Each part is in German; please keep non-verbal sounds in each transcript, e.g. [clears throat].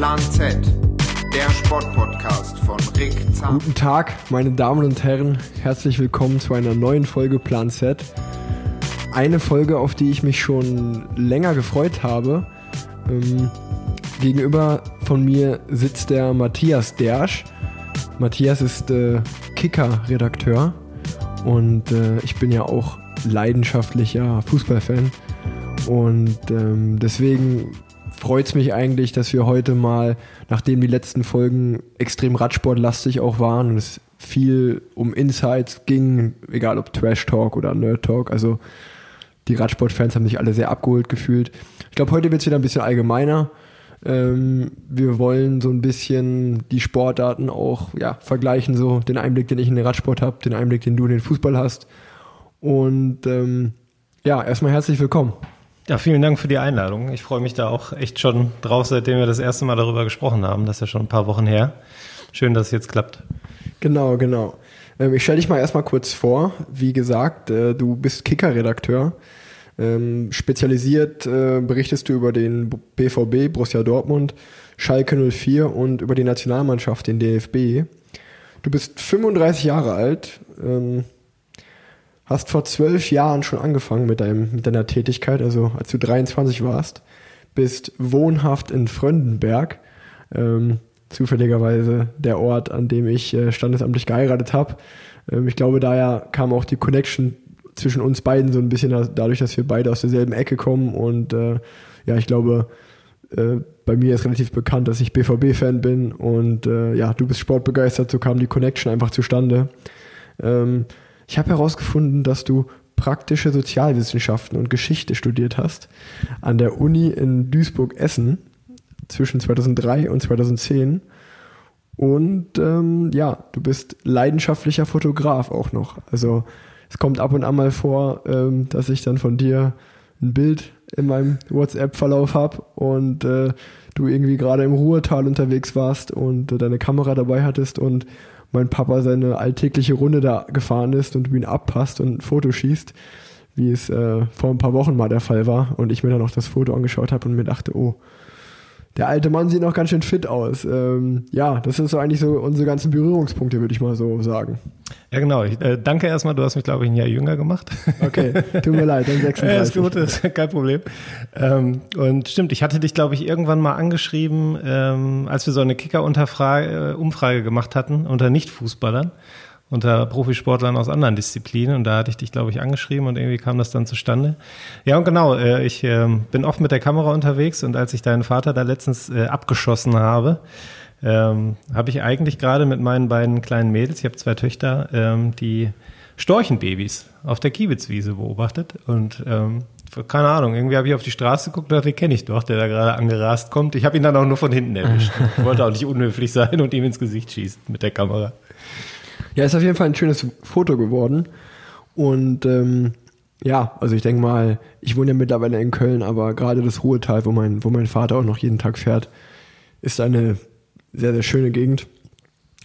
Plan Z, der Sportpodcast von Rick Zahn. Guten Tag, meine Damen und Herren. Herzlich willkommen zu einer neuen Folge Plan Z. Eine Folge, auf die ich mich schon länger gefreut habe. Ähm, gegenüber von mir sitzt der Matthias Dersch. Matthias ist äh, Kicker-Redakteur und äh, ich bin ja auch leidenschaftlicher Fußballfan. Und ähm, deswegen freut es mich eigentlich, dass wir heute mal, nachdem die letzten Folgen extrem Radsportlastig auch waren und es viel um Insights ging, egal ob Trash Talk oder Nerd Talk, also die Radsportfans haben sich alle sehr abgeholt gefühlt. Ich glaube, heute wird es wieder ein bisschen allgemeiner. Ähm, wir wollen so ein bisschen die Sportarten auch ja, vergleichen, so den Einblick, den ich in den Radsport habe, den Einblick, den du in den Fußball hast. Und ähm, ja, erstmal herzlich willkommen. Ja, vielen Dank für die Einladung. Ich freue mich da auch echt schon drauf, seitdem wir das erste Mal darüber gesprochen haben. Das ist ja schon ein paar Wochen her. Schön, dass es jetzt klappt. Genau, genau. Ähm, ich stelle dich mal erstmal kurz vor. Wie gesagt, äh, du bist Kicker-Redakteur. Ähm, spezialisiert äh, berichtest du über den BVB, Borussia Dortmund, Schalke 04 und über die Nationalmannschaft, den DFB. Du bist 35 Jahre alt. Hast vor zwölf Jahren schon angefangen mit, deinem, mit deiner Tätigkeit, also als du 23 warst, bist wohnhaft in Fröndenberg, ähm, zufälligerweise der Ort, an dem ich äh, standesamtlich geheiratet habe. Ähm, ich glaube, daher kam auch die Connection zwischen uns beiden so ein bisschen dadurch, dass wir beide aus derselben Ecke kommen und äh, ja, ich glaube, äh, bei mir ist relativ bekannt, dass ich BVB-Fan bin und äh, ja, du bist sportbegeistert, so kam die Connection einfach zustande. Ähm, ich habe herausgefunden, dass du praktische Sozialwissenschaften und Geschichte studiert hast an der Uni in Duisburg-Essen zwischen 2003 und 2010. Und ähm, ja, du bist leidenschaftlicher Fotograf auch noch. Also es kommt ab und an mal vor, ähm, dass ich dann von dir ein Bild in meinem WhatsApp-Verlauf habe und äh, du irgendwie gerade im Ruhrtal unterwegs warst und äh, deine Kamera dabei hattest und mein Papa seine alltägliche Runde da gefahren ist und ihn abpasst und ein Foto schießt, wie es äh, vor ein paar Wochen mal der Fall war und ich mir dann auch das Foto angeschaut habe und mir dachte, oh, der alte Mann sieht noch ganz schön fit aus. Ähm, ja, das sind so eigentlich so unsere ganzen Berührungspunkte, würde ich mal so sagen. Ja, genau. Ich, äh, danke erstmal, du hast mich, glaube ich, ein Jahr jünger gemacht. Okay, tut mir leid, dann 36. [laughs] Ja, ist gut, ist kein Problem. Ähm, und stimmt, ich hatte dich, glaube ich, irgendwann mal angeschrieben, ähm, als wir so eine Kicker-Umfrage äh, gemacht hatten unter Nicht-Fußballern unter Profisportlern aus anderen Disziplinen und da hatte ich dich, glaube ich, angeschrieben und irgendwie kam das dann zustande. Ja, und genau, äh, ich äh, bin oft mit der Kamera unterwegs und als ich deinen Vater da letztens äh, abgeschossen habe, ähm, habe ich eigentlich gerade mit meinen beiden kleinen Mädels, ich habe zwei Töchter, ähm, die Storchenbabys auf der Kiewitzwiese beobachtet und ähm, keine Ahnung, irgendwie habe ich auf die Straße geguckt und dachte, den kenne ich doch, der da gerade angerast kommt. Ich habe ihn dann auch nur von hinten erwischt. [laughs] Ich wollte auch nicht unhöflich sein und ihm ins Gesicht schießen mit der Kamera. Ja, ist auf jeden Fall ein schönes Foto geworden. Und ähm, ja, also ich denke mal, ich wohne ja mittlerweile in Köln, aber gerade das Ruhetal, wo mein, wo mein Vater auch noch jeden Tag fährt, ist eine sehr, sehr schöne Gegend.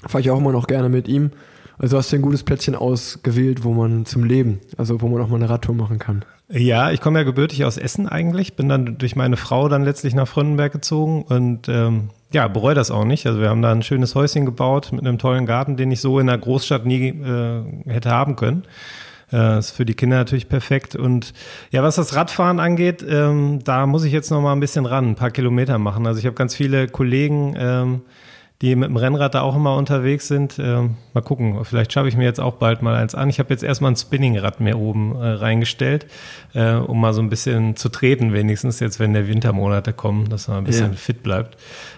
Fahre ich auch immer noch gerne mit ihm. Also hast du ein gutes Plätzchen ausgewählt, wo man zum Leben, also wo man auch mal eine Radtour machen kann. Ja, ich komme ja gebürtig aus Essen eigentlich, bin dann durch meine Frau dann letztlich nach Fröndenberg gezogen und ähm, ja, bereue das auch nicht. Also wir haben da ein schönes Häuschen gebaut mit einem tollen Garten, den ich so in der Großstadt nie äh, hätte haben können. Äh, ist für die Kinder natürlich perfekt. Und ja, was das Radfahren angeht, ähm, da muss ich jetzt noch mal ein bisschen ran, ein paar Kilometer machen. Also ich habe ganz viele Kollegen, ähm, die mit dem Rennrad da auch immer unterwegs sind. Ähm, mal gucken, vielleicht schaffe ich mir jetzt auch bald mal eins an. Ich habe jetzt erstmal ein Spinningrad mehr oben äh, reingestellt, äh, um mal so ein bisschen zu treten, wenigstens jetzt, wenn der Wintermonate kommen, dass man ein bisschen ja. fit bleibt.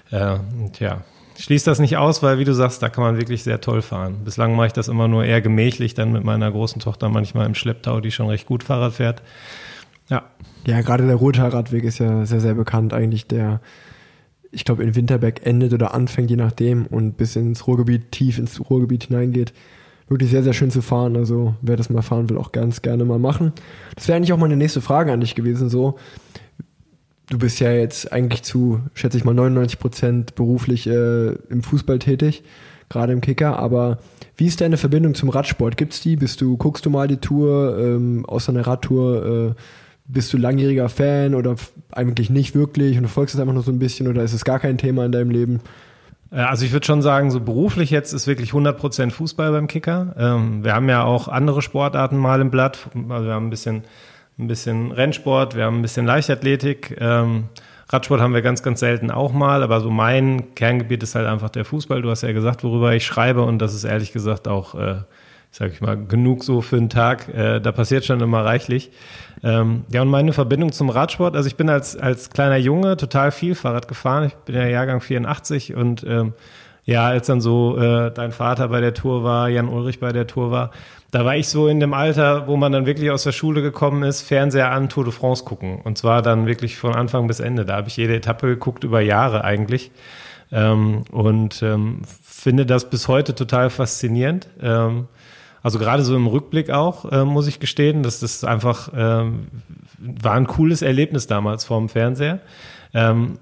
Äh, und ja, schließt das nicht aus, weil wie du sagst, da kann man wirklich sehr toll fahren. Bislang mache ich das immer nur eher gemächlich, dann mit meiner großen Tochter manchmal im Schlepptau, die schon recht gut Fahrrad fährt. Ja. Ja, gerade der Ruhrtalradweg ist ja sehr, sehr bekannt. Eigentlich der, ich glaube, in Winterberg endet oder anfängt, je nachdem, und bis ins Ruhrgebiet, tief ins Ruhrgebiet hineingeht. Wirklich sehr, sehr schön zu fahren. Also, wer das mal fahren will, auch ganz gerne mal machen. Das wäre eigentlich auch meine nächste Frage an dich gewesen. So, du bist ja jetzt eigentlich zu, schätze ich mal, 99 Prozent beruflich äh, im Fußball tätig, gerade im Kicker. Aber wie ist deine Verbindung zum Radsport? Gibt's die? Bist du, guckst du mal die Tour, ähm, außer einer Radtour? Äh, bist du langjähriger Fan oder eigentlich nicht wirklich und du folgst es einfach nur so ein bisschen oder ist es gar kein Thema in deinem Leben? Äh, also ich würde schon sagen, so beruflich jetzt ist wirklich 100% Fußball beim Kicker. Ähm, wir haben ja auch andere Sportarten mal im Blatt. Also wir haben ein bisschen, ein bisschen Rennsport, wir haben ein bisschen Leichtathletik. Ähm, Radsport haben wir ganz, ganz selten auch mal, aber so mein Kerngebiet ist halt einfach der Fußball. Du hast ja gesagt, worüber ich schreibe und das ist ehrlich gesagt auch, äh, sag ich mal, genug so für einen Tag. Äh, da passiert schon immer reichlich. Ähm, ja, und meine Verbindung zum Radsport, also ich bin als, als kleiner Junge total viel Fahrrad gefahren. Ich bin ja Jahrgang 84 und ähm, ja, als dann so äh, dein Vater bei der Tour war, Jan Ulrich bei der Tour war, da war ich so in dem Alter, wo man dann wirklich aus der Schule gekommen ist, Fernseher an Tour de France gucken. Und zwar dann wirklich von Anfang bis Ende. Da habe ich jede Etappe geguckt, über Jahre eigentlich. Ähm, und ähm, finde das bis heute total faszinierend. Ähm, also gerade so im Rückblick auch, äh, muss ich gestehen, dass das einfach ähm, war ein cooles Erlebnis damals vorm Fernseher. Ähm,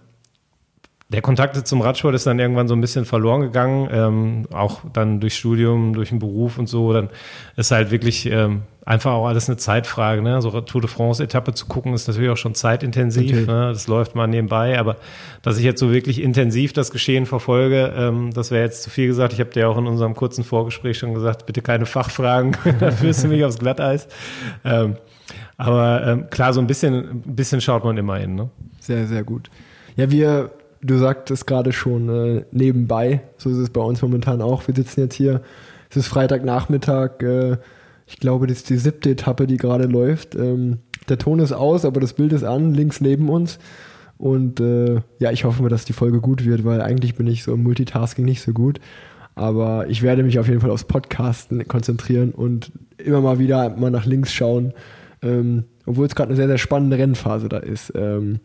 der Kontakt zum Radsport ist dann irgendwann so ein bisschen verloren gegangen, ähm, auch dann durch Studium, durch den Beruf und so. Dann ist halt wirklich ähm, einfach auch alles eine Zeitfrage. Ne? So Tour de France-Etappe zu gucken, ist natürlich auch schon zeitintensiv. Okay. Ne? Das läuft mal nebenbei. Aber dass ich jetzt so wirklich intensiv das Geschehen verfolge, ähm, das wäre jetzt zu viel gesagt. Ich habe dir auch in unserem kurzen Vorgespräch schon gesagt, bitte keine Fachfragen, [laughs] da führst du mich aufs Glatteis. Ähm, aber ähm, klar, so ein bisschen, ein bisschen schaut man immer hin. Ne? Sehr, sehr gut. Ja, wir du sagtest gerade schon äh, nebenbei, so ist es bei uns momentan auch. Wir sitzen jetzt hier, es ist Freitagnachmittag, äh, ich glaube, das ist die siebte Etappe, die gerade läuft. Ähm, der Ton ist aus, aber das Bild ist an, links neben uns. Und äh, ja, ich hoffe mal, dass die Folge gut wird, weil eigentlich bin ich so im Multitasking nicht so gut. Aber ich werde mich auf jeden Fall aufs Podcasten konzentrieren und immer mal wieder mal nach links schauen, ähm, obwohl es gerade eine sehr, sehr spannende Rennphase da ist. Ähm,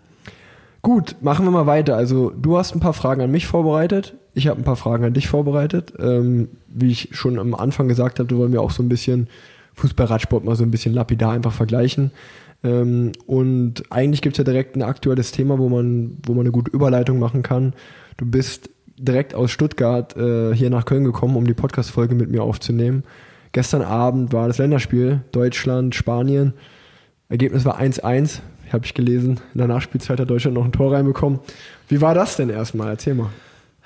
Gut, machen wir mal weiter. Also du hast ein paar Fragen an mich vorbereitet. Ich habe ein paar Fragen an dich vorbereitet. Ähm, wie ich schon am Anfang gesagt habe, wollen wir auch so ein bisschen Fußball-Radsport mal so ein bisschen lapidar einfach vergleichen. Ähm, und eigentlich gibt es ja direkt ein aktuelles Thema, wo man, wo man eine gute Überleitung machen kann. Du bist direkt aus Stuttgart äh, hier nach Köln gekommen, um die Podcast-Folge mit mir aufzunehmen. Gestern Abend war das Länderspiel Deutschland, Spanien. Ergebnis war 1-1 habe ich gelesen. In der Nachspielzeit hat Deutschland noch ein Tor reinbekommen. Wie war das denn erstmal? Erzähl mal.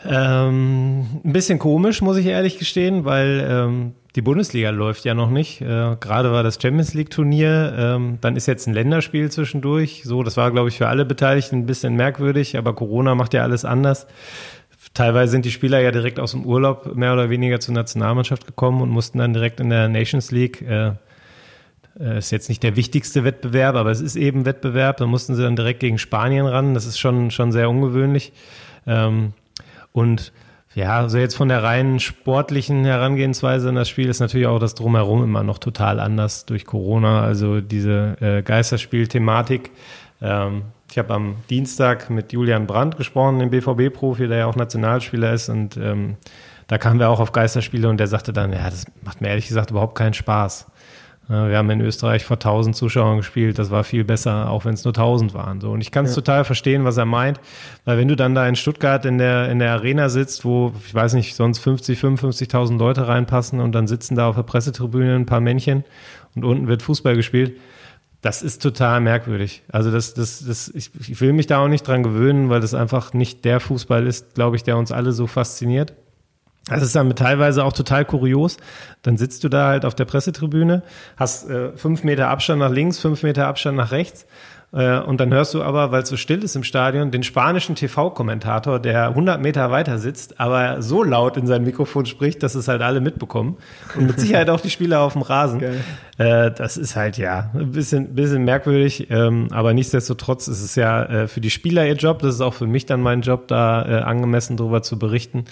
Ähm, ein bisschen komisch, muss ich ehrlich gestehen, weil ähm, die Bundesliga läuft ja noch nicht. Äh, Gerade war das Champions League Turnier, ähm, dann ist jetzt ein Länderspiel zwischendurch. So, das war, glaube ich, für alle Beteiligten ein bisschen merkwürdig, aber Corona macht ja alles anders. Teilweise sind die Spieler ja direkt aus dem Urlaub mehr oder weniger zur Nationalmannschaft gekommen und mussten dann direkt in der Nations League äh, ist jetzt nicht der wichtigste Wettbewerb, aber es ist eben Wettbewerb. Da mussten sie dann direkt gegen Spanien ran. Das ist schon, schon sehr ungewöhnlich. Ähm, und ja, also jetzt von der reinen sportlichen Herangehensweise in das Spiel ist natürlich auch das Drumherum immer noch total anders durch Corona. Also diese äh, Geisterspiel-Thematik. Ähm, ich habe am Dienstag mit Julian Brandt gesprochen, dem BVB-Profi, der ja auch Nationalspieler ist. Und ähm, da kamen wir auch auf Geisterspiele und der sagte dann, ja, das macht mir ehrlich gesagt überhaupt keinen Spaß. Wir haben in Österreich vor 1000 Zuschauern gespielt. Das war viel besser, auch wenn es nur 1000 waren. So. Und ich kann es ja. total verstehen, was er meint. Weil wenn du dann da in Stuttgart in der, in der Arena sitzt, wo, ich weiß nicht, sonst 50, 55.000 Leute reinpassen und dann sitzen da auf der Pressetribüne ein paar Männchen und unten wird Fußball gespielt. Das ist total merkwürdig. Also das, das, das, ich, ich will mich da auch nicht dran gewöhnen, weil das einfach nicht der Fußball ist, glaube ich, der uns alle so fasziniert. Das ist dann teilweise auch total kurios. Dann sitzt du da halt auf der Pressetribüne, hast äh, fünf Meter Abstand nach links, fünf Meter Abstand nach rechts äh, und dann hörst du aber, weil es so still ist im Stadion, den spanischen TV-Kommentator, der 100 Meter weiter sitzt, aber so laut in sein Mikrofon spricht, dass es halt alle mitbekommen. Und mit Sicherheit auch die Spieler auf dem Rasen. Äh, das ist halt ja ein bisschen, bisschen merkwürdig, ähm, aber nichtsdestotrotz ist es ja äh, für die Spieler ihr Job. Das ist auch für mich dann mein Job, da äh, angemessen drüber zu berichten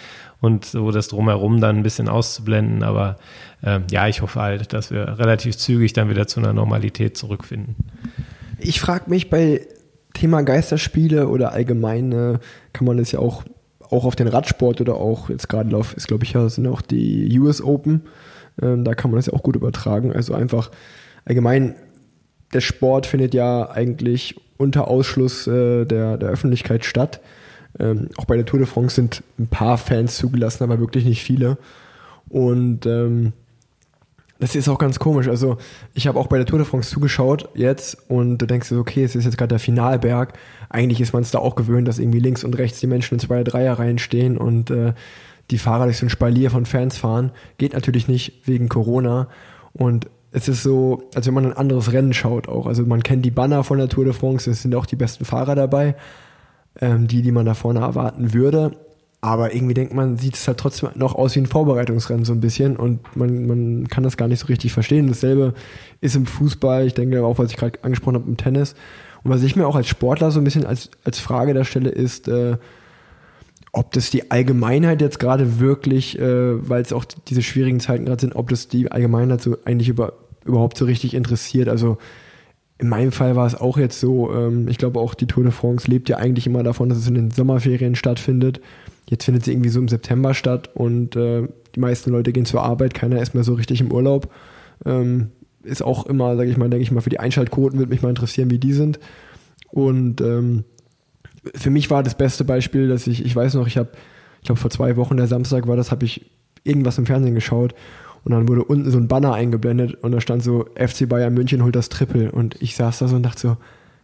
und so das Drumherum dann ein bisschen auszublenden. Aber äh, ja, ich hoffe halt, dass wir relativ zügig dann wieder zu einer Normalität zurückfinden. Ich frage mich bei Thema Geisterspiele oder allgemein äh, kann man das ja auch, auch auf den Radsport oder auch jetzt gerade Lauf ist, glaube ich, ja, sind auch die US Open. Ähm, da kann man das ja auch gut übertragen. Also einfach allgemein, der Sport findet ja eigentlich unter Ausschluss äh, der, der Öffentlichkeit statt. Ähm, auch bei der Tour de France sind ein paar Fans zugelassen, aber wirklich nicht viele. Und ähm, Das ist auch ganz komisch. Also ich habe auch bei der Tour de France zugeschaut jetzt und du denkst okay, es ist jetzt gerade der Finalberg. Eigentlich ist man es da auch gewöhnt, dass irgendwie links und rechts die Menschen in zwei, Dreierreihen stehen und äh, die Fahrer durch so ein Spalier von Fans fahren. Geht natürlich nicht wegen Corona. Und es ist so, als wenn man ein anderes Rennen schaut auch. Also man kennt die Banner von der Tour de France, es sind auch die besten Fahrer dabei, ähm, die, die man da vorne erwarten würde. Aber irgendwie denkt man, sieht es halt trotzdem noch aus wie ein Vorbereitungsrennen so ein bisschen und man, man kann das gar nicht so richtig verstehen. Dasselbe ist im Fußball, ich denke auch, was ich gerade angesprochen habe, im Tennis. Und was ich mir auch als Sportler so ein bisschen als, als Frage der Stelle ist, äh, ob das die Allgemeinheit jetzt gerade wirklich, äh, weil es auch diese schwierigen Zeiten gerade sind, ob das die Allgemeinheit so eigentlich über, überhaupt so richtig interessiert. Also in meinem Fall war es auch jetzt so, ähm, ich glaube auch die Tour de France lebt ja eigentlich immer davon, dass es in den Sommerferien stattfindet. Jetzt findet sie irgendwie so im September statt und äh, die meisten Leute gehen zur Arbeit, keiner ist mehr so richtig im Urlaub. Ähm, ist auch immer, sage ich mal, denke ich mal, für die Einschaltquoten würde mich mal interessieren, wie die sind. Und ähm, für mich war das beste Beispiel, dass ich, ich weiß noch, ich habe, ich glaube vor zwei Wochen, der Samstag war das, habe ich irgendwas im Fernsehen geschaut und dann wurde unten so ein Banner eingeblendet und da stand so, FC Bayern München holt das Triple und ich saß da so und dachte so,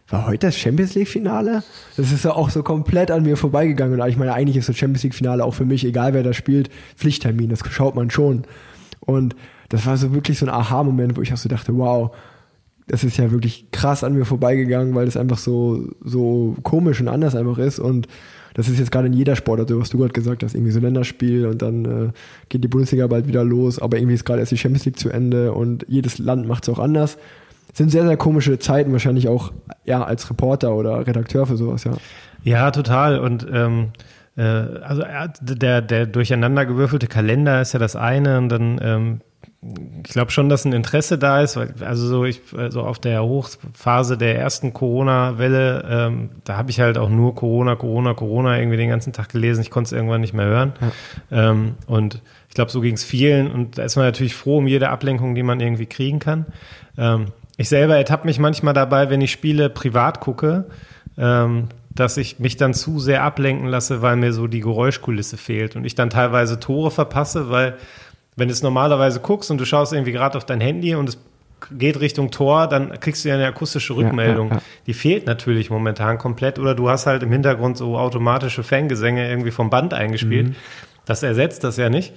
war heute das Champions League Finale? Das ist ja auch so komplett an mir vorbeigegangen. Und ich meine, eigentlich ist das Champions League Finale auch für mich, egal wer da spielt, Pflichttermin. Das schaut man schon. Und das war so wirklich so ein Aha-Moment, wo ich auch so dachte, wow, das ist ja wirklich krass an mir vorbeigegangen, weil das einfach so, so komisch und anders einfach ist. Und das ist jetzt gerade in jeder Sportart, was du gerade gesagt hast, irgendwie so Länderspiel und dann äh, geht die Bundesliga bald wieder los, aber irgendwie ist gerade erst die Champions League zu Ende und jedes Land macht es auch anders sind sehr, sehr komische Zeiten, wahrscheinlich auch ja, als Reporter oder Redakteur für sowas, ja. Ja, total. Und ähm, äh, also der, der durcheinandergewürfelte Kalender ist ja das eine und dann ähm, ich glaube schon, dass ein Interesse da ist, weil, also so ich so auf der Hochphase der ersten Corona-Welle, ähm, da habe ich halt auch nur Corona, Corona, Corona irgendwie den ganzen Tag gelesen. Ich konnte es irgendwann nicht mehr hören. Ja. Ähm, und ich glaube, so ging es vielen. Und da ist man natürlich froh um jede Ablenkung, die man irgendwie kriegen kann. Ähm, ich selber ertappe mich manchmal dabei, wenn ich Spiele privat gucke, ähm, dass ich mich dann zu sehr ablenken lasse, weil mir so die Geräuschkulisse fehlt und ich dann teilweise Tore verpasse, weil wenn du es normalerweise guckst und du schaust irgendwie gerade auf dein Handy und es geht Richtung Tor, dann kriegst du ja eine akustische Rückmeldung. Ja, ja, ja. Die fehlt natürlich momentan komplett oder du hast halt im Hintergrund so automatische Fangesänge irgendwie vom Band eingespielt. Mhm. Das ersetzt das ja nicht.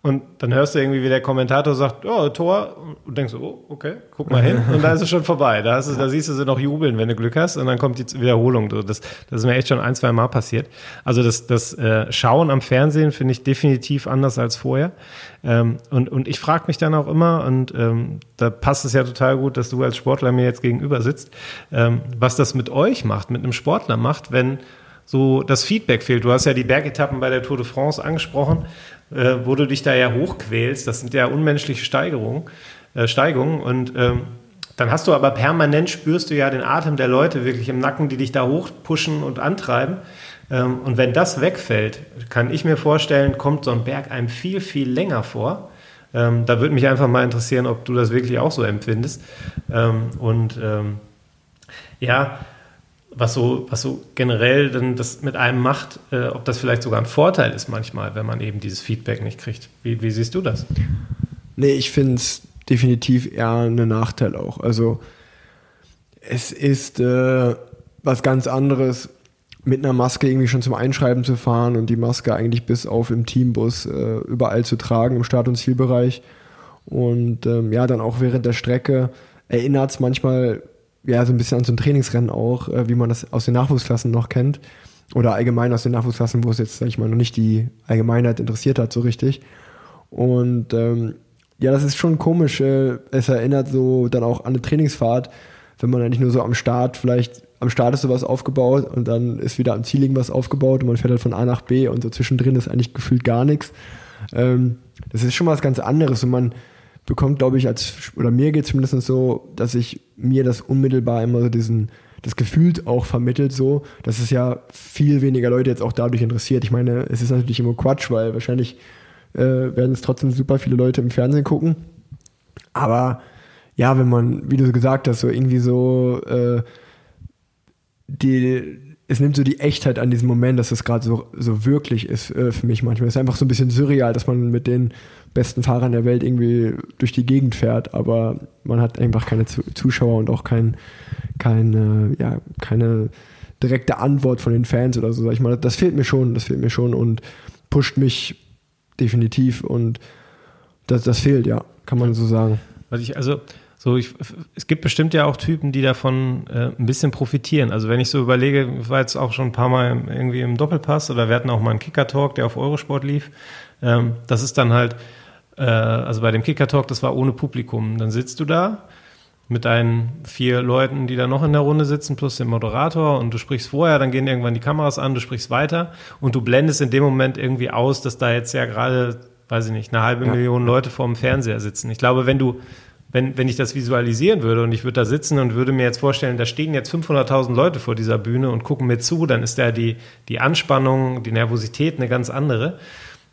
Und dann hörst du irgendwie, wie der Kommentator sagt, oh, Tor. Und denkst, oh, okay, guck mal hin. [laughs] Und da ist es schon vorbei. Da, hast du, da siehst du sie noch jubeln, wenn du Glück hast. Und dann kommt die Wiederholung. Das, das ist mir echt schon ein, zwei Mal passiert. Also das, das äh, Schauen am Fernsehen finde ich definitiv anders als vorher. Ähm, und, und ich frage mich dann auch immer, und ähm, da passt es ja total gut, dass du als Sportler mir jetzt gegenüber sitzt, ähm, was das mit euch macht, mit einem Sportler macht, wenn so das Feedback fehlt. Du hast ja die Bergetappen bei der Tour de France angesprochen äh, wo du dich da ja hochquälst. Das sind ja unmenschliche Steigerungen, äh, Steigungen. Und ähm, dann hast du aber permanent, spürst du ja den Atem der Leute wirklich im Nacken, die dich da hochpushen und antreiben. Ähm, und wenn das wegfällt, kann ich mir vorstellen, kommt so ein Berg einem viel, viel länger vor. Ähm, da würde mich einfach mal interessieren, ob du das wirklich auch so empfindest. Ähm, und ähm, ja, was so, was so generell dann das mit einem macht, äh, ob das vielleicht sogar ein Vorteil ist manchmal, wenn man eben dieses Feedback nicht kriegt. Wie, wie siehst du das? Nee, ich finde es definitiv eher ein Nachteil auch. Also es ist äh, was ganz anderes, mit einer Maske irgendwie schon zum Einschreiben zu fahren und die Maske eigentlich bis auf im Teambus äh, überall zu tragen, im Start- und Zielbereich. Und ähm, ja, dann auch während der Strecke erinnert es manchmal ja, so ein bisschen an so ein Trainingsrennen auch, äh, wie man das aus den Nachwuchsklassen noch kennt. Oder allgemein aus den Nachwuchsklassen, wo es jetzt, sag ich mal, noch nicht die Allgemeinheit interessiert hat, so richtig. Und ähm, ja, das ist schon komisch. Äh, es erinnert so dann auch an eine Trainingsfahrt, wenn man eigentlich nur so am Start, vielleicht am Start ist sowas aufgebaut und dann ist wieder am Ziel irgendwas aufgebaut und man fährt halt von A nach B und so zwischendrin ist eigentlich gefühlt gar nichts. Ähm, das ist schon was ganz anderes und man bekommt, glaube ich, als, oder mir geht es zumindest so, dass ich mir das unmittelbar immer so diesen, das Gefühl auch vermittelt, so, dass es ja viel weniger Leute jetzt auch dadurch interessiert. Ich meine, es ist natürlich immer Quatsch, weil wahrscheinlich äh, werden es trotzdem super viele Leute im Fernsehen gucken. Aber ja, wenn man, wie du gesagt hast, so irgendwie so, äh, die, es nimmt so die Echtheit an diesem Moment, dass es gerade so, so wirklich ist äh, für mich manchmal. Es ist einfach so ein bisschen surreal, dass man mit den besten Fahrern der Welt irgendwie durch die Gegend fährt, aber man hat einfach keine Zuschauer und auch kein, keine, ja, keine direkte Antwort von den Fans oder so, sag ich mal. Das fehlt mir schon, das fehlt mir schon und pusht mich definitiv und das, das fehlt, ja, kann man so sagen. Was ich, also, so, ich, es gibt bestimmt ja auch Typen, die davon äh, ein bisschen profitieren. Also wenn ich so überlege, ich war jetzt auch schon ein paar Mal irgendwie im Doppelpass oder wir hatten auch mal einen Kicker-Talk, der auf Eurosport lief. Ähm, das ist dann halt, äh, also bei dem Kicker-Talk, das war ohne Publikum. Dann sitzt du da mit deinen vier Leuten, die da noch in der Runde sitzen, plus dem Moderator und du sprichst vorher, dann gehen irgendwann die Kameras an, du sprichst weiter und du blendest in dem Moment irgendwie aus, dass da jetzt ja gerade, weiß ich nicht, eine halbe ja. Million Leute vor dem Fernseher sitzen. Ich glaube, wenn du, wenn, wenn ich das visualisieren würde und ich würde da sitzen und würde mir jetzt vorstellen, da stehen jetzt 500.000 Leute vor dieser Bühne und gucken mir zu, dann ist da die, die Anspannung, die Nervosität eine ganz andere.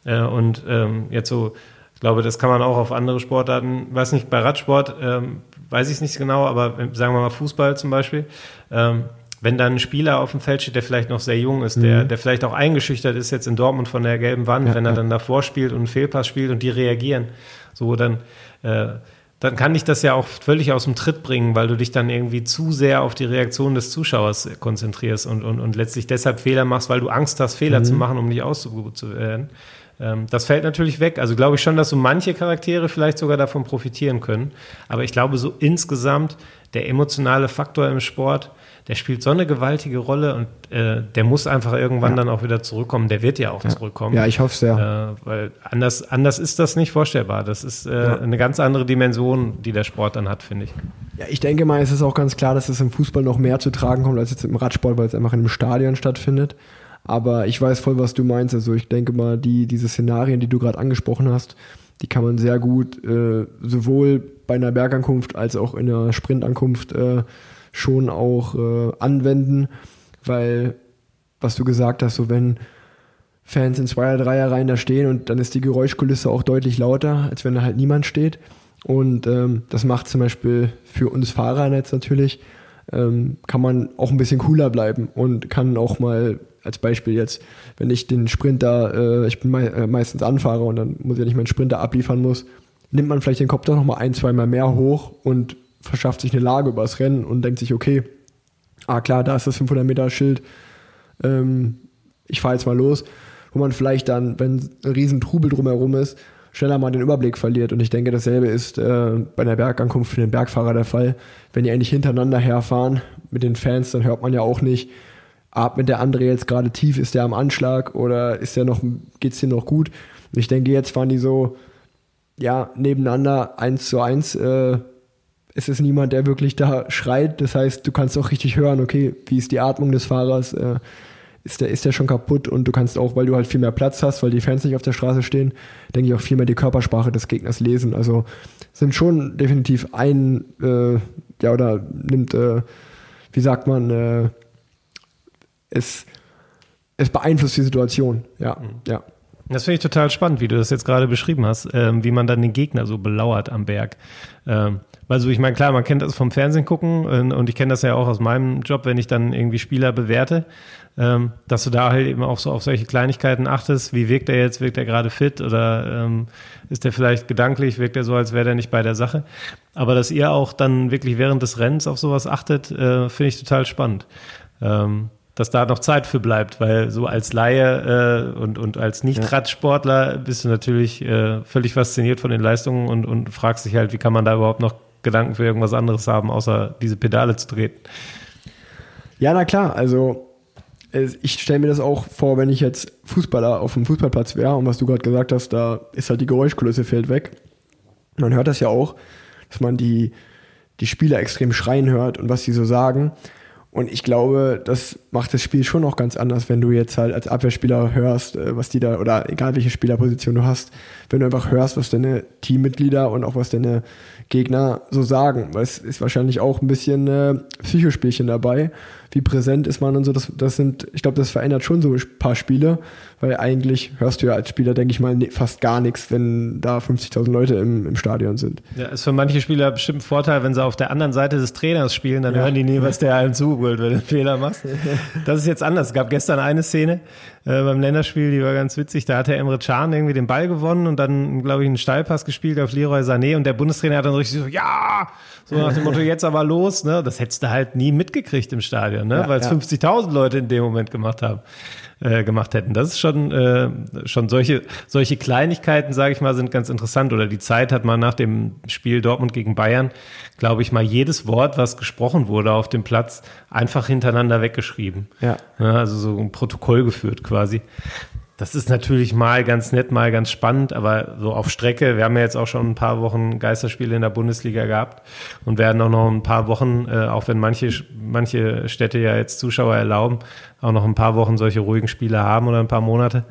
Äh, und ähm, jetzt so, ich glaube, das kann man auch auf andere Sportarten, weiß nicht, bei Radsport ähm, weiß ich es nicht genau, aber sagen wir mal Fußball zum Beispiel, ähm, wenn dann ein Spieler auf dem Feld steht, der vielleicht noch sehr jung ist, mhm. der, der vielleicht auch eingeschüchtert ist jetzt in Dortmund von der gelben Wand, ja, wenn er ja. dann davor spielt und einen Fehlpass spielt und die reagieren, so dann, äh, dann kann dich das ja auch völlig aus dem Tritt bringen, weil du dich dann irgendwie zu sehr auf die Reaktion des Zuschauers konzentrierst und, und, und letztlich deshalb Fehler machst, weil du Angst hast, Fehler mhm. zu machen, um nicht zu werden. Ähm, das fällt natürlich weg. Also glaube ich schon, dass so manche Charaktere vielleicht sogar davon profitieren können. Aber ich glaube so insgesamt der emotionale Faktor im Sport, der spielt so eine gewaltige Rolle und äh, der muss einfach irgendwann ja. dann auch wieder zurückkommen. Der wird ja auch ja. zurückkommen. Ja, ich hoffe sehr. Äh, weil anders, anders ist das nicht vorstellbar. Das ist äh, ja. eine ganz andere Dimension, die der Sport dann hat, finde ich. Ja, ich denke mal, es ist auch ganz klar, dass es im Fußball noch mehr zu tragen kommt als jetzt im Radsport, weil es einfach in einem Stadion stattfindet. Aber ich weiß voll, was du meinst. Also ich denke mal, die, diese Szenarien, die du gerade angesprochen hast, die kann man sehr gut äh, sowohl bei einer Bergankunft als auch in einer Sprintankunft äh, schon auch äh, anwenden, weil was du gesagt hast, so wenn Fans in Zweier-, Dreier-Reihen da stehen und dann ist die Geräuschkulisse auch deutlich lauter, als wenn da halt niemand steht. Und ähm, das macht zum Beispiel für uns Fahrer jetzt natürlich, ähm, kann man auch ein bisschen cooler bleiben und kann auch mal als Beispiel jetzt, wenn ich den Sprinter, äh, ich bin mei äh, meistens Anfahrer und dann muss ich nicht meinen Sprinter abliefern muss, nimmt man vielleicht den Kopf doch nochmal ein, zweimal mehr hoch und verschafft sich eine Lage übers Rennen und denkt sich, okay, ah klar, da ist das 500 Meter Schild, ähm, ich fahre jetzt mal los, wo man vielleicht dann, wenn ein riesen Trubel drumherum ist, schneller mal den Überblick verliert. Und ich denke, dasselbe ist äh, bei einer Bergankunft für den Bergfahrer der Fall. Wenn die eigentlich hintereinander herfahren mit den Fans, dann hört man ja auch nicht, atmet der andere jetzt gerade tief, ist der am Anschlag oder ist der noch, geht's dir noch gut? Und ich denke, jetzt waren die so, ja, nebeneinander eins zu eins. Äh, es ist niemand, der wirklich da schreit. Das heißt, du kannst auch richtig hören, okay, wie ist die Atmung des Fahrers? Äh, ist der, ist der schon kaputt? Und du kannst auch, weil du halt viel mehr Platz hast, weil die Fans nicht auf der Straße stehen, denke ich auch viel mehr die Körpersprache des Gegners lesen. Also sind schon definitiv ein, äh, ja, oder nimmt, äh, wie sagt man, äh, es, es beeinflusst die Situation. Ja, mhm. ja. Das finde ich total spannend, wie du das jetzt gerade beschrieben hast, ähm, wie man dann den Gegner so belauert am Berg. Ähm, weil so, ich meine, klar, man kennt das vom Fernsehen gucken und, und ich kenne das ja auch aus meinem Job, wenn ich dann irgendwie Spieler bewerte, ähm, dass du da halt eben auch so auf solche Kleinigkeiten achtest. Wie wirkt er jetzt? Wirkt er gerade fit oder ähm, ist er vielleicht gedanklich? Wirkt er so, als wäre er nicht bei der Sache? Aber dass ihr auch dann wirklich während des Rennens auf sowas achtet, äh, finde ich total spannend. Ähm, dass da noch Zeit für bleibt, weil so als Laie äh, und, und als Nicht-Radsportler bist du natürlich äh, völlig fasziniert von den Leistungen und, und fragst dich halt, wie kann man da überhaupt noch Gedanken für irgendwas anderes haben, außer diese Pedale zu treten. Ja, na klar, also ich stelle mir das auch vor, wenn ich jetzt Fußballer auf dem Fußballplatz wäre und was du gerade gesagt hast, da ist halt die Geräuschkulisse fällt weg. Man hört das ja auch, dass man die, die Spieler extrem schreien hört und was sie so sagen. Und ich glaube, das macht das Spiel schon noch ganz anders, wenn du jetzt halt als Abwehrspieler hörst, äh, was die da, oder egal welche Spielerposition du hast, wenn du einfach hörst, was deine Teammitglieder und auch was deine Gegner so sagen. Weil es ist wahrscheinlich auch ein bisschen äh, Psychospielchen dabei, wie präsent ist man und so. Das, das sind, ich glaube, das verändert schon so ein paar Spiele, weil eigentlich hörst du ja als Spieler, denke ich mal, fast gar nichts, wenn da 50.000 Leute im, im Stadion sind. Ja, ist für manche Spieler bestimmt ein Vorteil, wenn sie auf der anderen Seite des Trainers spielen, dann ja. hören die nie, was der einem zuholt, wenn du einen Fehler machst. [laughs] Das ist jetzt anders. Es gab gestern eine Szene äh, beim Länderspiel, die war ganz witzig. Da hat der Emre Can irgendwie den Ball gewonnen und dann, glaube ich, einen Steilpass gespielt auf Leroy Sané und der Bundestrainer hat dann richtig so, ja, so nach dem Motto, jetzt aber los. Ne? Das hättest du halt nie mitgekriegt im Stadion, ne? Ja, weil es ja. 50.000 Leute in dem Moment gemacht haben äh, gemacht hätten. Das ist schon, äh, schon solche, solche Kleinigkeiten, sage ich mal, sind ganz interessant. Oder die Zeit hat man nach dem Spiel Dortmund gegen Bayern, glaube ich mal, jedes Wort, was gesprochen wurde auf dem Platz, einfach hintereinander weggeschrieben. Ja. ja also so ein Protokoll geführt quasi. Das ist natürlich mal ganz nett, mal ganz spannend, aber so auf Strecke. Wir haben ja jetzt auch schon ein paar Wochen Geisterspiele in der Bundesliga gehabt und werden auch noch ein paar Wochen, äh, auch wenn manche, manche Städte ja jetzt Zuschauer erlauben, auch noch ein paar Wochen solche ruhigen Spiele haben oder ein paar Monate.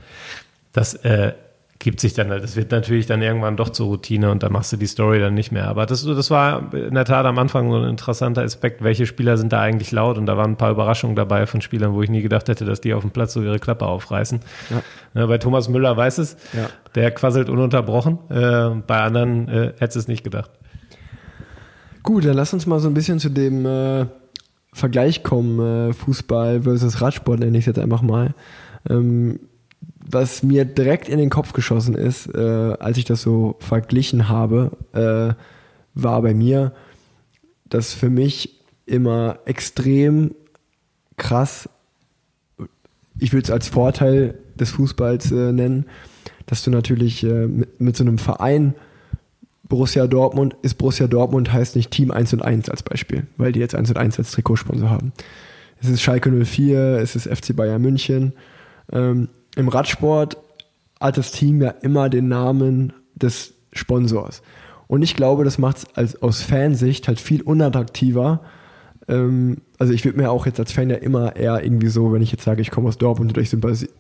Das äh, gibt sich dann, das wird natürlich dann irgendwann doch zur Routine und dann machst du die Story dann nicht mehr. Aber das, das war in der Tat am Anfang so ein interessanter Aspekt, welche Spieler sind da eigentlich laut und da waren ein paar Überraschungen dabei von Spielern, wo ich nie gedacht hätte, dass die auf dem Platz so ihre Klappe aufreißen. Ja. Ja, bei Thomas Müller weiß es, ja. der quasselt ununterbrochen, äh, bei anderen äh, hätte es nicht gedacht. Gut, dann lass uns mal so ein bisschen zu dem äh, Vergleich kommen, äh, Fußball versus Radsport nenne ich es jetzt einfach mal. Ähm, was mir direkt in den Kopf geschossen ist, äh, als ich das so verglichen habe, äh, war bei mir, dass für mich immer extrem krass, ich würde es als Vorteil des Fußballs äh, nennen, dass du natürlich äh, mit, mit so einem Verein Borussia Dortmund ist Borussia Dortmund heißt nicht Team 1 und 1 als Beispiel, weil die jetzt 1 und 1 als Trikotsponsor haben. Es ist Schalke 04, es ist FC Bayern München. Ähm, im Radsport hat das Team ja immer den Namen des Sponsors. Und ich glaube, das macht es aus Fansicht halt viel unattraktiver. Ähm, also ich würde mir auch jetzt als Fan ja immer eher irgendwie so, wenn ich jetzt sage, ich komme aus Dortmund und ich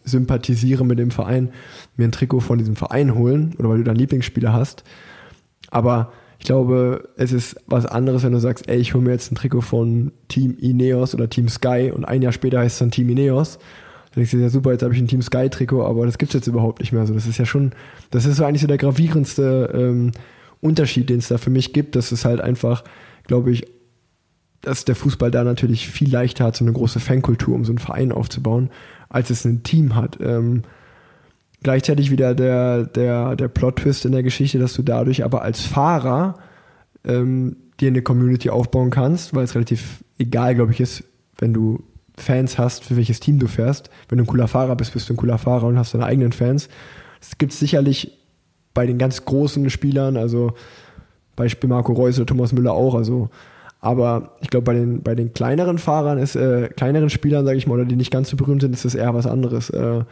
sympathisiere mit dem Verein, mir ein Trikot von diesem Verein holen oder weil du deinen Lieblingsspieler hast. Aber ich glaube, es ist was anderes, wenn du sagst, ey, ich hole mir jetzt ein Trikot von Team Ineos oder Team Sky und ein Jahr später heißt es dann Team Ineos denkst du, ja super, jetzt habe ich ein Team Sky Trikot, aber das gibt's jetzt überhaupt nicht mehr. Also das ist ja schon, das ist so eigentlich so der gravierendste ähm, Unterschied, den es da für mich gibt. Das ist halt einfach, glaube ich, dass der Fußball da natürlich viel leichter hat, so eine große Fankultur, um so einen Verein aufzubauen, als es ein Team hat. Ähm, gleichzeitig wieder der, der, der Plot-Twist in der Geschichte, dass du dadurch aber als Fahrer ähm, dir eine Community aufbauen kannst, weil es relativ egal, glaube ich, ist, wenn du Fans hast, für welches Team du fährst. Wenn du ein cooler Fahrer bist, bist du ein cooler Fahrer und hast deine eigenen Fans. Das gibt sicherlich bei den ganz großen Spielern, also Beispiel Marco Reus oder Thomas Müller auch. Also, aber ich glaube, bei den, bei den kleineren Fahrern ist, äh, kleineren Spielern, sage ich mal, oder die nicht ganz so berühmt sind, ist das eher was anderes. Äh,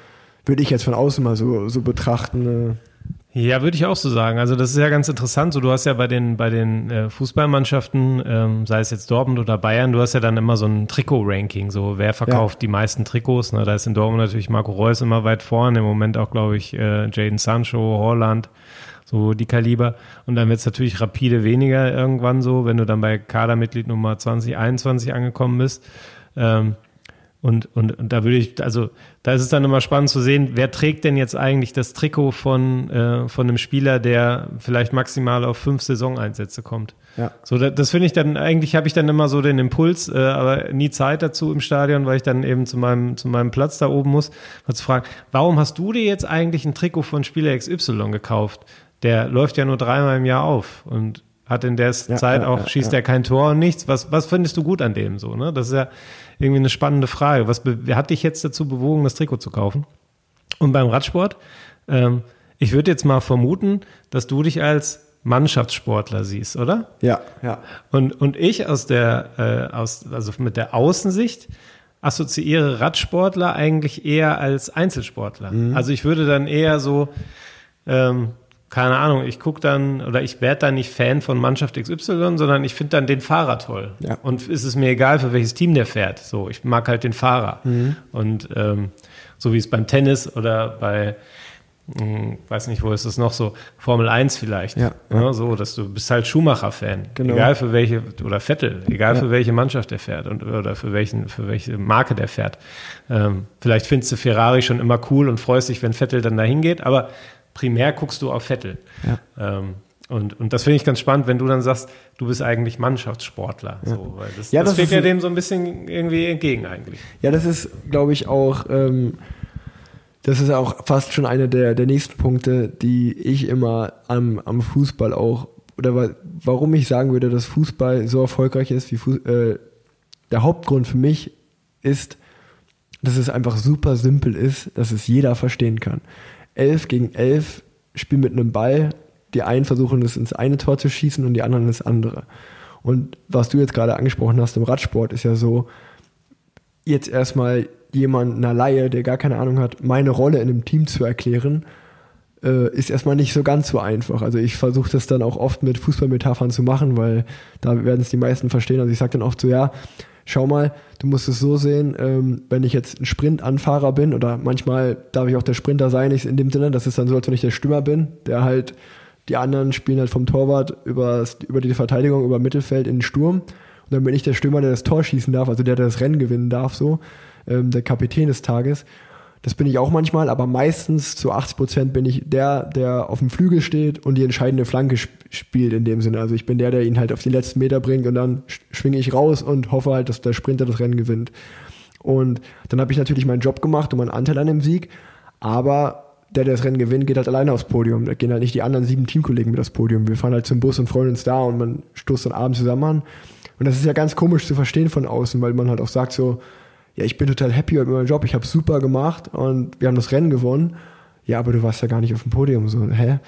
Würde ich jetzt von außen mal so, so betrachten. Äh. Ja, würde ich auch so sagen. Also das ist ja ganz interessant. So, du hast ja bei den bei den äh, Fußballmannschaften, ähm, sei es jetzt Dortmund oder Bayern, du hast ja dann immer so ein Trikot-Ranking. So, wer verkauft ja. die meisten Trikots? Ne? Da ist in Dortmund natürlich Marco Reus immer weit vorne. Im Moment auch, glaube ich, äh, Jaden Sancho, Holland, so die Kaliber. Und dann wird es natürlich rapide weniger irgendwann so, wenn du dann bei Kadermitglied Nummer 2021 angekommen bist. Ähm, und, und, und da würde ich, also da ist es dann immer spannend zu sehen, wer trägt denn jetzt eigentlich das Trikot von, äh, von einem Spieler, der vielleicht maximal auf fünf Saisoneinsätze kommt. Ja. So, das, das finde ich dann, eigentlich habe ich dann immer so den Impuls, äh, aber nie Zeit dazu im Stadion, weil ich dann eben zu meinem, zu meinem Platz da oben muss, mal zu fragen, warum hast du dir jetzt eigentlich ein Trikot von Spieler XY gekauft? Der läuft ja nur dreimal im Jahr auf und hat in der ja, Zeit auch, ja, schießt er kein Tor und nichts. Was, was findest du gut an dem so, ne? Das ist ja, irgendwie eine spannende Frage. Was hat dich jetzt dazu bewogen, das Trikot zu kaufen? Und beim Radsport, ähm, ich würde jetzt mal vermuten, dass du dich als Mannschaftssportler siehst, oder? Ja, ja. Und, und ich aus der, äh, aus, also mit der Außensicht assoziiere Radsportler eigentlich eher als Einzelsportler. Mhm. Also ich würde dann eher so, ähm, keine Ahnung, ich gucke dann oder ich werde dann nicht Fan von Mannschaft XY, sondern ich finde dann den Fahrer toll. Ja. Und es ist mir egal, für welches Team der fährt. So, ich mag halt den Fahrer. Mhm. Und ähm, so wie es beim Tennis oder bei hm, weiß nicht, wo ist es noch so, Formel 1 vielleicht. Ja, ja. ja. so, dass du bist halt Schumacher-Fan. Genau. Egal für welche, oder Vettel, egal für welche Mannschaft er fährt und, oder für welchen, für welche Marke der fährt. Ähm, vielleicht findest du Ferrari schon immer cool und freust dich, wenn Vettel dann dahin geht, aber primär guckst du auf Vettel. Ja. Ähm, und, und das finde ich ganz spannend, wenn du dann sagst, du bist eigentlich Mannschaftssportler. So, weil das, Ja, das, das steht ist ja dem so ein bisschen irgendwie entgegen eigentlich. Ja, das ist, glaube ich, auch, ähm, das ist auch fast schon einer der, der nächsten Punkte, die ich immer am, am Fußball auch, oder wa- warum ich sagen würde, dass Fußball so erfolgreich ist, wie Fu äh, der Hauptgrund für mich ist, dass es einfach super simpel ist, dass es jeder verstehen kann. Elf gegen elf spielen mit einem Ball, die einen versuchen es ins eine Tor zu schießen und die anderen ins andere. Und was du jetzt gerade angesprochen hast im Radsport ist ja so, jetzt erstmal jemand, einer Laie, der gar keine Ahnung hat, meine Rolle in einem Team zu erklären, äh, ist erstmal nicht so ganz so einfach. Also ich versuche das dann auch oft mit Fußballmetaphern zu machen, weil da werden es die meisten verstehen. Also ich sage dann oft so, ja, schau mal, du musst es so sehen, ähm, wenn ich jetzt ein Sprintanfahrer bin oder manchmal darf ich auch der Sprinter sein, ich, in dem Sinne, das ist dann so, als wenn ich der Stürmer bin, der halt, die anderen spielen halt vom Torwart über, über die Verteidigung, über Mittelfeld in den Sturm und dann bin ich der Stürmer, der das Tor schießen darf, also der, der das Rennen gewinnen darf, so, ähm, der Kapitän des Tages. Das bin ich auch manchmal, aber meistens zu 80 Prozent bin ich der, der auf dem Flügel steht und die entscheidende Flanke sp spielt in dem Sinne. Also ich bin der, der ihn halt auf die letzten Meter bringt und dann sch schwinge ich raus und hoffe halt, dass der Sprinter das Rennen gewinnt. Und dann habe ich natürlich meinen Job gemacht und meinen Anteil an dem Sieg, aber der, der das Rennen gewinnt, geht halt alleine aufs Podium. Da gehen halt nicht die anderen sieben Teamkollegen mit aufs Podium. Wir fahren halt zum Bus und freuen uns da und man stoßt dann abends zusammen an. Und das ist ja ganz komisch zu verstehen von außen, weil man halt auch sagt so, ja, ich bin total happy mit meinem Job, ich habe super gemacht und wir haben das Rennen gewonnen. Ja, aber du warst ja gar nicht auf dem Podium, so, hä?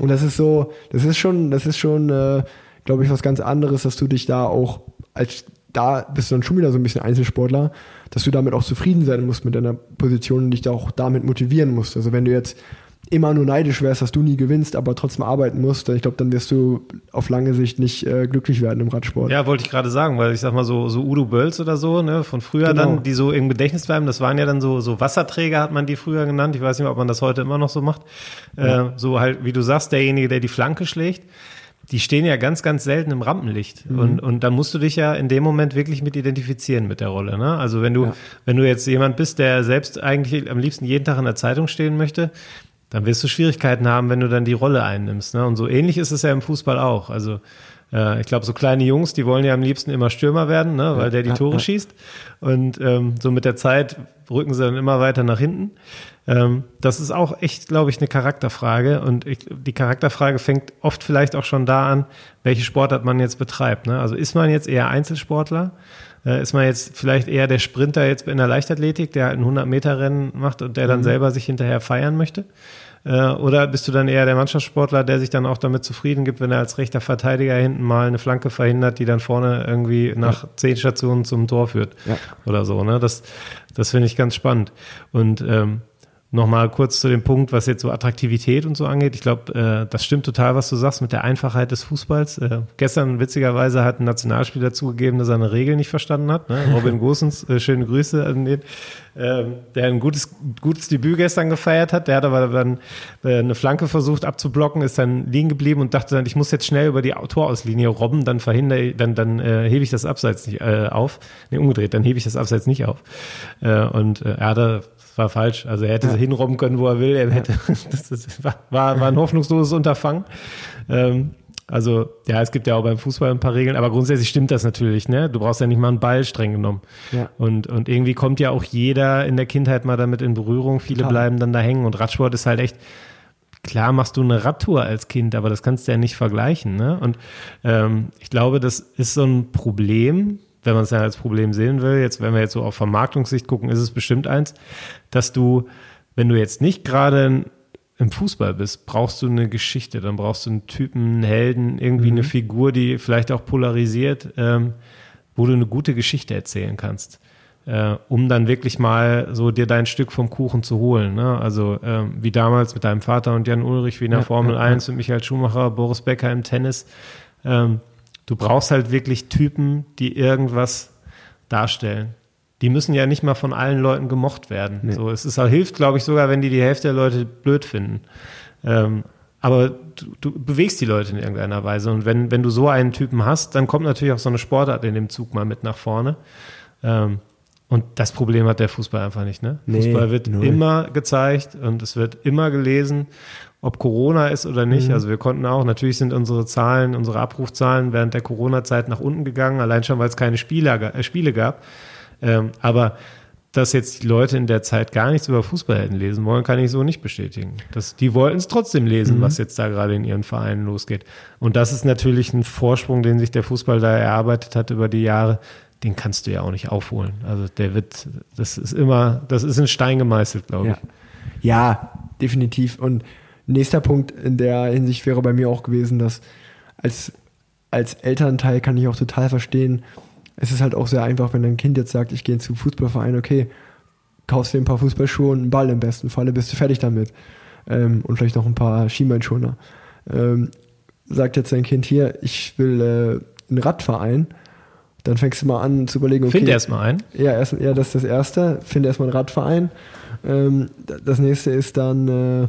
Und das ist so, das ist schon, das ist schon, äh, glaube ich, was ganz anderes, dass du dich da auch als da bist du dann schon wieder so ein bisschen Einzelsportler, dass du damit auch zufrieden sein musst mit deiner Position und dich da auch damit motivieren musst. Also wenn du jetzt immer nur neidisch wärst, dass du nie gewinnst, aber trotzdem arbeiten musst, ich glaube, dann wirst du auf lange Sicht nicht äh, glücklich werden im Radsport. Ja, wollte ich gerade sagen, weil ich sag mal so, so Udo Bölz oder so, ne, von früher Genau. dann, die so im Gedächtnis bleiben, das waren ja dann so, so Wasserträger, hat man die früher genannt. Ich weiß nicht, ob man das heute immer noch so macht. Äh, so halt, wie du sagst, derjenige, der die Flanke schlägt. Die stehen ja ganz, ganz selten im Rampenlicht. Mhm. Und, und da musst du dich ja in dem Moment wirklich mit identifizieren mit der Rolle. Ne? Also wenn du, Ja. wenn du jetzt jemand bist, der selbst eigentlich am liebsten jeden Tag in der Zeitung stehen möchte, dann wirst du Schwierigkeiten haben, wenn du dann die Rolle einnimmst. Ne? Und so ähnlich ist es ja im Fußball auch. Also äh, ich glaube, so kleine Jungs, die wollen ja am liebsten immer Stürmer werden, ne? weil der die ja, Tore ja. schießt. Und ähm, so mit der Zeit rücken sie dann immer weiter nach hinten. Ähm, das ist auch echt, glaube ich, eine Charakterfrage. Und ich, die Charakterfrage fängt oft vielleicht auch schon da an, welche Sportart man jetzt betreibt. Ne? Also ist man jetzt eher Einzelsportler? Äh, ist man jetzt vielleicht eher der Sprinter jetzt in der Leichtathletik, der halt ein 100-Meter-Rennen macht und der dann selber sich hinterher feiern möchte? Äh, oder bist du dann eher der Mannschaftssportler, der sich dann auch damit zufrieden gibt, wenn er als rechter Verteidiger hinten mal eine Flanke verhindert, die dann vorne irgendwie nach zehn Stationen zum Tor führt Ja. oder so. Ne? Das, das finde ich ganz spannend. Und ähm, Nochmal kurz zu dem Punkt, was jetzt so Attraktivität und so angeht. Ich glaube, äh, das stimmt total, was du sagst mit der Einfachheit des Fußballs. Äh, gestern, witzigerweise, hat ein Nationalspieler zugegeben, dass er eine Regel nicht verstanden hat. Ne? [laughs] Robin Gosens, äh, schöne Grüße an den, ähm, der ein gutes, gutes Debüt gestern gefeiert hat. Der hat aber dann eine Flanke versucht abzublocken, ist dann liegen geblieben und dachte dann, ich muss jetzt schnell über die Torauslinie robben, dann verhindere ich, dann, dann hebe ich das Abseits nicht auf. Nee, umgedreht, dann hebe ich das Abseits nicht auf. Und er hatte das war falsch. Also er hätte Ja. hinrobben können, wo er will. Er hätte, [laughs] das, das war, war ein hoffnungsloses Unterfangen. Ähm, also ja, es gibt ja auch beim Fußball ein paar Regeln, aber grundsätzlich stimmt das natürlich. Ne? Du brauchst ja nicht mal einen Ball streng genommen. Ja. Und, und irgendwie kommt ja auch jeder in der Kindheit mal damit in Berührung. Viele Total. bleiben dann da hängen und Radsport ist halt echt klar machst du eine Radtour als Kind, aber das kannst du ja nicht vergleichen. Ne? Und ähm, ich glaube, das ist so ein Problem, wenn man es ja als Problem sehen will. Jetzt, wenn wir jetzt so auf Vermarktungssicht gucken, ist es bestimmt eins, dass du, wenn du jetzt nicht gerade im Fußball bist, brauchst du eine Geschichte, dann brauchst du einen Typen, einen Helden, irgendwie eine Figur, die vielleicht auch polarisiert, ähm, wo du eine gute Geschichte erzählen kannst äh, um dann wirklich mal so dir dein Stück vom Kuchen zu holen. Ne? Also ähm, wie damals mit deinem Vater und Jan Ulrich, wie in der Ja, Formel ja, 1 und Michael Schumacher, Boris Becker im Tennis. Ähm, du brauchst halt wirklich Typen, die irgendwas darstellen. die müssen ja nicht mal von allen Leuten gemocht werden. Nee. So, es ist, hilft, glaube ich, sogar, wenn die die Hälfte der Leute blöd finden. Ähm, aber du, du, bewegst die Leute in irgendeiner Weise. Und wenn, wenn du so einen Typen hast, dann kommt natürlich auch so eine Sportart in dem Zug mal mit nach vorne. Ähm, und das Problem hat der Fußball einfach nicht. Ne? Nee, Fußball wird null. immer gezeigt und es wird immer gelesen, ob Corona ist oder nicht. Mhm. Also wir konnten auch, natürlich sind unsere Zahlen, unsere Abrufzahlen während der Corona-Zeit nach unten gegangen, allein schon, weil es keine Spiele, äh, Spiele gab. Ähm, aber dass jetzt die Leute in der Zeit gar nichts über Fußball hätten lesen wollen, kann ich so nicht bestätigen. Das, die wollten es trotzdem lesen, mhm. was jetzt da gerade in ihren Vereinen losgeht. Und das ist natürlich ein Vorsprung, den sich der Fußball da erarbeitet hat über die Jahre. Den kannst du ja auch nicht aufholen. Also der wird, das ist immer, das ist in Stein gemeißelt, glaube ja. ich. Ja, definitiv. Und nächster Punkt in der Hinsicht wäre bei mir auch gewesen, dass als, als Elternteil kann ich auch total verstehen, es ist halt auch sehr einfach, wenn dein Kind jetzt sagt, ich gehe zum Fußballverein, okay, kaufst dir ein paar Fußballschuhe und einen Ball im besten Falle, bist du fertig damit. Ähm, und vielleicht noch ein paar Schienbeinschoner. Ähm, sagt jetzt dein Kind hier, ich will äh, einen Radverein, dann fängst du mal an zu überlegen, okay. Find erstmal einen. Ja, erst, ja, das ist das Erste. Finde erstmal einen Radverein. Ähm, das nächste ist dann, äh,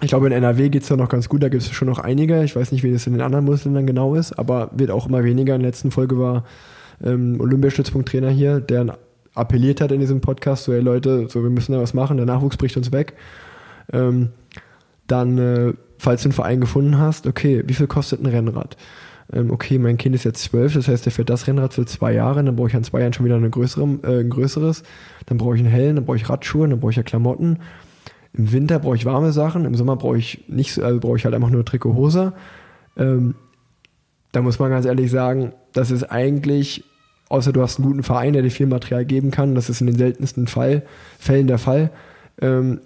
ich glaube, in NRW geht es ja noch ganz gut, da gibt es schon noch einige. Ich weiß nicht, wie das in den anderen Bundesländern genau ist, aber wird auch immer weniger. In der letzten Folge war ähm, Olympiastützpunkt-Trainer hier, der appelliert hat in diesem Podcast, so, hey Leute, so, wir müssen da was machen, der Nachwuchs bricht uns weg. Ähm, dann, äh, falls du einen Verein gefunden hast, okay, wie viel kostet ein Rennrad? Ähm, okay, mein Kind ist jetzt zwölf, das heißt, der fährt das Rennrad für zwei Jahre, dann brauche ich an zwei Jahren schon wieder eine größere, äh, ein größeres, dann brauche ich einen Helm, dann brauche ich Radschuhe, dann brauche ich ja Klamotten. Im Winter brauche ich warme Sachen, im Sommer brauche ich nicht, also brauche ich halt einfach nur Trikot, Hose. Ähm, da muss man ganz ehrlich sagen, das ist eigentlich, außer du hast einen guten Verein, der dir viel Material geben kann, das ist in den seltensten Fall, Fällen der Fall, ähm,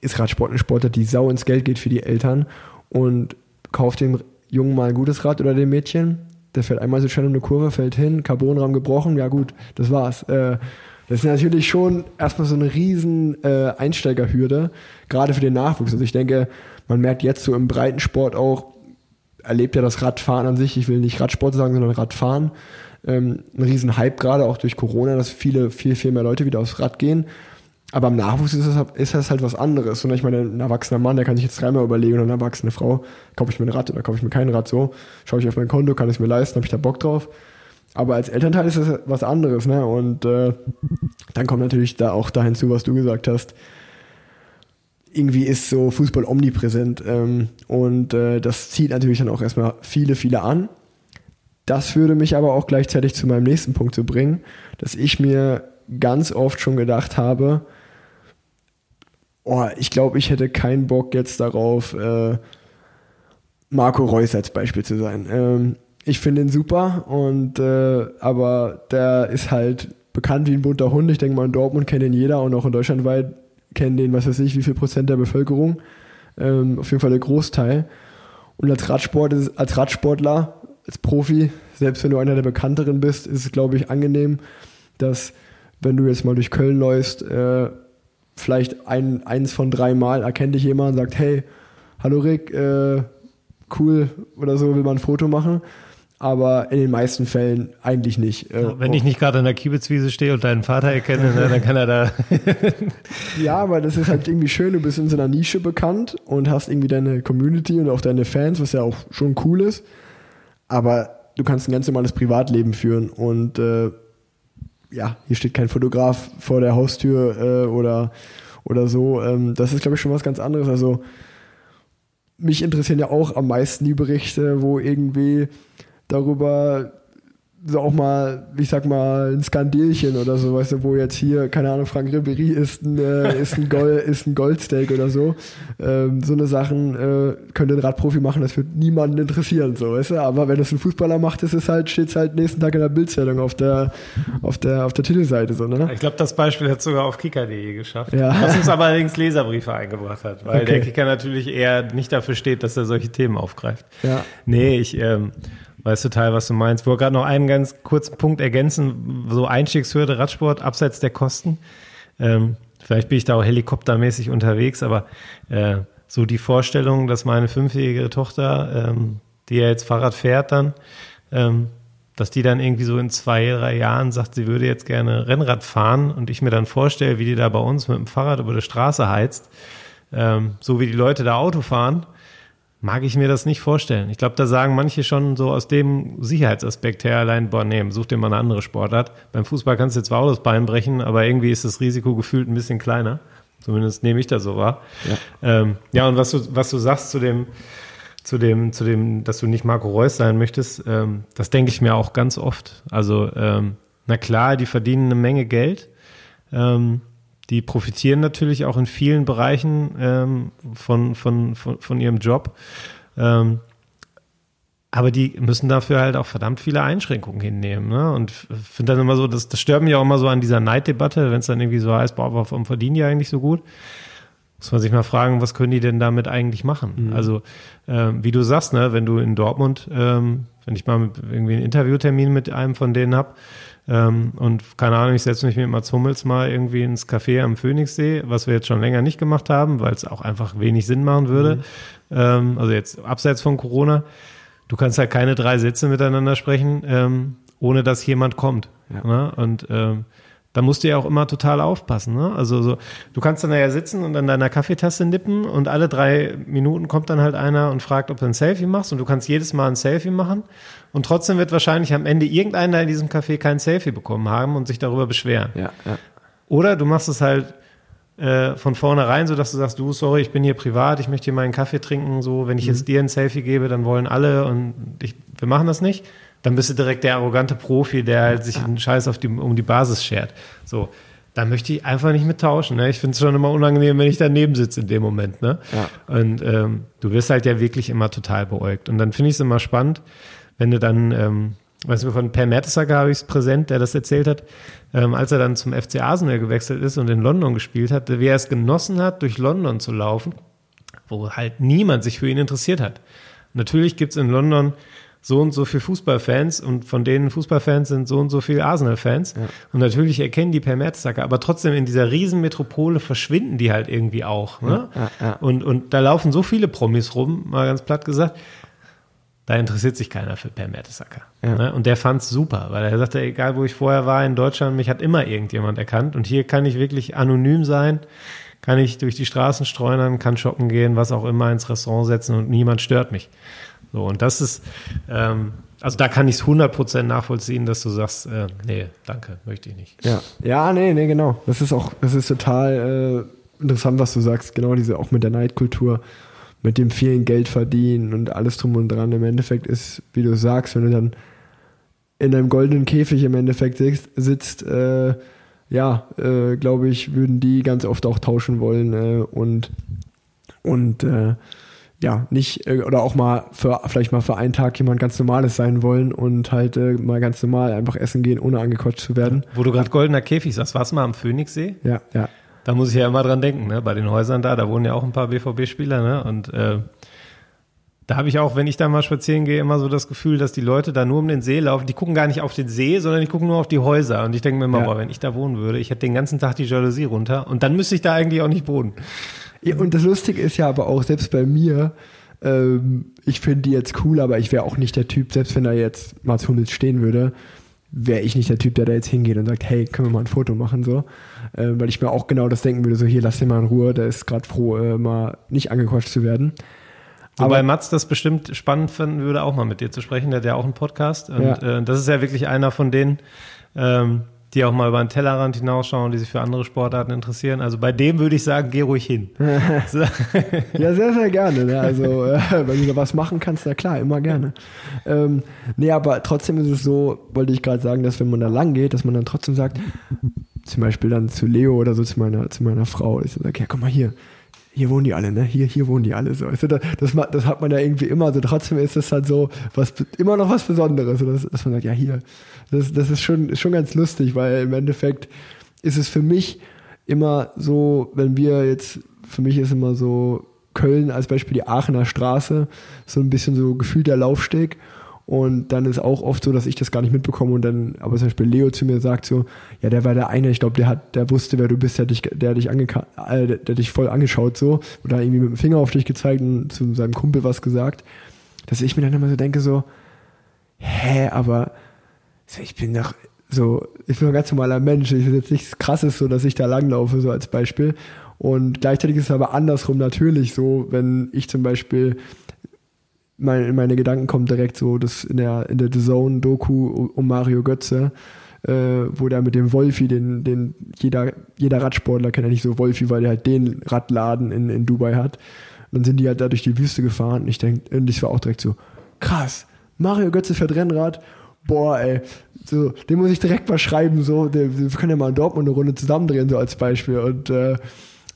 ist Radsport eine Sportart, die sau ins Geld geht für die Eltern und kauft dem Jungen mal ein gutes Rad oder dem Mädchen, der fährt einmal so schnell um eine Kurve, fällt hin, Carbonrahmen gebrochen, ja gut, das war's. Äh, das ist natürlich schon erstmal so eine riesen äh, Einsteigerhürde, gerade für den Nachwuchs. Also ich denke, man merkt jetzt so im Breitensport auch, erlebt ja das Radfahren an sich, ich will nicht Radsport sagen, sondern Radfahren, ähm, ein riesen Hype gerade auch durch Corona, dass viele, viel, viel mehr Leute wieder aufs Rad gehen. Aber im Nachwuchs ist das, ist das halt was anderes. Und ich meine, ein erwachsener Mann, der kann sich jetzt dreimal überlegen, oder eine erwachsene Frau, kaufe ich mir ein Rad oder kaufe ich mir kein Rad so, schaue ich auf mein Konto, kann ich es mir leisten, habe ich da Bock drauf. Aber als Elternteil ist das was anderes, ne? Und äh, dann kommt natürlich da auch da hinzu, was du gesagt hast irgendwie ist so Fußball omnipräsent ähm, und äh, das zieht natürlich dann auch erstmal viele, viele an. Das würde mich aber auch gleichzeitig zu meinem nächsten Punkt zu bringen, dass ich mir ganz oft schon gedacht habe, oh, ich glaube, ich hätte keinen Bock jetzt darauf, äh, Marco Reus als Beispiel zu sein. Ähm, ich finde ihn super und äh, aber der ist halt bekannt wie ein bunter Hund. Ich denke mal, in Dortmund kennt ihn jeder und auch in Deutschland weit kennen den, was weiß ich, wie viel Prozent der Bevölkerung. Ähm, auf jeden Fall der Großteil. Und als, Radsport, als Radsportler, als Profi, selbst wenn du einer der bekannteren bist, ist es, glaube ich, angenehm, dass, wenn du jetzt mal durch Köln läufst, äh, vielleicht ein, eins von drei Mal erkennt dich jemand und sagt, hey, hallo Rick, äh, cool oder so, will man ein Foto machen aber in den meisten Fällen eigentlich nicht. Äh, wenn ich nicht gerade an der Kiebitzwiese stehe und deinen Vater erkenne, ne, dann kann er da. [laughs] ja, aber das ist halt irgendwie schön, du bist in so einer Nische bekannt und hast irgendwie deine Community und auch deine Fans, was ja auch schon cool ist. Aber du kannst ein ganz normales Privatleben führen und äh, ja, hier steht kein Fotograf vor der Haustür äh, oder, oder so. Ähm, das ist, glaube ich, schon was ganz anderes. Also mich interessieren ja auch am meisten die Berichte, wo irgendwie darüber so auch mal, ich sag mal, ein Skandelchen oder so, weißt du, wo jetzt hier, keine Ahnung, Frank Ribery ist ein, äh, ist ein, Gold, [laughs] ist ein Goldsteak oder so. Ähm, so eine Sachen äh, könnte ein Radprofi machen, das wird niemanden interessieren, so, weißt du. Aber wenn das ein Fußballer macht, ist es halt, steht es halt nächsten Tag in der Bildzeitung auf der, auf der, auf der Titelseite, so, ne? Ich glaube, das Beispiel hat sogar auf kicker.de geschafft. Ja. Was uns aber allerdings Leserbriefe eingebracht hat, weil okay. der Kicker natürlich eher nicht dafür steht, dass er solche Themen aufgreift. Ja. Nee, ich, ähm, Weißt du total, was du meinst. Ich wollte gerade noch einen ganz kurzen Punkt ergänzen. So Einstiegshürde Radsport abseits der Kosten. Ähm, vielleicht bin ich da auch helikoptermäßig unterwegs, aber äh, so die Vorstellung, dass meine fünfjährige Tochter, ähm, die ja jetzt Fahrrad fährt dann, ähm, dass die dann irgendwie so in zwei, drei Jahren sagt, sie würde jetzt gerne Rennrad fahren und ich mir dann vorstelle, wie die da bei uns mit dem Fahrrad über die Straße heizt, ähm, so wie die Leute da Auto fahren, mag ich mir das nicht vorstellen. Ich glaube, da sagen manche schon so aus dem Sicherheitsaspekt her allein, boah, nee, such dir mal eine andere Sportart. Beim Fußball kannst du jetzt zwar auch das Bein brechen, aber irgendwie ist das Risiko gefühlt ein bisschen kleiner. Zumindest nehme ich das so wahr. Ja, ähm, ja und was du, was du sagst zu dem, zu dem, zu dem, dass du nicht Marco Reus sein möchtest, ähm, das denke ich mir auch ganz oft. Also, ähm, na klar, die verdienen eine Menge Geld. Ähm, die profitieren natürlich auch in vielen Bereichen ähm, von, von, von, von ihrem Job. Ähm, aber die müssen dafür halt auch verdammt viele Einschränkungen hinnehmen. Ne? Und finde dann immer so, das, das stört mich auch immer so an dieser Neiddebatte, wenn es dann irgendwie so heißt, boah, warum verdienen die eigentlich so gut? Muss man sich mal fragen, was können die denn damit eigentlich machen? Mhm. Also, ähm, wie du sagst, ne, wenn du in Dortmund, ähm, wenn ich mal irgendwie einen Interviewtermin mit einem von denen hab ähm, und keine Ahnung, ich setze mich mit Mats Hummels mal irgendwie ins Café am Phoenixsee, was wir jetzt schon länger nicht gemacht haben, weil es auch einfach wenig Sinn machen würde. Mhm. Ähm, also jetzt abseits von Corona. Du kannst halt keine drei Sätze miteinander sprechen, ähm, ohne dass jemand kommt. Ja. Ne? Und ähm, da musst du ja auch immer total aufpassen. Ne? Also so, du kannst dann ja sitzen und an deiner Kaffeetasse nippen und alle drei Minuten kommt dann halt einer und fragt, ob du ein Selfie machst und du kannst jedes Mal ein Selfie machen und trotzdem wird wahrscheinlich am Ende irgendeiner in diesem Café kein Selfie bekommen haben und sich darüber beschweren. Ja, ja. Oder du machst es halt äh, von vornherein, so dass du sagst, du, sorry, ich bin hier privat, ich möchte hier meinen Kaffee trinken, so, wenn ich mhm. jetzt dir ein Selfie gebe, dann wollen alle und ich, wir machen das nicht dann bist du direkt der arrogante Profi, der halt sich einen Scheiß auf die, um die Basis schert. So, da möchte ich einfach nicht mit tauschen. Ne? Ich finde es schon immer unangenehm, wenn ich daneben sitze in dem Moment. Ne? Ja. Und ähm, du wirst halt ja wirklich immer total beäugt. Und dann finde ich es immer spannend, wenn du dann, ähm, weißt du, von Per Mertesacker habe ich es präsent, der das erzählt hat, ähm, als er dann zum FC Arsenal gewechselt ist und in London gespielt hat, wie er es genossen hat, durch London zu laufen, wo halt niemand sich für ihn interessiert hat. Natürlich gibt es in London so und so viele Fußballfans und von denen Fußballfans sind so und so viele Arsenal-Fans. Ja. Und natürlich erkennen die per Mertesacker, aber trotzdem in dieser Riesenmetropole verschwinden die halt irgendwie auch. Ne? Ja, ja, und, und da laufen so viele Promis rum, mal ganz platt gesagt. Da interessiert sich keiner für Per Mertesacker. Ne? Und der fand's super, weil er sagte, egal wo ich vorher war in Deutschland, mich hat immer irgendjemand erkannt. Und hier kann ich wirklich anonym sein, kann ich durch die Straßen streunern, kann shoppen gehen, was auch immer, ins Restaurant setzen und niemand stört mich. So, und das ist, ähm, also da kann ich es 100% nachvollziehen, dass du sagst, äh, nee, danke, möchte ich nicht. Ja, ja, nee, nee, genau. Das ist auch, das ist total äh, interessant, was du sagst, genau diese, auch mit der Neidkultur, mit dem vielen Geld verdienen und alles drum und dran. Im Endeffekt ist, wie du sagst, wenn du dann in einem goldenen Käfig im Endeffekt sitzt, sitzt äh, ja, äh, glaube ich, würden die ganz oft auch tauschen wollen äh, und und äh, ja, nicht, äh, oder auch mal für, vielleicht mal für einen Tag jemand ganz Normales sein wollen und halt äh, mal ganz normal einfach essen gehen, ohne angequatscht zu werden. Wo du gerade goldener Käfig sagst, warst du mal am Phoenixsee? Ja, ja. Da muss ich ja immer dran denken, ne? Bei den Häusern da, da wohnen ja auch ein paar BVB-Spieler, ne? Und äh, da habe ich auch, wenn ich da mal spazieren gehe, immer so das Gefühl, dass die Leute da nur um den See laufen. Die gucken gar nicht auf den See, sondern die gucken nur auf die Häuser. Und ich denke mir immer, ja. boah, wenn ich da wohnen würde, ich hätte den ganzen Tag die Jalousie runter und dann müsste ich da eigentlich auch nicht wohnen. Ja, und das Lustige ist ja aber auch, selbst bei mir, ähm, ich finde die jetzt cool, aber ich wäre auch nicht der Typ, selbst wenn da jetzt Mats Hummels stehen würde, wäre ich nicht der Typ, der da jetzt hingeht und sagt, hey, können wir mal ein Foto machen, so. Äh, weil ich mir auch genau das denken würde, so hier, lass den mal in Ruhe, der ist gerade froh, äh, mal nicht angequatscht zu werden. Wobei Mats das bestimmt spannend finden würde, auch mal mit dir zu sprechen. Der hat ja auch einen Podcast. Und ja. äh, das ist ja wirklich einer von denen, ähm, die auch mal über den Tellerrand hinausschauen, die sich für andere Sportarten interessieren. Also bei dem würde ich sagen, geh ruhig hin. [laughs] ja, sehr, sehr gerne. Ne? Also äh, wenn du da was machen kannst, na klar, immer gerne. Ähm, nee, aber trotzdem ist es so, wollte ich gerade sagen, dass wenn man da lang geht, dass man dann trotzdem sagt, zum Beispiel dann zu Leo oder so zu meiner, zu meiner Frau, ich sage, ja, komm mal hier, hier wohnen die alle, ne? Hier, hier wohnen die alle so. Also das, das, das, hat man ja irgendwie immer. Also trotzdem ist es halt so was immer noch was Besonderes. Dass, dass man sagt, ja, hier, das, das ist schon, schon ganz lustig, weil im Endeffekt ist es für mich immer so, wenn wir jetzt, für mich ist immer so Köln als Beispiel die Aachener Straße, so ein bisschen so gefühlt der Laufsteg. Und dann ist auch oft so, dass ich das gar nicht mitbekomme und dann, aber zum Beispiel Leo zu mir sagt so, ja, der war der eine, ich glaube, der hat, der wusste, wer du bist, der dich, der dich angeka äh, der, der dich voll angeschaut so oder irgendwie mit dem Finger auf dich gezeigt und zu seinem Kumpel was gesagt, dass ich mir dann immer so denke so, hä, aber ich bin doch so, ich bin ein ganz normaler Mensch. Ich bin jetzt nichts krasses, so dass ich da langlaufe, so als Beispiel. Und gleichzeitig ist es aber andersrum natürlich so, wenn ich zum Beispiel mein, in meine Gedanken kommt direkt so, das in der, in der The Zone-Doku um Mario Götze, äh, wo der mit dem Wolfi, den, den jeder, jeder Radsportler kennt ja nicht so Wolfi, weil er halt den Radladen in, in Dubai hat. Und dann sind die halt da durch die Wüste gefahren und ich denke, und ich war auch direkt so, krass, Mario Götze fährt Rennrad, boah, ey, so, den muss ich direkt mal schreiben, so, der, wir können ja mal in Dortmund eine Runde zusammendrehen, so als Beispiel. Und äh,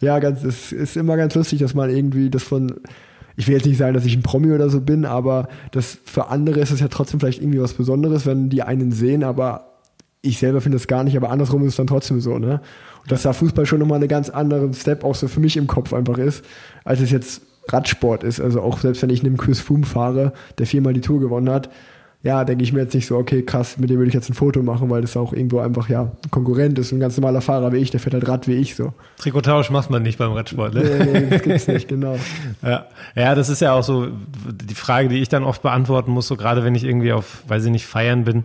ja, ganz, es ist immer ganz lustig, dass man irgendwie das von, ich will jetzt nicht sagen, dass ich ein Promi oder so bin, aber das für andere ist es ja trotzdem vielleicht irgendwie was Besonderes, wenn die einen sehen, aber ich selber finde es gar nicht, aber andersrum ist es dann trotzdem so, ne? Und dass da Fußball schon nochmal einen ganz anderen Step auch so für mich im Kopf einfach ist, als es jetzt Radsport ist. Also auch selbst wenn ich einen Chris Froome fahre, der viermal die Tour gewonnen hat, ja, denke ich mir jetzt nicht so, okay, krass, mit dem würde ich jetzt ein Foto machen, weil das auch irgendwo einfach, ja, ein Konkurrent ist, ein ganz normaler Fahrer wie ich, der fährt halt Rad wie ich so. Trikottausch macht man nicht beim Radsport, ne? Nee, nee, das gibt's nicht, genau. [laughs] ja. ja, das ist ja auch so die Frage, die ich dann oft beantworten muss, so gerade wenn ich irgendwie auf, weiß ich nicht, feiern bin,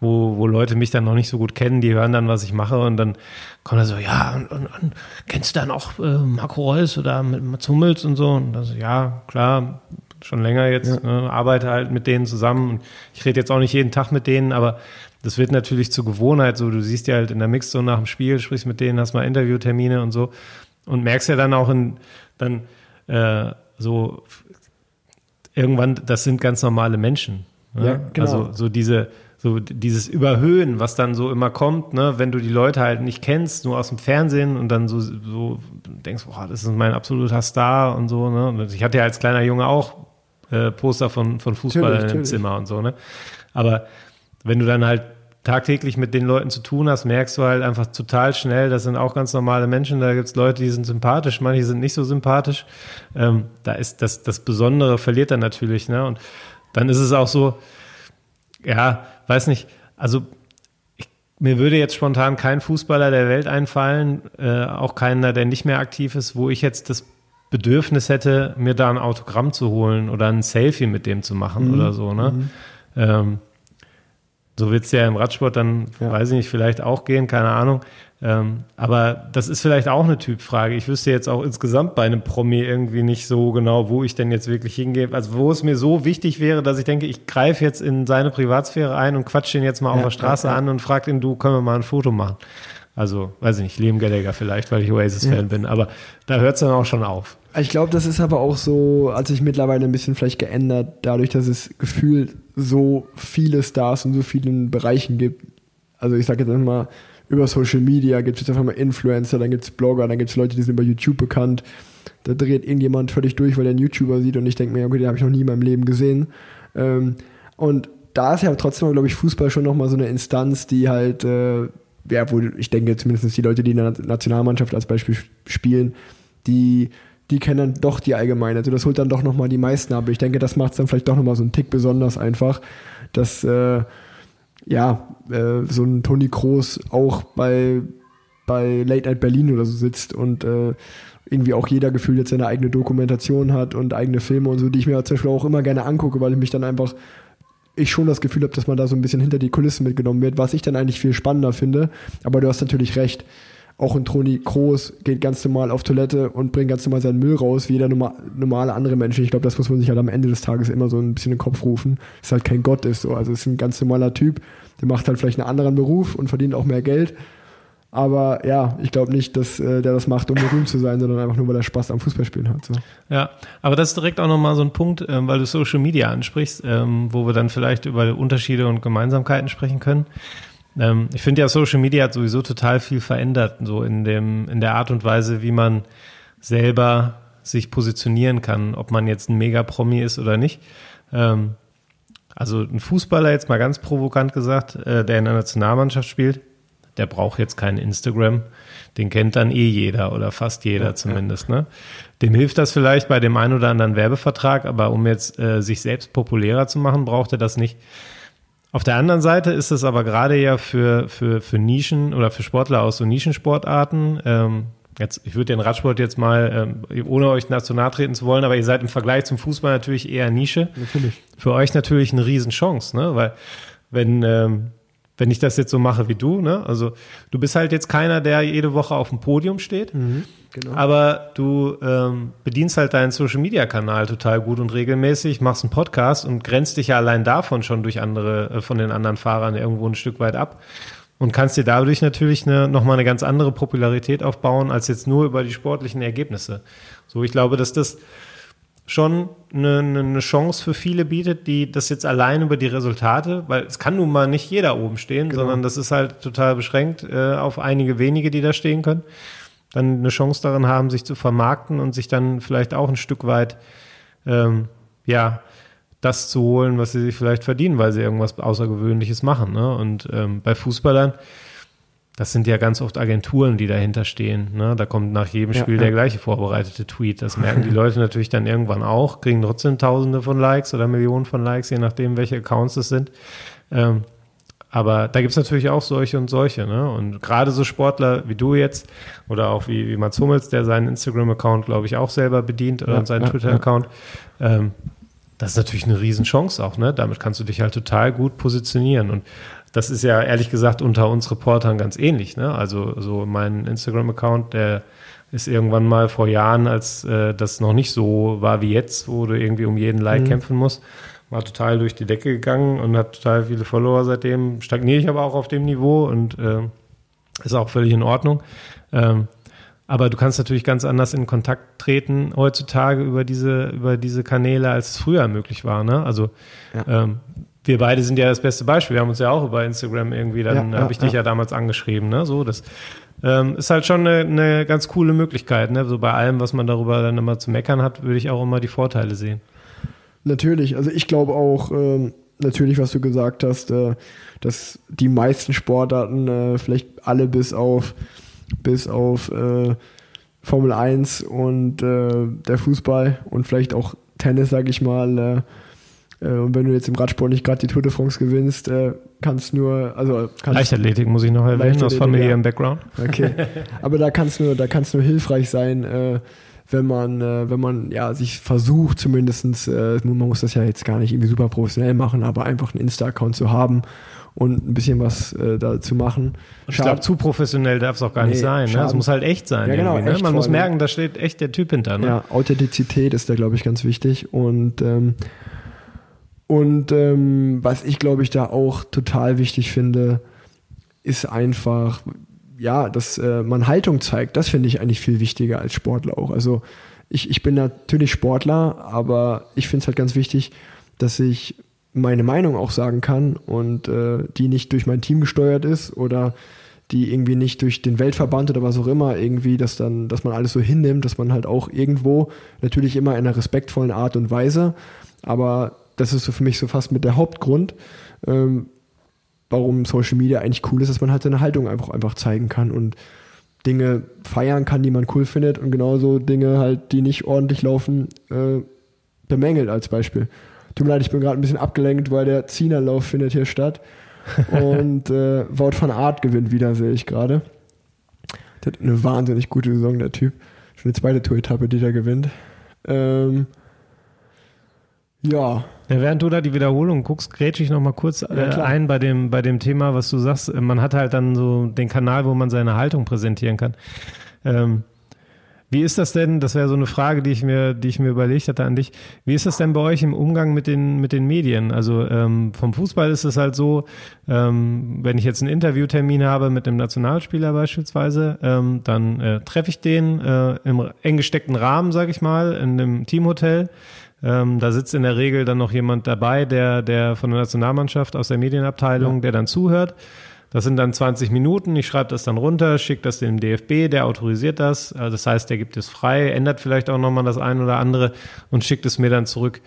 wo, wo Leute mich dann noch nicht so gut kennen, die hören dann, was ich mache und dann kommt er so, ja, und, und, und kennst du dann auch äh, Marco Reus oder mit Mats Hummels und so? Und dann so, ja, klar, schon länger jetzt, ja. ne, arbeite halt mit denen zusammen und ich rede jetzt auch nicht jeden Tag mit denen, aber das wird natürlich zur Gewohnheit so. Du siehst ja halt in der Mixzone nach dem Spiel, sprichst mit denen, hast mal Interviewtermine und so und merkst ja dann auch in, dann äh, so irgendwann, das sind ganz normale Menschen. Ne? Ja, genau. Also so diese, so dieses Überhöhen, was dann so immer kommt, ne, wenn du die Leute halt nicht kennst, nur aus dem Fernsehen und dann so, so denkst, boah, das ist mein absoluter Star und so, ne. Und ich hatte ja als kleiner Junge auch äh, Poster von, von Fußballern im Zimmer und so, ne? Aber wenn du dann halt tagtäglich mit den Leuten zu tun hast, merkst du halt einfach total schnell, das sind auch ganz normale Menschen, da gibt's Leute, die sind sympathisch, manche sind nicht so sympathisch. Ähm, da ist das, das Besondere verliert dann natürlich, ne? Und dann ist es auch so, ja, weiß nicht, also ich, mir würde jetzt spontan kein Fußballer der Welt einfallen, äh, auch keiner, der nicht mehr aktiv ist, wo ich jetzt das Bedürfnis hätte, mir da ein Autogramm zu holen oder ein Selfie mit dem zu machen mhm. oder so. Ne? Mhm. Ähm, so wird es ja im Radsport dann, ja. weiß ich nicht, vielleicht auch gehen, keine Ahnung. Ähm, aber das ist vielleicht auch eine Typfrage. Ich wüsste jetzt auch insgesamt bei einem Promi irgendwie nicht so genau, wo ich denn jetzt wirklich hingehe. Also wo es mir so wichtig wäre, dass ich denke, ich greife jetzt in seine Privatsphäre ein und quatsche ihn jetzt mal ja, auf der Straße ja, an und frage ihn, du, können wir mal ein Foto machen? Also, weiß ich nicht, Liam Gallagher vielleicht, weil ich Oasis-Fan ja. bin, aber da hört es dann auch schon auf. Ich glaube, das ist aber auch so, hat sich mittlerweile ein bisschen vielleicht geändert, dadurch, dass es gefühlt so viele Stars in so vielen Bereichen gibt. Also ich sage jetzt einfach mal, über Social Media gibt es jetzt einfach mal Influencer, dann gibt es Blogger, dann gibt es Leute, die sind über YouTube bekannt. Da dreht irgendjemand völlig durch, weil er einen YouTuber sieht und ich denke mir, okay, den habe ich noch nie in meinem Leben gesehen. Ähm, und da ist ja trotzdem, glaube ich, Fußball schon nochmal so eine Instanz, die halt äh, ja, wo ich denke, zumindest die Leute, die in der Nationalmannschaft als Beispiel spielen, die, die kennen dann doch die Allgemeine. Also das holt dann doch nochmal die meisten ab. Ich denke, das macht es dann vielleicht doch nochmal so einen Tick besonders einfach, dass äh, ja, äh, so ein Toni Kroos auch bei, bei Late Night Berlin oder so sitzt und äh, irgendwie auch jeder Gefühl jetzt seine eigene Dokumentation hat und eigene Filme und so, die ich mir zum Beispiel auch immer gerne angucke, weil ich mich dann einfach ich schon das Gefühl habe, dass man da so ein bisschen hinter die Kulissen mitgenommen wird, was ich dann eigentlich viel spannender finde. Aber du hast natürlich recht. Auch ein Toni Kroos geht ganz normal auf Toilette und bringt ganz normal seinen Müll raus, wie jeder normale andere Mensch. Ich glaube, das muss man sich halt am Ende des Tages immer so ein bisschen in den Kopf rufen, dass halt kein Gott ist. So. Also ist ein ganz normaler Typ, der macht halt vielleicht einen anderen Beruf und verdient auch mehr Geld. Aber ja, ich glaube nicht, dass äh, der das macht, um berühmt zu sein, sondern einfach nur, weil er Spaß am Fußballspielen hat. So. Ja, aber das ist direkt auch nochmal so ein Punkt, ähm, weil du Social Media ansprichst, ähm, wo wir dann vielleicht über Unterschiede und Gemeinsamkeiten sprechen können. Ähm, ich finde ja, Social Media hat sowieso total viel verändert, so in dem, in der Art und Weise, wie man selber sich positionieren kann, ob man jetzt ein Mega-Promi ist oder nicht. Ähm, also ein Fußballer, jetzt mal ganz provokant gesagt, äh, der in der Nationalmannschaft spielt, der braucht jetzt kein Instagram. Den kennt dann eh jeder oder fast jeder ja, zumindest. Ja. Ne? Dem hilft das vielleicht bei dem einen oder anderen Werbevertrag, aber um jetzt äh, sich selbst populärer zu machen, braucht er das nicht. Auf der anderen Seite ist es aber gerade ja für, für, für Nischen oder für Sportler aus so Nischensportarten, ähm, jetzt, ich würde den Radsport jetzt mal, ähm, ohne euch national treten zu wollen, aber ihr seid im Vergleich zum Fußball natürlich eher Nische. Natürlich. Für euch natürlich eine Riesenchance, ne? Weil wenn, ähm, wenn ich das jetzt so mache wie du, ne? Also du bist halt jetzt keiner, der jede Woche auf dem Podium steht, Mhm, genau. aber du ähm, bedienst halt deinen Social Media Kanal total gut und regelmäßig, machst einen Podcast und grenzt dich ja allein davon schon durch andere, äh, von den anderen Fahrern irgendwo ein Stück weit ab und kannst dir dadurch natürlich eine, nochmal eine ganz andere Popularität aufbauen, als jetzt nur über die sportlichen Ergebnisse. So, ich glaube, dass das schon eine, eine Chance für viele bietet, die das jetzt allein über die Resultate, weil es kann nun mal nicht jeder oben stehen, Genau. sondern das ist halt total beschränkt äh, auf einige wenige, die da stehen können, dann eine Chance darin haben, sich zu vermarkten und sich dann vielleicht auch ein Stück weit, ähm, ja, das zu holen, was sie sich vielleicht verdienen, weil sie irgendwas Außergewöhnliches machen. Ne? Und ähm, bei Fußballern, das sind ja ganz oft Agenturen, die dahinter stehen. Ne? Da kommt nach jedem Spiel ja. der gleiche vorbereitete Tweet. Das merken die Leute natürlich dann irgendwann auch, kriegen trotzdem Tausende von Likes oder Millionen von Likes, je nachdem, welche Accounts es sind. Ähm, aber da gibt's natürlich auch solche und solche. Ne? Und gerade so Sportler wie du jetzt oder auch wie, wie Mats Hummels, der seinen Instagram-Account, glaube ich, auch selber bedient oder Ja, seinen Twitter-Account, ähm, das ist natürlich eine Riesenchance auch. Ne? Damit kannst du dich halt total gut positionieren. Und das ist ja ehrlich gesagt unter uns Reportern ganz ähnlich. Ne? Also so mein Instagram-Account, der ist irgendwann mal vor Jahren, als äh, das noch nicht so war wie jetzt, wo du irgendwie um jeden Like Mhm. kämpfen musst, war total durch die Decke gegangen und hat total viele Follower seitdem. Stagniere ich aber auch auf dem Niveau und äh, ist auch völlig in Ordnung. Ähm, aber du kannst natürlich ganz anders in Kontakt treten heutzutage über diese, über diese Kanäle, als es früher möglich war. Ne? Also Ja. ähm, wir beide sind ja das beste Beispiel. Wir haben uns ja auch über Instagram irgendwie, dann Ja, habe ich dich ja. damals angeschrieben. Ne? So, das ähm, ist halt schon eine, eine ganz coole Möglichkeit. Ne? So bei allem, was man darüber dann immer zu meckern hat, würde ich auch immer die Vorteile sehen. Natürlich, also ich glaube auch, ähm, natürlich, was du gesagt hast, äh, dass die meisten Sportarten, äh, vielleicht alle bis auf, bis auf äh, Formel 1 und äh, der Fußball und vielleicht auch Tennis, sage ich mal, äh, und wenn du jetzt im Radsport nicht gerade die Tour de France gewinnst, äh, kannst nur, also kannst, Leichtathletik muss ich noch erwähnen, aus familiärem ja. Background. Okay. [laughs] Aber da kann es nur, da kann's nur hilfreich sein, äh, wenn man, äh, wenn man ja sich versucht, zumindestens, äh, man muss das ja jetzt gar nicht irgendwie super professionell machen, aber einfach einen Insta-Account zu haben und ein bisschen was äh, da zu machen. Ich glaube, zu professionell darf es auch gar nicht Nee, sein. Ne? Es schaden. muss halt echt sein. Ja, genau, ne? echt Man muss merken, da steht echt der Typ hinter. Ne? Ja, Authentizität ist da, glaube ich, ganz wichtig. Und, ähm, und ähm, was ich, glaube ich, da auch total wichtig finde, ist einfach, ja, dass äh, man Haltung zeigt. Das finde ich eigentlich viel wichtiger als Sportler auch. Also ich, ich bin natürlich Sportler, aber ich finde es halt ganz wichtig, dass ich meine Meinung auch sagen kann und äh, die nicht durch mein Team gesteuert ist oder die irgendwie nicht durch den Weltverband oder was auch immer irgendwie, dass dann, dass man alles so hinnimmt, dass man halt auch irgendwo natürlich immer in einer respektvollen Art und Weise, aber das ist so für mich so fast mit der Hauptgrund, ähm, warum Social Media eigentlich cool ist, dass man halt seine Haltung einfach einfach zeigen kann und Dinge feiern kann, die man cool findet und genauso Dinge halt, die nicht ordentlich laufen, äh, bemängelt als Beispiel. Tut mir leid, ich bin gerade ein bisschen abgelenkt, weil der Zienerlauf findet hier statt. [laughs] Und äh, Wout van Art gewinnt wieder, sehe ich gerade. Der hat eine wahnsinnig gute Saison, der Typ. Schon eine zweite Tour-Etappe, die der gewinnt. Ähm, ja, Ja, während du da die Wiederholung guckst, grätsche ich noch mal kurz äh, Ja, klar. ein bei dem, bei dem Thema, was du sagst. Äh, Man hat halt dann so den Kanal, wo man seine Haltung präsentieren kann. Ähm, wie ist das denn? Das wäre so eine Frage, die ich mir, die ich mir überlegt hatte an dich. Wie ist das denn bei euch im Umgang mit den, mit den Medien? Also ähm, vom Fußball ist es halt so, ähm, wenn ich jetzt einen Interviewtermin habe mit einem Nationalspieler beispielsweise, ähm, dann äh, treffe ich den äh, im eng gesteckten Rahmen, sage ich mal, in einem Teamhotel. Ähm, da sitzt in der Regel dann noch jemand dabei, der, der von der Nationalmannschaft aus der Medienabteilung, der dann zuhört. Das sind dann 20 Minuten. Ich schreibe das dann runter, schicke das dem DFB, der autorisiert das. Also das heißt, der gibt es frei, ändert vielleicht auch nochmal das ein oder andere und schickt es mir dann zurück.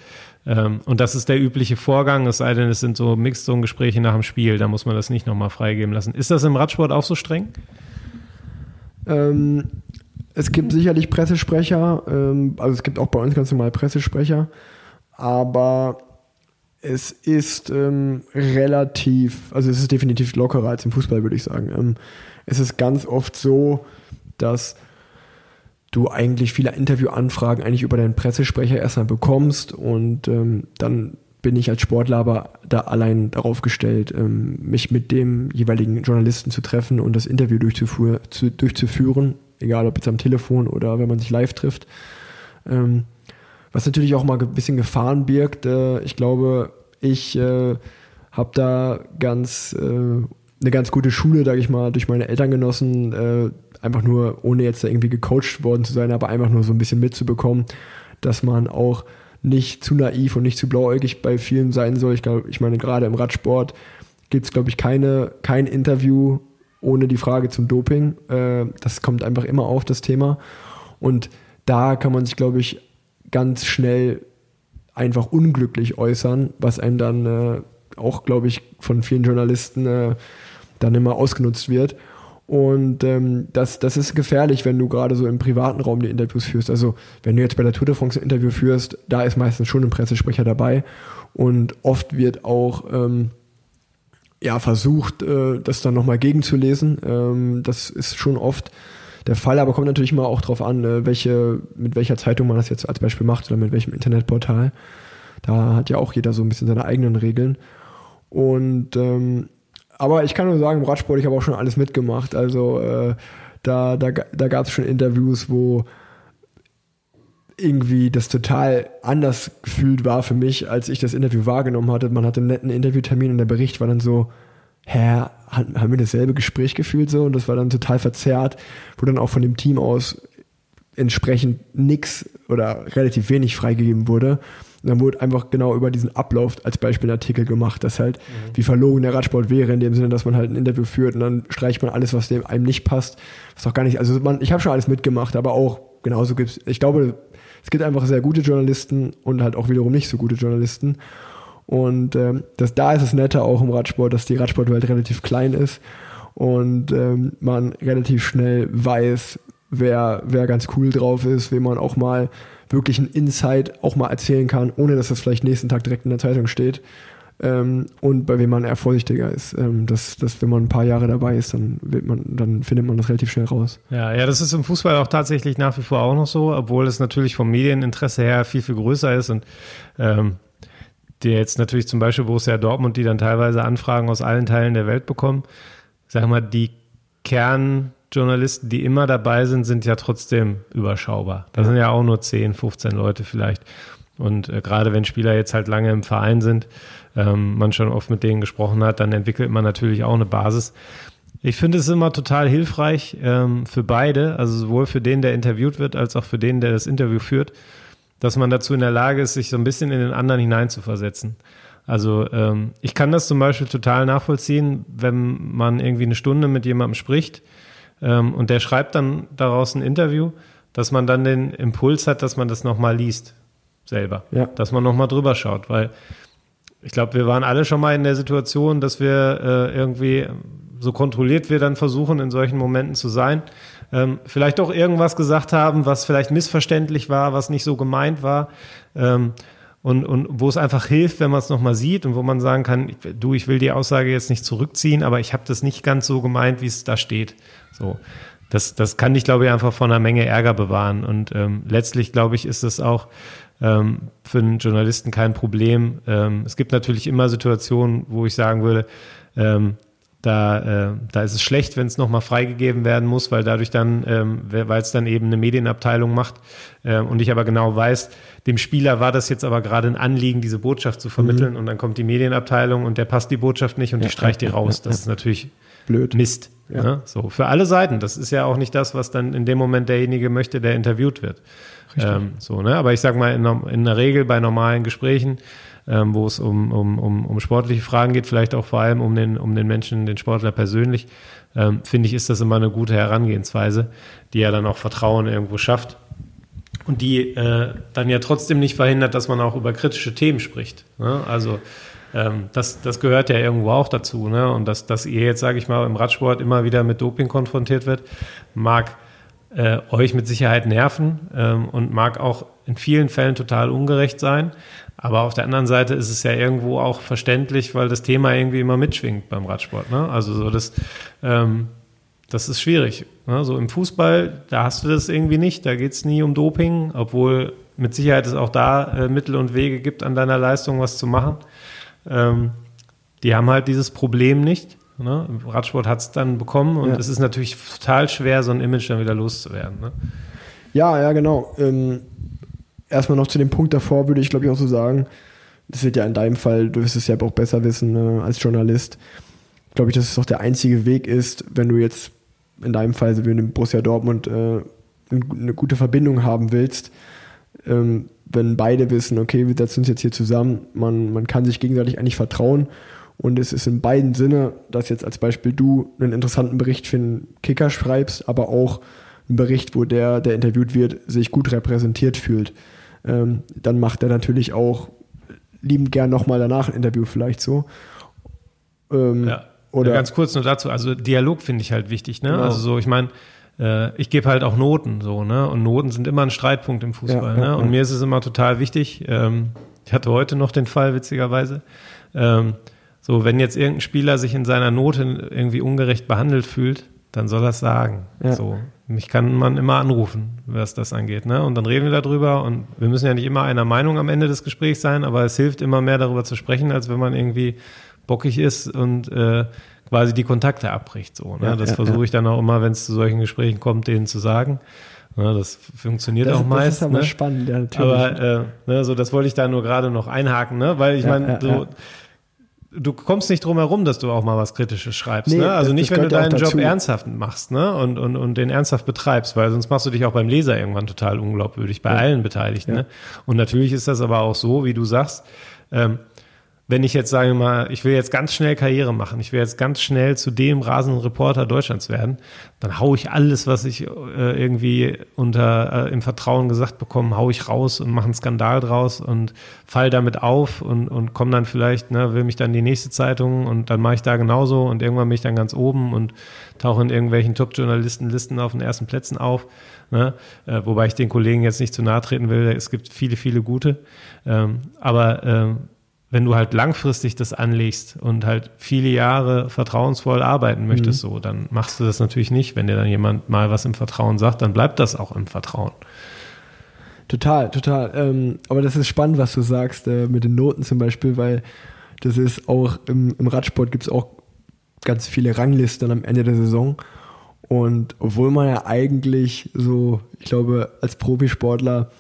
Ähm, und das ist der übliche Vorgang, es sei denn, es sind so Mixed-Zone-Gespräche nach dem Spiel. Da muss man das nicht nochmal freigeben lassen. Ist das im Radsport auch so streng? Ähm, es gibt sicherlich Pressesprecher, ähm, also es gibt auch bei uns ganz normal Pressesprecher, aber es ist ähm, relativ, also es ist definitiv lockerer als im Fußball, würde ich sagen. Ähm, es ist ganz oft so, dass du eigentlich viele Interviewanfragen eigentlich über deinen Pressesprecher erstmal bekommst und ähm, dann bin ich als Sportler aber da allein darauf gestellt, ähm, mich mit dem jeweiligen Journalisten zu treffen und das Interview durchzuführ, zu, durchzuführen, egal ob jetzt am Telefon oder wenn man sich live trifft. Ähm, was natürlich auch mal ein bisschen Gefahren birgt. Äh, ich glaube, ich äh, habe da ganz äh, eine ganz gute Schule, sage ich mal, durch meine Eltern genossen, äh, einfach nur, ohne jetzt irgendwie gecoacht worden zu sein, aber einfach nur so ein bisschen mitzubekommen, dass man auch nicht zu naiv und nicht zu blauäugig bei vielen sein soll. Ich glaube, ich meine, gerade im Radsport gibt es, glaube ich, keine, kein Interview ohne die Frage zum Doping. Äh, das kommt einfach immer auf, das Thema. Und da kann man sich, glaube ich, ganz schnell einfach unglücklich äußern, was einem dann äh, auch, glaube ich, von vielen Journalisten äh, dann immer ausgenutzt wird. Und ähm, das, das ist gefährlich, wenn du gerade so im privaten Raum die Interviews führst. Also wenn du jetzt bei der Tour de France ein Interview führst, da ist meistens schon ein Pressesprecher dabei. Und oft wird auch ähm, ja, versucht, äh, das dann nochmal gegenzulesen. Ähm, das ist schon oft der Fall, aber kommt natürlich immer auch darauf an, äh, welche, mit welcher Zeitung man das jetzt als Beispiel macht oder mit welchem Internetportal. Da hat ja auch jeder so ein bisschen seine eigenen Regeln. Und ähm, aber ich kann nur sagen, im Radsport, ich habe auch schon alles mitgemacht. Also äh, da, da, da gab es schon Interviews, wo irgendwie das total anders gefühlt war für mich, als ich das Interview wahrgenommen hatte. Man hatte einen netten Interviewtermin und der Bericht war dann so, hä, haben wir dasselbe Gespräch gefühlt so und das war dann total verzerrt, wo dann auch von dem Team aus entsprechend nichts oder relativ wenig freigegeben wurde. Und dann wurde einfach genau über diesen Ablauf als Beispiel ein Artikel gemacht, dass halt, mhm. wie verlogen der Radsport wäre, in dem Sinne, dass man halt ein Interview führt und dann streicht man alles, was dem einem nicht passt. Was auch gar nicht, also man, ich habe schon alles mitgemacht, aber auch genauso gibt's, ich glaube, es gibt einfach sehr gute Journalisten und halt auch wiederum nicht so gute Journalisten. Und ähm, das, da ist es netter auch im Radsport, dass die Radsportwelt relativ klein ist und ähm, man relativ schnell weiß, wer, wer ganz cool drauf ist, wem man auch mal wirklich ein Insight auch mal erzählen kann, ohne dass das vielleicht nächsten Tag direkt in der Zeitung steht. Ähm, und bei wem man eher vorsichtiger ist. Ähm, dass, dass, wenn man ein paar Jahre dabei ist, dann, wird man, dann findet man das relativ schnell raus. Ja, ja, das ist im Fußball auch tatsächlich nach wie vor auch noch so, obwohl es natürlich vom Medieninteresse her viel, viel größer ist und ähm, der jetzt natürlich zum Beispiel Borussia Dortmund, die dann teilweise Anfragen aus allen Teilen der Welt bekommen. Sag mal, die Kern Journalisten, die immer dabei sind, sind ja trotzdem überschaubar. Da sind ja auch nur 10, 15 Leute vielleicht. Und äh, gerade wenn Spieler jetzt halt lange im Verein sind, ähm, man schon oft mit denen gesprochen hat, dann entwickelt man natürlich auch eine Basis. Ich finde es immer total hilfreich ähm, für beide, also sowohl für den, der interviewt wird, als auch für den, der das Interview führt, dass man dazu in der Lage ist, sich so ein bisschen in den anderen hineinzuversetzen. Also ähm, ich kann das zum Beispiel total nachvollziehen, wenn man irgendwie eine Stunde mit jemandem spricht ähm, und der schreibt dann daraus ein Interview, dass man dann den Impuls hat, dass man das nochmal liest, selber. Ja. Dass man nochmal drüber schaut, weil ich glaube, wir waren alle schon mal in der Situation, dass wir äh, irgendwie, so kontrolliert wir dann versuchen, in solchen Momenten zu sein, ähm, vielleicht doch irgendwas gesagt haben, was vielleicht missverständlich war, was nicht so gemeint war. Ähm, und, und wo es einfach hilft, wenn man es nochmal sieht und wo man sagen kann, du, ich will die Aussage jetzt nicht zurückziehen, aber ich habe das nicht ganz so gemeint, wie es da steht. So. Das, das kann dich, glaube ich, einfach von einer Menge Ärger bewahren. Und ähm, letztlich, glaube ich, ist das auch ähm, für einen Journalisten kein Problem. Ähm, es gibt natürlich immer Situationen, wo ich sagen würde, ähm, da, äh, da ist es schlecht, wenn es nochmal freigegeben werden muss, weil dadurch dann, ähm, weil es dann eben eine Medienabteilung macht äh, und ich aber genau weiß, dem Spieler war das jetzt aber gerade ein Anliegen, diese Botschaft zu vermitteln mhm. und dann kommt die Medienabteilung und der passt die Botschaft nicht und ja, die streicht die raus. Das ist natürlich blöd. Mist. Ja. Ne? So, für alle Seiten. Das ist ja auch nicht das, was dann in dem Moment derjenige möchte, der interviewt wird. Ähm, so, ne? Aber ich sag mal, in, in der Regel bei normalen Gesprächen ähm, wo es um, um, um, um sportliche Fragen geht, vielleicht auch vor allem um den, um den Menschen, den Sportler persönlich, ähm, finde ich, ist das immer eine gute Herangehensweise, die ja dann auch Vertrauen irgendwo schafft und die äh, dann ja trotzdem nicht verhindert, dass man auch über kritische Themen spricht. Ne? Also ähm, das, das gehört ja irgendwo auch dazu. Ne? Und dass, dass ihr jetzt, sage ich mal, im Radsport immer wieder mit Doping konfrontiert wird, mag äh, euch mit Sicherheit nerven ähm, und mag auch in vielen Fällen total ungerecht sein. Aber auf der anderen Seite ist es ja irgendwo auch verständlich, weil das Thema irgendwie immer mitschwingt beim Radsport. Ne? Also so das, ähm, das ist schwierig. Ne? So im Fußball, da hast du das irgendwie nicht, da geht es nie um Doping, obwohl mit Sicherheit es auch da äh, Mittel und Wege gibt, an deiner Leistung was zu machen. Ähm, die haben halt dieses Problem nicht. Ne? Radsport hat es dann bekommen und ja. es ist natürlich total schwer, so ein Image dann wieder loszuwerden. Ne? Ja, ja, genau. Ähm, erstmal noch zu dem Punkt davor würde ich, glaube ich, auch so sagen, das wird ja in deinem Fall, du wirst es ja auch besser wissen äh, als Journalist, glaube ich, dass es auch der einzige Weg ist, wenn du jetzt in deinem Fall, so wie in Borussia Dortmund, äh, eine gute Verbindung haben willst, ähm, wenn beide wissen, okay, wir setzen uns jetzt hier zusammen, man, man kann sich gegenseitig eigentlich vertrauen und es ist in beiden Sinne, dass jetzt als Beispiel du einen interessanten Bericht für einen Kicker schreibst, aber auch einen Bericht, wo der, der interviewt wird, sich gut repräsentiert fühlt. Ähm, dann macht er natürlich auch liebend gern nochmal danach ein Interview vielleicht so. Ähm, ja. Oder ja, ganz kurz nur dazu, also Dialog finde ich halt wichtig, ne? Genau. Also so, ich meine, äh, ich gebe halt auch Noten so, ne? Und Noten sind immer ein Streitpunkt im Fußball, ja, ne? Und mir ist es immer total wichtig. Ähm, ich hatte heute noch den Fall, witzigerweise. Ähm, so, wenn jetzt irgendein Spieler sich in seiner Note irgendwie ungerecht behandelt fühlt, dann soll er es sagen. Ja. So, mich kann man immer anrufen, was das angeht. Ne? Und dann reden wir darüber und wir müssen ja nicht immer einer Meinung am Ende des Gesprächs sein, aber es hilft immer mehr darüber zu sprechen, als wenn man irgendwie bockig ist und äh, quasi die Kontakte abbricht. So, ne? Ja, das ja, versuche ich dann auch immer, wenn es zu solchen Gesprächen kommt, denen zu sagen. Ja, das funktioniert das, auch meist. Das ist aber ne? spannend, ja, natürlich. Aber äh, ne, so das wollte ich da nur gerade noch einhaken, ne? weil ich meine, so du kommst nicht drum herum, dass du auch mal was Kritisches schreibst. Nee, ne? Also das, nicht, das wenn du deinen Job ernsthaft machst ne? und, und, und den ernsthaft betreibst, weil sonst machst du dich auch beim Leser irgendwann total unglaubwürdig, bei ja. allen Beteiligten. Ja. Ne? Und natürlich ist das aber auch so, wie du sagst, ähm, wenn ich jetzt sage mal, ich will jetzt ganz schnell Karriere machen, ich will jetzt ganz schnell zu dem rasenden Reporter Deutschlands werden, dann hau ich alles, was ich äh, irgendwie unter äh, im Vertrauen gesagt bekomme, hau ich raus und mache einen Skandal draus und fall damit auf und, und komme dann vielleicht, ne, will mich dann die nächste Zeitung und dann mache ich da genauso und irgendwann bin ich dann ganz oben und tauche in irgendwelchen Top-Journalistenlisten auf den ersten Plätzen auf. Ne? Äh, wobei ich den Kollegen jetzt nicht zu nahe treten will, es gibt viele, viele gute. Ähm, aber ähm, wenn du halt langfristig das anlegst und halt viele Jahre vertrauensvoll arbeiten möchtest, mhm. so, dann machst du das natürlich nicht. Wenn dir dann jemand mal was im Vertrauen sagt, dann bleibt das auch im Vertrauen. Total, total. Ähm, aber das ist spannend, was du sagst äh, mit den Noten zum Beispiel, weil das ist auch im, im Radsport gibt es auch ganz viele Ranglisten am Ende der Saison. Und obwohl man ja eigentlich so, ich glaube, als Profisportler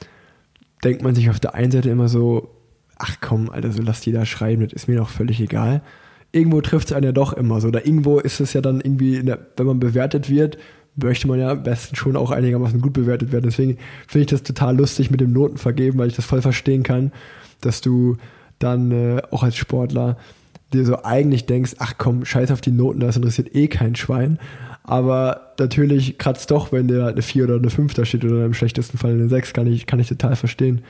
denkt man sich auf der einen Seite immer so, ach komm, Alter, so lass die da schreiben, das ist mir doch völlig egal. Irgendwo trifft es einen ja doch immer so. Oder irgendwo ist es ja dann irgendwie, der, wenn man bewertet wird, möchte man ja am besten schon auch einigermaßen gut bewertet werden. Deswegen finde ich das total lustig mit dem Notenvergeben, weil ich das voll verstehen kann, dass du dann äh, auch als Sportler dir so eigentlich denkst, ach komm, scheiß auf die Noten, das interessiert eh kein Schwein. Aber natürlich kratzt doch, wenn dir eine 4 oder eine 5 da steht oder im schlechtesten Fall eine 6, kann ich, kann ich total verstehen.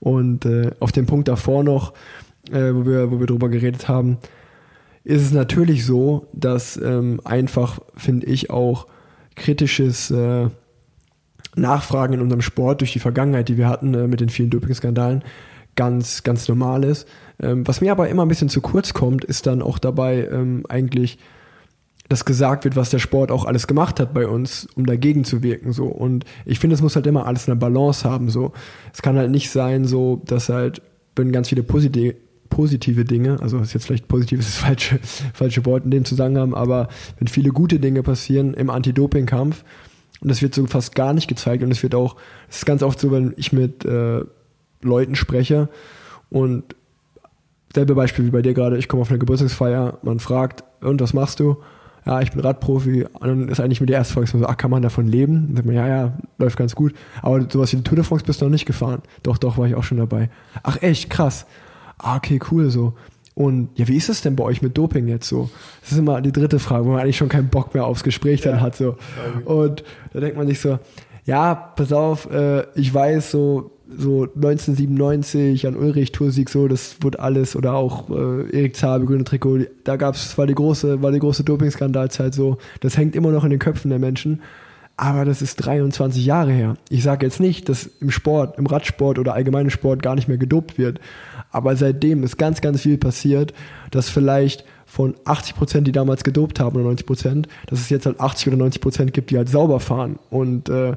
Und äh, auf dem Punkt davor noch, äh, wo, wir, wo wir drüber geredet haben, ist es natürlich so, dass ähm, einfach, finde ich, auch kritisches äh, Nachfragen in unserem Sport durch die Vergangenheit, die wir hatten äh, mit den vielen Doping-Skandalen, ganz, ganz normal ist. Ähm, was mir aber immer ein bisschen zu kurz kommt, ist dann auch dabei ähm, eigentlich dass gesagt wird, was der Sport auch alles gemacht hat bei uns, um dagegen zu wirken, so. Und ich finde, es muss halt immer alles eine Balance haben, so. Es kann halt nicht sein, so, dass halt, wenn ganz viele positive, positive Dinge, also ist jetzt vielleicht positiv ist [laughs] das falsche, falsche Wort in dem Zusammenhang, aber wenn viele gute Dinge passieren im Anti-Doping-Kampf, und das wird so fast gar nicht gezeigt, und es wird auch, es ist ganz oft so, wenn ich mit äh, Leuten spreche und selbe Beispiel wie bei dir gerade, ich komme auf eine Geburtstagsfeier, man fragt, und was machst du? Ja, ich bin Radprofi, und dann ist eigentlich mit der erste Frage so, ach, kann man davon leben? Dann sagt man, ja, ja, läuft ganz gut. Aber sowas wie die Tour de France bist du noch nicht gefahren. Doch, doch, war ich auch schon dabei. Ach, echt, krass. Ah, okay, cool, so. Und ja, wie ist es denn bei euch mit Doping jetzt so? Das ist immer die dritte Frage, wo man eigentlich schon keinen Bock mehr aufs Gespräch dann ja. hat, so. Und da denkt man sich so, ja, pass auf, äh, ich weiß so, so 1997 an Ulrich Toursieg so, das wurde alles oder auch äh, Erik Zabe, grüne Trikot, da gab's, war die große, war die große Dopingskandalzeit so, das hängt immer noch in den Köpfen der Menschen. Aber das ist 23 Jahre her. Ich sage jetzt nicht, dass im Sport, im Radsport oder allgemeinen Sport gar nicht mehr gedopt wird. Aber seitdem ist ganz, ganz viel passiert, dass vielleicht von 80 Prozent, die damals gedopt haben oder 90 Prozent, dass es jetzt halt 80 oder 90 Prozent gibt, die halt sauber fahren. Und äh,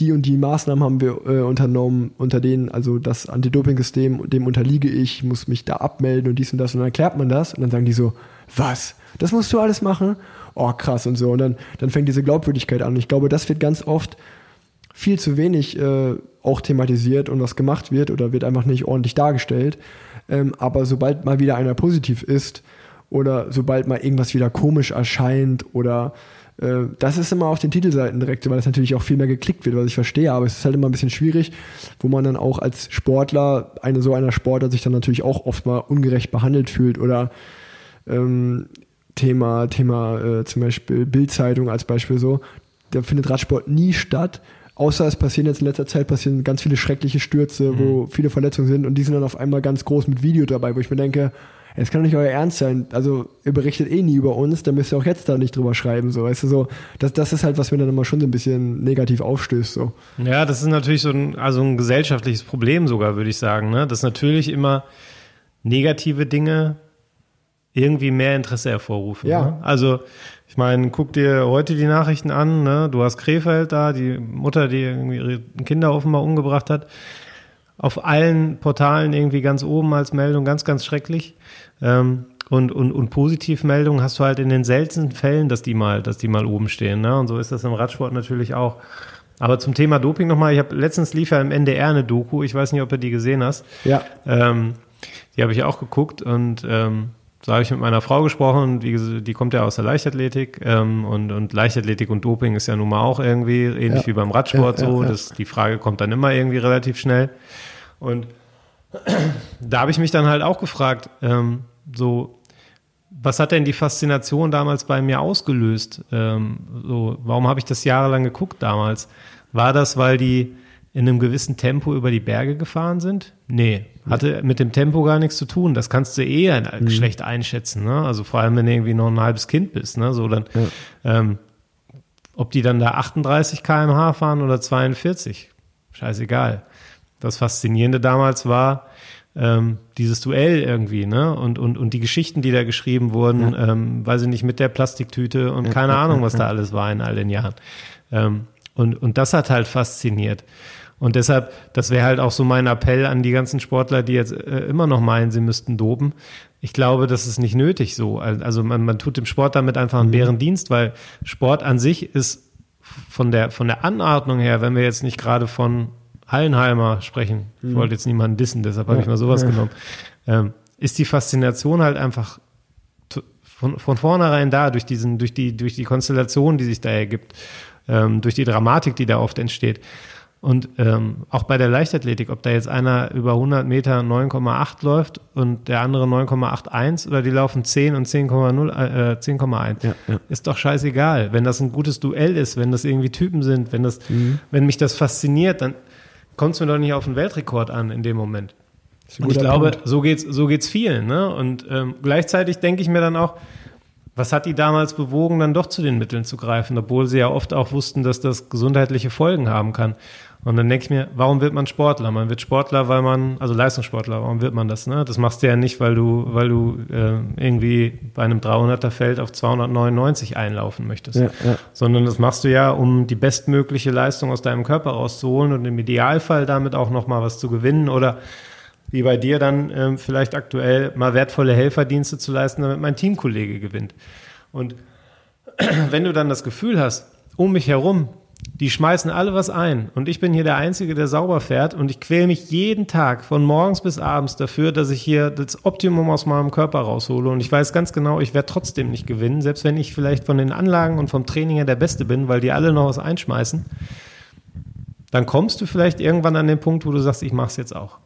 die und die Maßnahmen haben wir äh, unternommen, unter denen, also das Anti-Doping-System, dem unterliege ich, muss mich da abmelden und dies und das. Und dann erklärt man das und dann sagen die so, was? Das musst du alles machen? Oh, krass und so. Und dann, dann fängt diese Glaubwürdigkeit an. Ich glaube, das wird ganz oft viel zu wenig äh, auch thematisiert und was gemacht wird oder wird einfach nicht ordentlich dargestellt. Ähm, aber sobald mal wieder einer positiv ist oder sobald mal irgendwas wieder komisch erscheint oder das ist immer auf den Titelseiten direkt, weil es natürlich auch viel mehr geklickt wird, was ich verstehe, aber es ist halt immer ein bisschen schwierig, wo man dann auch als Sportler, eine so einer Sportler sich dann natürlich auch oft mal ungerecht behandelt fühlt oder ähm, Thema, Thema äh, zum Beispiel Bildzeitung als Beispiel so, da findet Radsport nie statt, außer es passieren jetzt in letzter Zeit passieren ganz viele schreckliche Stürze, mhm. wo viele Verletzungen sind und die sind dann auf einmal ganz groß mit Video dabei, wo ich mir denke, es kann doch nicht euer Ernst sein. Also, ihr berichtet eh nie über uns, dann müsst ihr auch jetzt da nicht drüber schreiben. So, weißt du, so, das, das ist halt, was mir dann immer schon so ein bisschen negativ aufstößt. So. Ja, das ist natürlich so ein, also ein gesellschaftliches Problem sogar, würde ich sagen. Ne? Dass natürlich immer negative Dinge irgendwie mehr Interesse hervorrufen. Ja. Ne? Also, ich meine, guck dir heute die Nachrichten an, ne? Du hast Krefeld da, die Mutter, die irgendwie ihre Kinder offenbar umgebracht hat auf allen Portalen irgendwie ganz oben als Meldung, ganz, ganz schrecklich. Ähm, und, und, und Positivmeldungen hast du halt in den seltensten Fällen, dass die mal, dass die mal oben stehen. Ne? Und so ist das im Radsport natürlich auch. Aber zum Thema Doping nochmal, ich habe letztens lief ja im NDR eine Doku, ich weiß nicht, ob du die gesehen hast. Ja. Ähm, die habe ich auch geguckt und ähm, so habe ich mit meiner Frau gesprochen, die, die kommt ja aus der Leichtathletik ähm, und, und Leichtathletik und Doping ist ja nun mal auch irgendwie ähnlich Ja. wie beim Radsport Ja, ja, so. Das, die Frage kommt dann immer irgendwie relativ schnell. Und da habe ich mich dann halt auch gefragt, ähm, so, was hat denn die Faszination damals bei mir ausgelöst? Ähm, so, warum habe ich das jahrelang geguckt damals? War das, weil die in einem gewissen Tempo über die Berge gefahren sind? Nee, hatte mit dem Tempo gar nichts zu tun. Das kannst du eh ein- schlecht einschätzen. Ne? Also vor allem, wenn du irgendwie noch ein halbes Kind bist. Ne? So dann, ähm, ob die dann da 38 km/h fahren oder 42, scheißegal. Das Faszinierende damals war ähm, dieses Duell irgendwie, ne? Und, und, und die Geschichten, die da geschrieben wurden, ähm, weiß ich nicht, mit der Plastiktüte und keine Ahnung, was da alles war in all den Jahren. Ähm, und, und das hat halt fasziniert. Und deshalb, das wäre halt auch so mein Appell an die ganzen Sportler, die jetzt äh, immer noch meinen, sie müssten dopen. Ich glaube, das ist nicht nötig so. Also man, man tut dem Sport damit einfach einen Bärendienst, weil Sport an sich ist von der, von der Anordnung her, wenn wir jetzt nicht gerade von Hallenheimer sprechen, ich wollte jetzt niemanden dissen, deshalb habe ich mal sowas genommen, ähm, ist die Faszination halt einfach von, von vornherein da, durch, diesen, durch, die, durch die Konstellation, die sich da ergibt, ähm, durch die Dramatik, die da oft entsteht. Und ähm, auch bei der Leichtathletik, ob da jetzt einer über 100 Meter 9,8 läuft und der andere 9,81 oder die laufen 10 und 10,0, äh, 10,1, Ja, ja. ist doch scheißegal. Wenn das ein gutes Duell ist, wenn das irgendwie Typen sind, wenn das, Mhm. wenn mich das fasziniert, dann kommt es mir doch nicht auf den Weltrekord an in dem Moment. Und ich glaube, Punkt. so geht's, so geht's vielen. Ne? Und ähm, gleichzeitig denke ich mir dann auch, was hat die damals bewogen, dann doch zu den Mitteln zu greifen, obwohl sie ja oft auch wussten, dass das gesundheitliche Folgen haben kann. Und dann denke ich mir, warum wird man Sportler? Man wird Sportler, weil man, also Leistungssportler, warum wird man das? Ne? Das machst du ja nicht, weil du, weil du äh, irgendwie bei einem 300er Feld auf 299 einlaufen möchtest, Ja, ja. sondern das machst du ja, um die bestmögliche Leistung aus deinem Körper rauszuholen und im Idealfall damit auch nochmal was zu gewinnen oder wie bei dir dann ähm, vielleicht aktuell mal wertvolle Helferdienste zu leisten, damit mein Teamkollege gewinnt. Und [clears throat] wenn du dann das Gefühl hast, um mich herum, die schmeißen alle was ein und ich bin hier der Einzige, der sauber fährt und ich quäle mich jeden Tag von morgens bis abends dafür, dass ich hier das Optimum aus meinem Körper raushole und ich weiß ganz genau, ich werde trotzdem nicht gewinnen, selbst wenn ich vielleicht von den Anlagen und vom Training her der Beste bin, weil die alle noch was einschmeißen, dann kommst du vielleicht irgendwann an den Punkt, wo du sagst, ich mach's jetzt auch.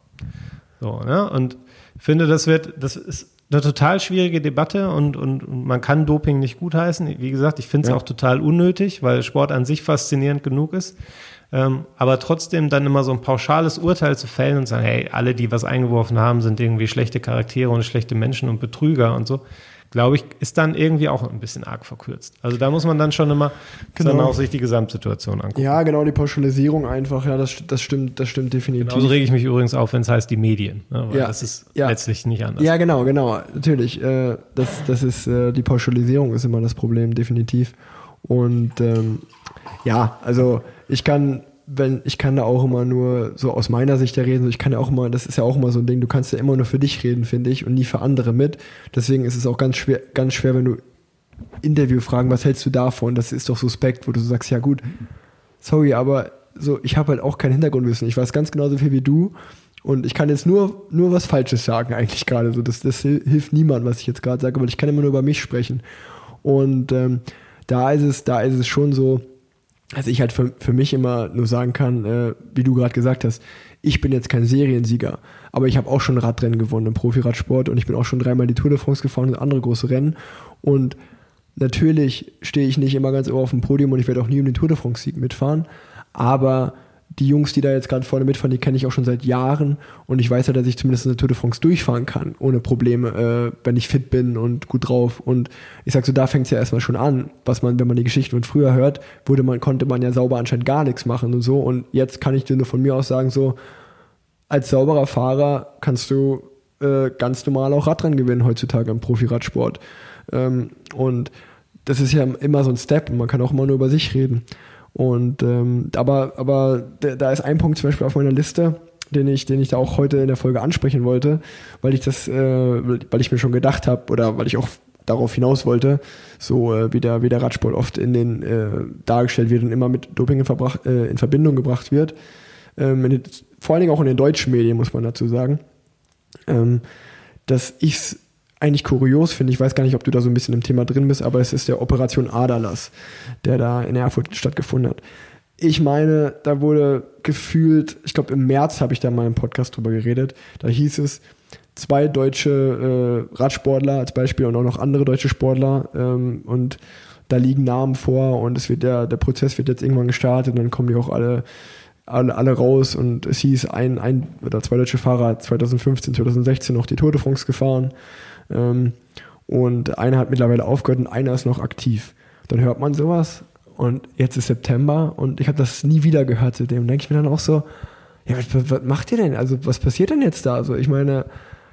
So, ne? Und finde, das wird, das ist eine total schwierige Debatte und, und, und man kann Doping nicht gutheißen. Wie gesagt, ich finde es Ja. auch total unnötig, weil Sport an sich faszinierend genug ist. Ähm, aber trotzdem dann immer so ein pauschales Urteil zu fällen und sagen, hey, alle, die was eingeworfen haben, sind irgendwie schlechte Charaktere und schlechte Menschen und Betrüger und so, glaube ich, ist dann irgendwie auch ein bisschen arg verkürzt. Also da muss man dann schon immer genau. dann auch sich die Gesamtsituation angucken. Ja, genau, die Pauschalisierung einfach, ja, das, das stimmt, das stimmt definitiv. Genauso rege ich mich übrigens auf, wenn es heißt die Medien, ne, weil Ja, das ist ja. letztlich nicht anders. Ja, genau, genau, natürlich. Äh, das, das ist, äh, die Pauschalisierung ist immer das Problem, definitiv. Und ähm, ja, also ich kann, wenn, ich kann da auch immer nur so aus meiner Sicht ja reden, ich kann ja auch immer, das ist ja auch immer so ein Ding, du kannst ja immer nur für dich reden, finde ich, und nie für andere mit. Deswegen ist es auch ganz schwer, ganz schwer, wenn du Interview fragen, was hältst du davon? Das ist doch suspekt, wo du so sagst, ja gut, sorry, aber so, ich habe halt auch kein Hintergrundwissen. Ich weiß ganz genauso viel wie du. Und ich kann jetzt nur, nur was Falsches sagen, eigentlich gerade. So, das, das hil- hilft niemand, was ich jetzt gerade sage, weil ich kann immer nur über mich sprechen. Und ähm, da ist es, da ist es schon so, dass ich halt für, für mich immer nur sagen kann, äh, wie du gerade gesagt hast, ich bin jetzt kein Seriensieger, aber ich habe auch schon Radrennen gewonnen im Profiradsport und ich bin auch schon dreimal die Tour de France gefahren und andere große Rennen. Und natürlich stehe ich nicht immer ganz oben auf dem Podium und ich werde auch nie um den Tour de France-Sieg mitfahren, aber die Jungs, die da jetzt gerade vorne mitfahren, die kenne ich auch schon seit Jahren und ich weiß ja, dass ich zumindest eine Tour de France durchfahren kann, ohne Probleme, äh, wenn ich fit bin und gut drauf. Und ich sag so, da fängt es ja erstmal schon an, was man, wenn man die Geschichten von früher hört, wurde man, konnte man ja sauber anscheinend gar nichts machen und so. Und jetzt kann ich dir nur von mir aus sagen, so, als sauberer Fahrer kannst du äh, ganz normal auch Radrennen gewinnen heutzutage im Profiradsport. Ähm, und das ist ja immer so ein Step und man kann auch immer nur über sich reden. Und ähm, aber, aber da ist ein Punkt zum Beispiel auf meiner Liste, den ich, den ich da auch heute in der Folge ansprechen wollte, weil ich das, äh, weil ich mir schon gedacht habe oder weil ich auch darauf hinaus wollte, so äh, wie, der, wie der Radsport oft in den äh, dargestellt wird und immer mit Doping in, verbrach, äh, in Verbindung gebracht wird. Ähm, den, vor allen Dingen auch in den deutschen Medien, muss man dazu sagen. Ähm, dass ich es eigentlich kurios finde, ich weiß gar nicht, ob du da so ein bisschen im Thema drin bist, aber es ist der Operation Aderlass, der da in Erfurt stattgefunden hat. Ich meine, da wurde gefühlt, ich glaube im März habe ich da mal im Podcast drüber geredet, da hieß es, zwei deutsche äh, Radsportler als Beispiel und auch noch andere deutsche Sportler ähm, und da liegen Namen vor und es wird der, der Prozess wird jetzt irgendwann gestartet und dann kommen die auch alle alle, alle raus und es hieß, ein, ein oder zwei deutsche Fahrer hat 2015, 2016 noch die Tour de France gefahren ähm, und einer hat mittlerweile aufgehört und einer ist noch aktiv. Dann hört man sowas und jetzt ist September und ich habe das nie wieder gehört seitdem. denke ich mir dann auch so, ja, was, was macht ihr denn? Also was passiert denn jetzt da? Also ich meine,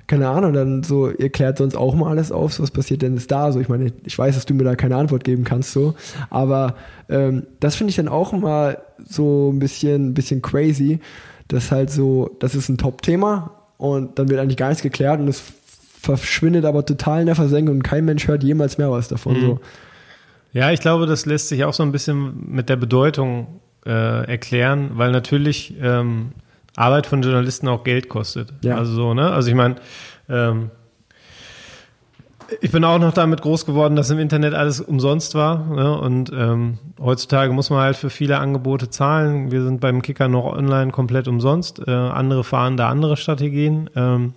keine Ahnung, dann so, ihr klärt sonst auch mal alles auf, so, was passiert denn jetzt da? So, ich meine, ich weiß, dass du mir da keine Antwort geben kannst, so, aber ähm, das finde ich dann auch mal so ein bisschen, bisschen crazy, dass halt so, das ist ein Top-Thema und dann wird eigentlich gar nichts geklärt und es verschwindet aber total in der Versenkung und kein Mensch hört jemals mehr was davon. So. Ja, ich glaube, das lässt sich auch so ein bisschen mit der Bedeutung äh, erklären, weil natürlich ähm, Arbeit von Journalisten auch Geld kostet. Ja. Also so, ne? Also ich meine, ähm, ich bin auch noch damit groß geworden, dass im Internet alles umsonst war. Ne? Und ähm, heutzutage muss man halt für viele Angebote zahlen. Wir sind beim Kicker noch online komplett umsonst. Äh, andere fahren da andere Strategien. Ähm,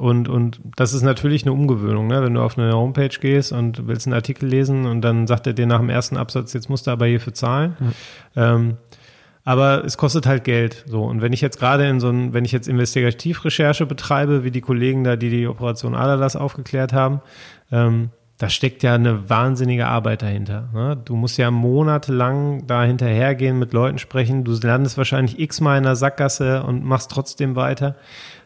und, und das ist natürlich eine Umgewöhnung, ne? wenn du auf eine Homepage gehst und willst einen Artikel lesen und dann sagt er dir nach dem ersten Absatz, jetzt musst du aber hierfür zahlen. Ähm, aber es kostet halt Geld. So. Und wenn ich jetzt gerade in so ein, wenn ich jetzt Investigativrecherche betreibe, wie die Kollegen da, die die Operation Adalas aufgeklärt haben, ähm, da steckt ja eine wahnsinnige Arbeit dahinter. Ne? Du musst ja monatelang da hinterhergehen, mit Leuten sprechen. Du landest wahrscheinlich x-mal in der Sackgasse und machst trotzdem weiter.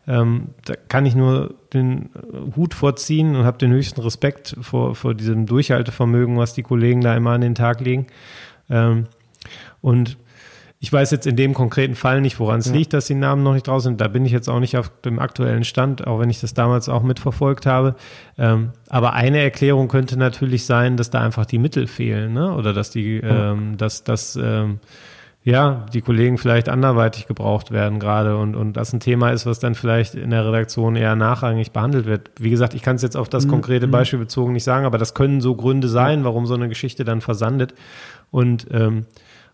Ähm, da kann ich nur den Hut vorziehen und habe den höchsten Respekt vor, vor diesem Durchhaltevermögen, was die Kollegen da immer an den Tag legen. Ähm, und ich weiß jetzt in dem konkreten Fall nicht, woran es liegt, dass die Namen noch nicht draußen sind. Da bin ich jetzt auch nicht auf dem aktuellen Stand, auch wenn ich das damals auch mitverfolgt habe. Ähm, aber eine Erklärung könnte natürlich sein, dass da einfach die Mittel fehlen, ne? Oder dass die, ähm, dass, dass ähm, ja, die Kollegen vielleicht anderweitig gebraucht werden gerade und, und das ein Thema ist, was dann vielleicht in der Redaktion eher nachrangig behandelt wird. Wie gesagt, ich kann es jetzt auf das konkrete Beispiel bezogen nicht sagen, aber das können so Gründe sein, warum so eine Geschichte dann versandet. Und ähm,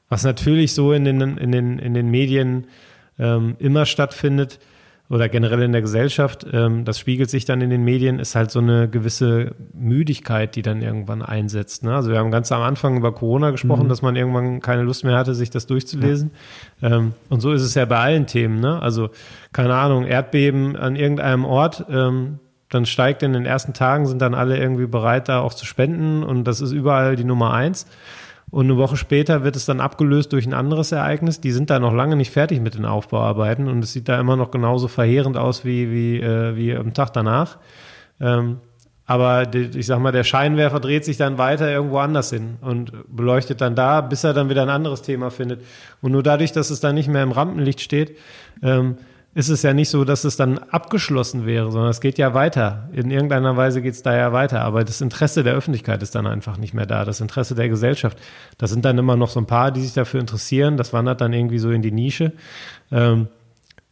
was natürlich so in den, in den, in den Medien ähm, immer stattfindet oder generell in der Gesellschaft, ähm, das spiegelt sich dann in den Medien, ist halt so eine gewisse Müdigkeit, die dann irgendwann einsetzt. Ne? Also wir haben ganz am Anfang über Corona gesprochen, dass man irgendwann keine Lust mehr hatte, sich das durchzulesen. Ähm, und so ist es ja bei allen Themen. Ne? Also keine Ahnung, Erdbeben an irgendeinem Ort. Ähm, dann steigt in den ersten Tagen, sind dann alle irgendwie bereit, da auch zu spenden und das ist überall die Nummer eins. Und eine Woche später wird es dann abgelöst durch ein anderes Ereignis. Die sind da noch lange nicht fertig mit den Aufbauarbeiten und es sieht da immer noch genauso verheerend aus wie, wie, äh, wie am Tag danach. Ähm, aber die, ich sag mal, der Scheinwerfer dreht sich dann weiter irgendwo anders hin und beleuchtet dann da, bis er dann wieder ein anderes Thema findet. Und nur dadurch, dass es dann nicht mehr im Rampenlicht steht, ähm, ist es ja nicht so, dass es dann abgeschlossen wäre, sondern es geht ja weiter. In irgendeiner Weise geht es da ja weiter. Aber das Interesse der Öffentlichkeit ist dann einfach nicht mehr da. Das Interesse der Gesellschaft. Das sind dann immer noch so ein paar, die sich dafür interessieren. Das wandert dann irgendwie so in die Nische. Ähm,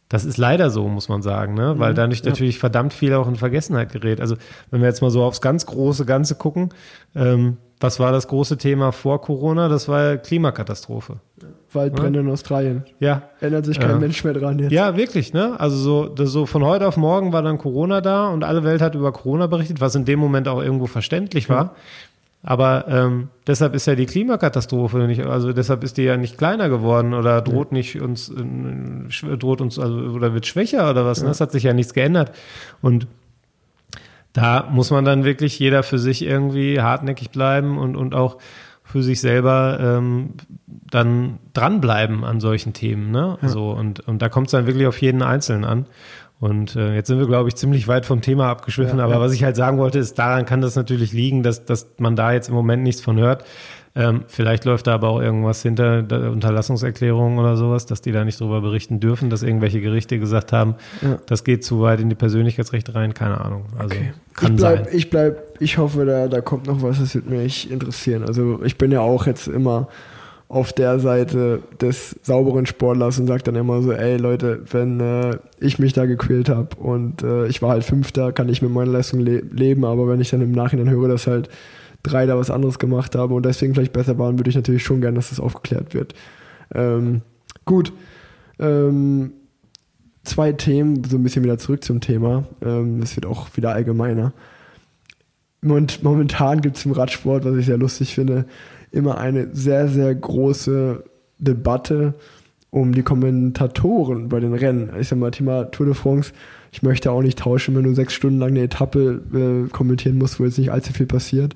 das ist leider so, muss man sagen, ne? weil mhm, dadurch ja. natürlich verdammt viel auch in Vergessenheit gerät. Also wenn wir jetzt mal so aufs ganz große Ganze gucken, ähm, was war das große Thema vor Corona? Das war Klimakatastrophe. Waldbrände ja. in Australien. Ja. Erinnert sich kein ja. Mensch mehr dran jetzt. Ja, wirklich, ne? Also so, das so von heute auf morgen war dann Corona da und alle Welt hat über Corona berichtet, was in dem Moment auch irgendwo verständlich war. Aber ähm, deshalb ist ja die Klimakatastrophe nicht, also deshalb ist die ja nicht kleiner geworden oder droht nicht uns, äh, droht uns, also oder wird schwächer oder was. Ne? Es hat sich ja nichts geändert. Und da muss man dann wirklich jeder für sich irgendwie hartnäckig bleiben und, und auch für sich selber ähm, dann dranbleiben an solchen Themen. Ne? Ja. So, und, und da kommt es dann wirklich auf jeden Einzelnen an. Und äh, jetzt sind wir, glaube ich, ziemlich weit vom Thema abgeschwiffen. Ja, aber ja. was ich halt sagen wollte, ist, daran kann das natürlich liegen, dass, dass man da jetzt im Moment nichts von hört. Ähm, vielleicht läuft da aber auch irgendwas hinter der Unterlassungserklärung oder sowas, dass die da nicht drüber berichten dürfen, dass irgendwelche Gerichte gesagt haben, ja. das geht zu weit in die Persönlichkeitsrechte rein, keine Ahnung. Also okay. kann ich bleib, sein. Ich bleib, ich hoffe, da, da kommt noch was, das wird mich interessieren. Also ich bin ja auch jetzt immer auf der Seite des sauberen Sportlers und sage dann immer so, ey Leute, wenn äh, ich mich da gequält habe und äh, ich war halt Fünfter, kann ich mit meiner Leistung le leben, aber wenn ich dann im Nachhinein höre, dass halt drei da was anderes gemacht haben und deswegen vielleicht besser waren, würde ich natürlich schon gerne, dass das aufgeklärt wird. Ähm, gut. Ähm, zwei Themen, so ein bisschen wieder zurück zum Thema. Ähm, das wird auch wieder allgemeiner. Und momentan gibt es im Radsport, was ich sehr lustig finde, immer eine sehr, sehr große Debatte um die Kommentatoren bei den Rennen. Ich sag mal, Thema Tour de France, ich möchte auch nicht tauschen, wenn du sechs Stunden lang eine Etappe äh, kommentieren musst, wo jetzt nicht allzu viel passiert.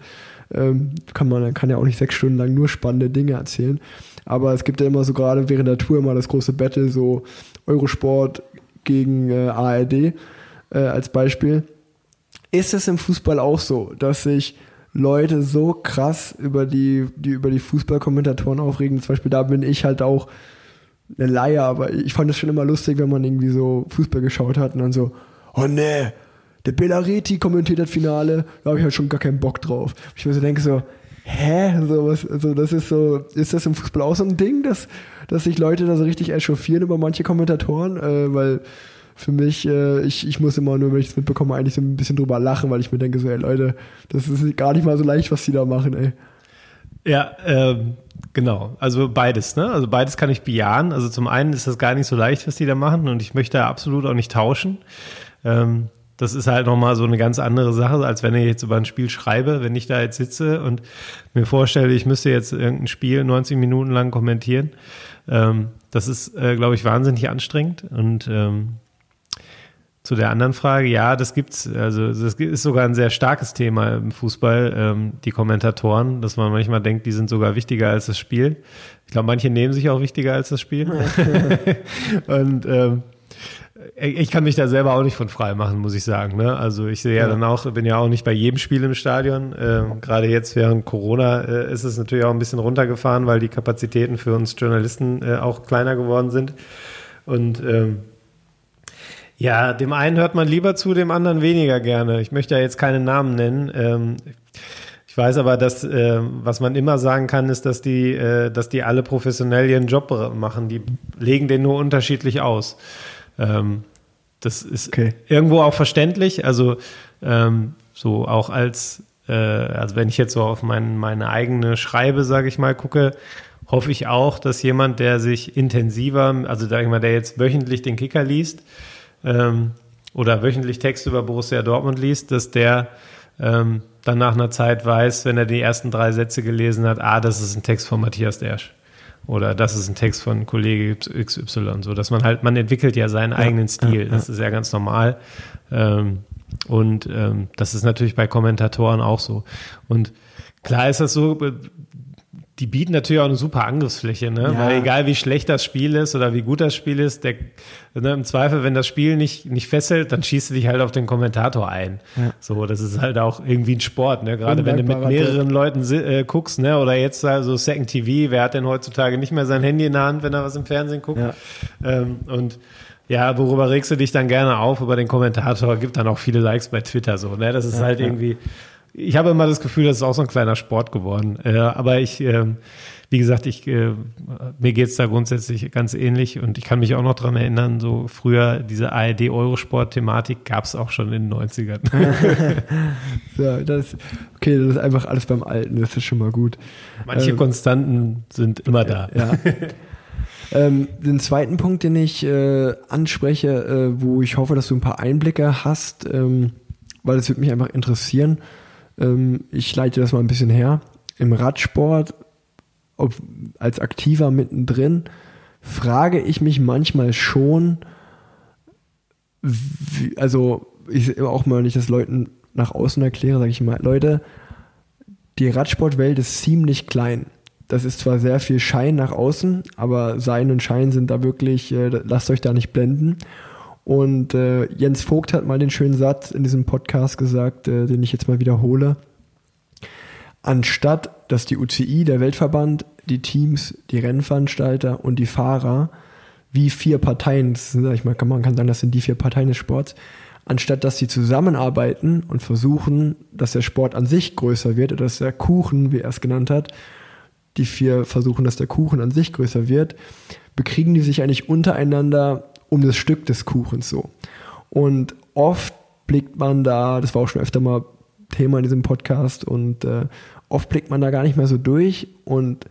Ähm, kann man kann ja auch nicht sechs Stunden lang nur spannende Dinge erzählen. Aber es gibt ja immer so gerade während der Tour immer das große Battle, so Eurosport gegen äh, ARD äh, als Beispiel. Ist es im Fußball auch so, dass sich Leute so krass über die, die über die Fußballkommentatoren aufregen? Zum Beispiel da bin ich halt auch eine Laie, aber ich fand es schon immer lustig, wenn man irgendwie so Fußball geschaut hat und dann so, oh nee, der Bellareti kommentiert das Finale, da habe ich halt schon gar keinen Bock drauf. Ich mir so denke so, hä? So, was, also das ist so, ist das im Fußball auch so ein Ding, dass, dass sich Leute da so richtig echauffieren über manche Kommentatoren? Äh, weil für mich, äh, ich, ich muss immer nur, wenn ich es mitbekomme, eigentlich so ein bisschen drüber lachen, weil ich mir denke so, ey Leute, das ist gar nicht mal so leicht, was die da machen, ey. Ja, ähm, genau. Also beides, ne? Also beides kann ich bejahen. Also zum einen ist das gar nicht so leicht, was die da machen und ich möchte absolut auch nicht tauschen. Ähm, das ist halt nochmal so eine ganz andere Sache, als wenn ich jetzt über ein Spiel schreibe, wenn ich da jetzt sitze und mir vorstelle, ich müsste jetzt irgendein Spiel 90 Minuten lang kommentieren. Ähm, das ist, äh, glaube ich, wahnsinnig anstrengend. Und ähm, zu der anderen Frage, ja, das gibt's. Also das ist sogar ein sehr starkes Thema im Fußball, ähm, die Kommentatoren, dass man manchmal denkt, die sind sogar wichtiger als das Spiel. Ich glaube, manche nehmen sich auch wichtiger als das Spiel. [laughs] und ähm, ich kann mich da selber auch nicht von frei machen, muss ich sagen. Ne? Also ich sehe ja, ja, dann auch, bin ja auch nicht bei jedem Spiel im Stadion. Ähm, Gerade jetzt während Corona äh, ist es natürlich auch ein bisschen runtergefahren, weil die Kapazitäten für uns Journalisten äh, auch kleiner geworden sind. Und ähm, ja, dem einen hört man lieber zu, dem anderen weniger gerne. Ich möchte ja jetzt keine Namen nennen. Ähm, ich weiß aber, dass äh, was man immer sagen kann, ist, dass die, äh, dass die alle professionell ihren Job machen. Die legen den nur unterschiedlich aus. Ähm, das ist okay. irgendwo auch verständlich. Also ähm, so auch als, äh, also wenn ich jetzt so auf mein, meine eigene Schreibe, sage ich mal, gucke, hoffe ich auch, dass jemand, der sich intensiver, also sag ich mal, der jetzt wöchentlich den Kicker liest ähm, oder wöchentlich Text über Borussia Dortmund liest, dass der ähm, dann nach einer Zeit weiß, wenn er die ersten drei Sätze gelesen hat, ah, das ist ein Text von Matthias Dersch. Oder das ist ein Text von Kollege XY, so dass man halt, man entwickelt ja seinen ja, eigenen Stil. Ja, das ist ja ganz normal. Ähm, Und ähm, das ist natürlich bei Kommentatoren auch so. Und klar ist das so, die bieten natürlich auch eine super Angriffsfläche, ne? Ja. Weil egal wie schlecht das Spiel ist oder wie gut das Spiel ist, der, ne, im Zweifel, wenn das Spiel nicht, nicht fesselt, dann schießt du dich halt auf den Kommentator ein. Ja. So, das ist halt auch irgendwie ein Sport, ne? Gerade wenn du mit mehreren Leuten äh, guckst, ne? Oder jetzt also Second TV, wer hat denn heutzutage nicht mehr sein Handy in der Hand, wenn er was im Fernsehen guckt? Ja. Ähm, und ja, worüber regst du dich dann gerne auf? Über den Kommentator, gibt dann auch viele Likes bei Twitter so, ne? Das ist halt irgendwie ich habe immer das Gefühl, das ist auch so ein kleiner Sport geworden. Äh, aber ich, äh, wie gesagt, ich, äh, mir geht's da grundsätzlich ganz ähnlich und ich kann mich auch noch dran erinnern, so früher diese ARD-Eurosport-Thematik gab's auch schon in den 90ern. [laughs] ja, das, okay, das ist einfach alles beim Alten, das ist schon mal gut. Manche ähm, Konstanten sind immer da. Ja. [laughs] Ähm, den zweiten Punkt, den ich äh, anspreche, äh, wo ich hoffe, dass du ein paar Einblicke hast, ähm, weil es würde mich einfach interessieren, ich leite das mal ein bisschen her. Im Radsport, ob, als Aktiver mittendrin, frage ich mich manchmal schon, wie, also ich auch mal nicht das Leuten nach außen erkläre, sage ich mal, Leute, die Radsportwelt ist ziemlich klein. Das ist zwar sehr viel Schein nach außen, aber Sein und Schein sind da wirklich, äh, lasst euch da nicht blenden. Und äh, Jens Vogt hat mal den schönen Satz in diesem Podcast gesagt, äh, den ich jetzt mal wiederhole. Anstatt dass die UCI, der Weltverband, die Teams, die Rennveranstalter und die Fahrer wie vier Parteien, sag ich mal, kann, man kann sagen, das sind die vier Parteien des Sports, anstatt dass sie zusammenarbeiten und versuchen, dass der Sport an sich größer wird oder dass der Kuchen, wie er es genannt hat, die vier versuchen, dass der Kuchen an sich größer wird, bekriegen die sich eigentlich untereinander um das Stück des Kuchens so. Und oft blickt man da, das war auch schon öfter mal Thema in diesem Podcast und äh, oft blickt man da gar nicht mehr so durch und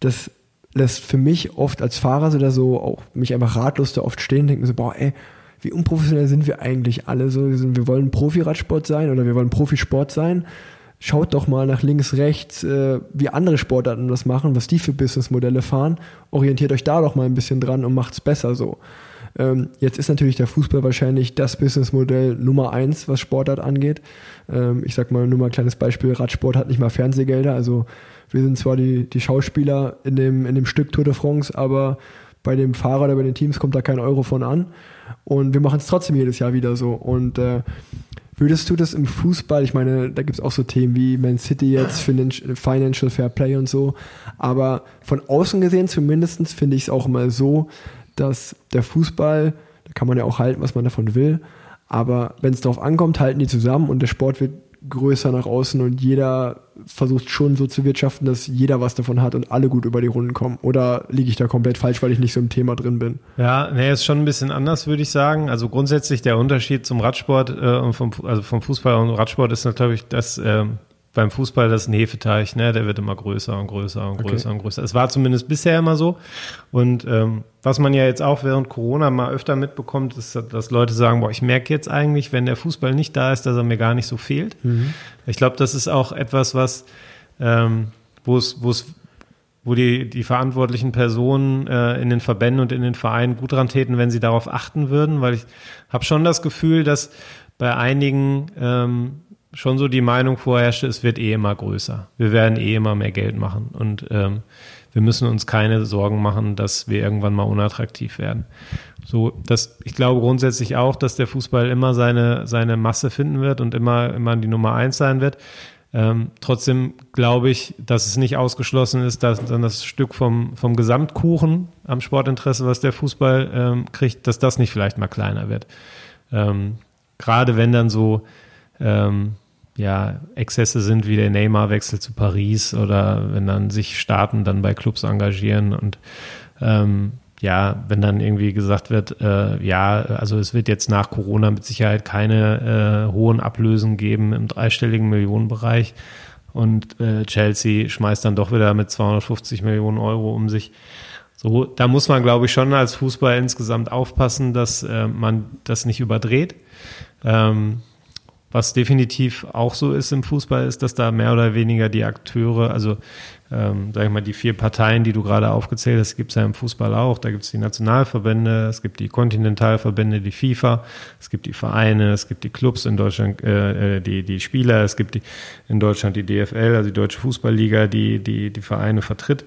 das lässt für mich oft als Fahrer oder so auch mich einfach ratlos da oft stehen denken so, boah, ey, wie unprofessionell sind wir eigentlich alle so, wir, sind, wir wollen Profi-Radsport sein oder wir wollen Profisport sein. Schaut doch mal nach links, rechts, äh, wie andere Sportarten das machen, was die für Businessmodelle fahren. Orientiert euch da doch mal ein bisschen dran und macht's besser so. Ähm, jetzt ist natürlich der Fußball wahrscheinlich das Businessmodell Nummer eins, was Sportart angeht. Ähm, ich sag mal nur mal ein kleines Beispiel, Radsport hat nicht mal Fernsehgelder, also wir sind zwar die, die Schauspieler in dem, in dem Stück Tour de France, aber bei dem Fahrer oder bei den Teams kommt da kein Euro von an. Und wir machen es trotzdem jedes Jahr wieder so. Und äh, würdest du das im Fußball, ich meine, da gibt es auch so Themen wie Man City jetzt, Financial Fair Play und so, aber von außen gesehen zumindest finde ich es auch mal so, dass der Fußball, da kann man ja auch halten, was man davon will, aber wenn es darauf ankommt, halten die zusammen und der Sport wird größer nach außen und jeder versucht schon so zu wirtschaften, dass jeder was davon hat und alle gut über die Runden kommen. Oder liege ich da komplett falsch, weil ich nicht so im Thema drin bin? Ja, nee, ist schon ein bisschen anders, würde ich sagen. Also grundsätzlich der Unterschied zum Radsport äh, und vom, also vom Fußball und Radsport ist natürlich, dass äh, beim Fußball das ist ein Hefeteich, ne? Der wird immer größer und größer und größer okay. und größer. Es war zumindest bisher immer so. Und ähm, was man ja jetzt auch während Corona mal öfter mitbekommt, ist, dass Leute sagen, boah, ich merke jetzt eigentlich, wenn der Fußball nicht da ist, dass er mir gar nicht so fehlt. Mhm. Ich glaube, das ist auch etwas, was ähm, wo es, wo es wo die, die verantwortlichen Personen äh, in den Verbänden und in den Vereinen gut dran täten, wenn sie darauf achten würden, weil ich habe schon das Gefühl, dass bei einigen ähm, schon so die Meinung vorherrschte, es wird eh immer größer. Wir werden eh immer mehr Geld machen und ähm, wir müssen uns keine Sorgen machen, dass wir irgendwann mal unattraktiv werden. So, das, ich glaube grundsätzlich auch, dass der Fußball immer seine, seine Masse finden wird und immer, immer die Nummer eins sein wird. Ähm, trotzdem glaube ich, dass es nicht ausgeschlossen ist, dass dann das Stück vom, vom Gesamtkuchen am Sportinteresse, was der Fußball ähm, kriegt, dass das nicht vielleicht mal kleiner wird. Ähm, gerade wenn dann so ähm, ja, Exzesse sind wie der Neymar-Wechsel zu Paris oder wenn dann sich Staaten dann bei Clubs engagieren und ähm, ja, wenn dann irgendwie gesagt wird, äh, ja, also es wird jetzt nach Corona mit Sicherheit keine äh, hohen Ablösen geben im dreistelligen Millionenbereich und äh, Chelsea schmeißt dann doch wieder mit 250 Millionen Euro um sich. So, da muss man, glaube ich, schon als Fußball insgesamt aufpassen, dass äh, man das nicht überdreht. Ähm, was definitiv auch so ist im Fußball, ist, dass da mehr oder weniger die Akteure, also ähm, sag ich mal, die vier Parteien, die du gerade aufgezählt hast, gibt es ja im Fußball auch. Da gibt es die Nationalverbände, es gibt die Kontinentalverbände, die FIFA, es gibt die Vereine, es gibt die Clubs in Deutschland, äh, äh die, die Spieler, es gibt die, in Deutschland die DFL, also die Deutsche Fußballliga, die die, die Vereine vertritt.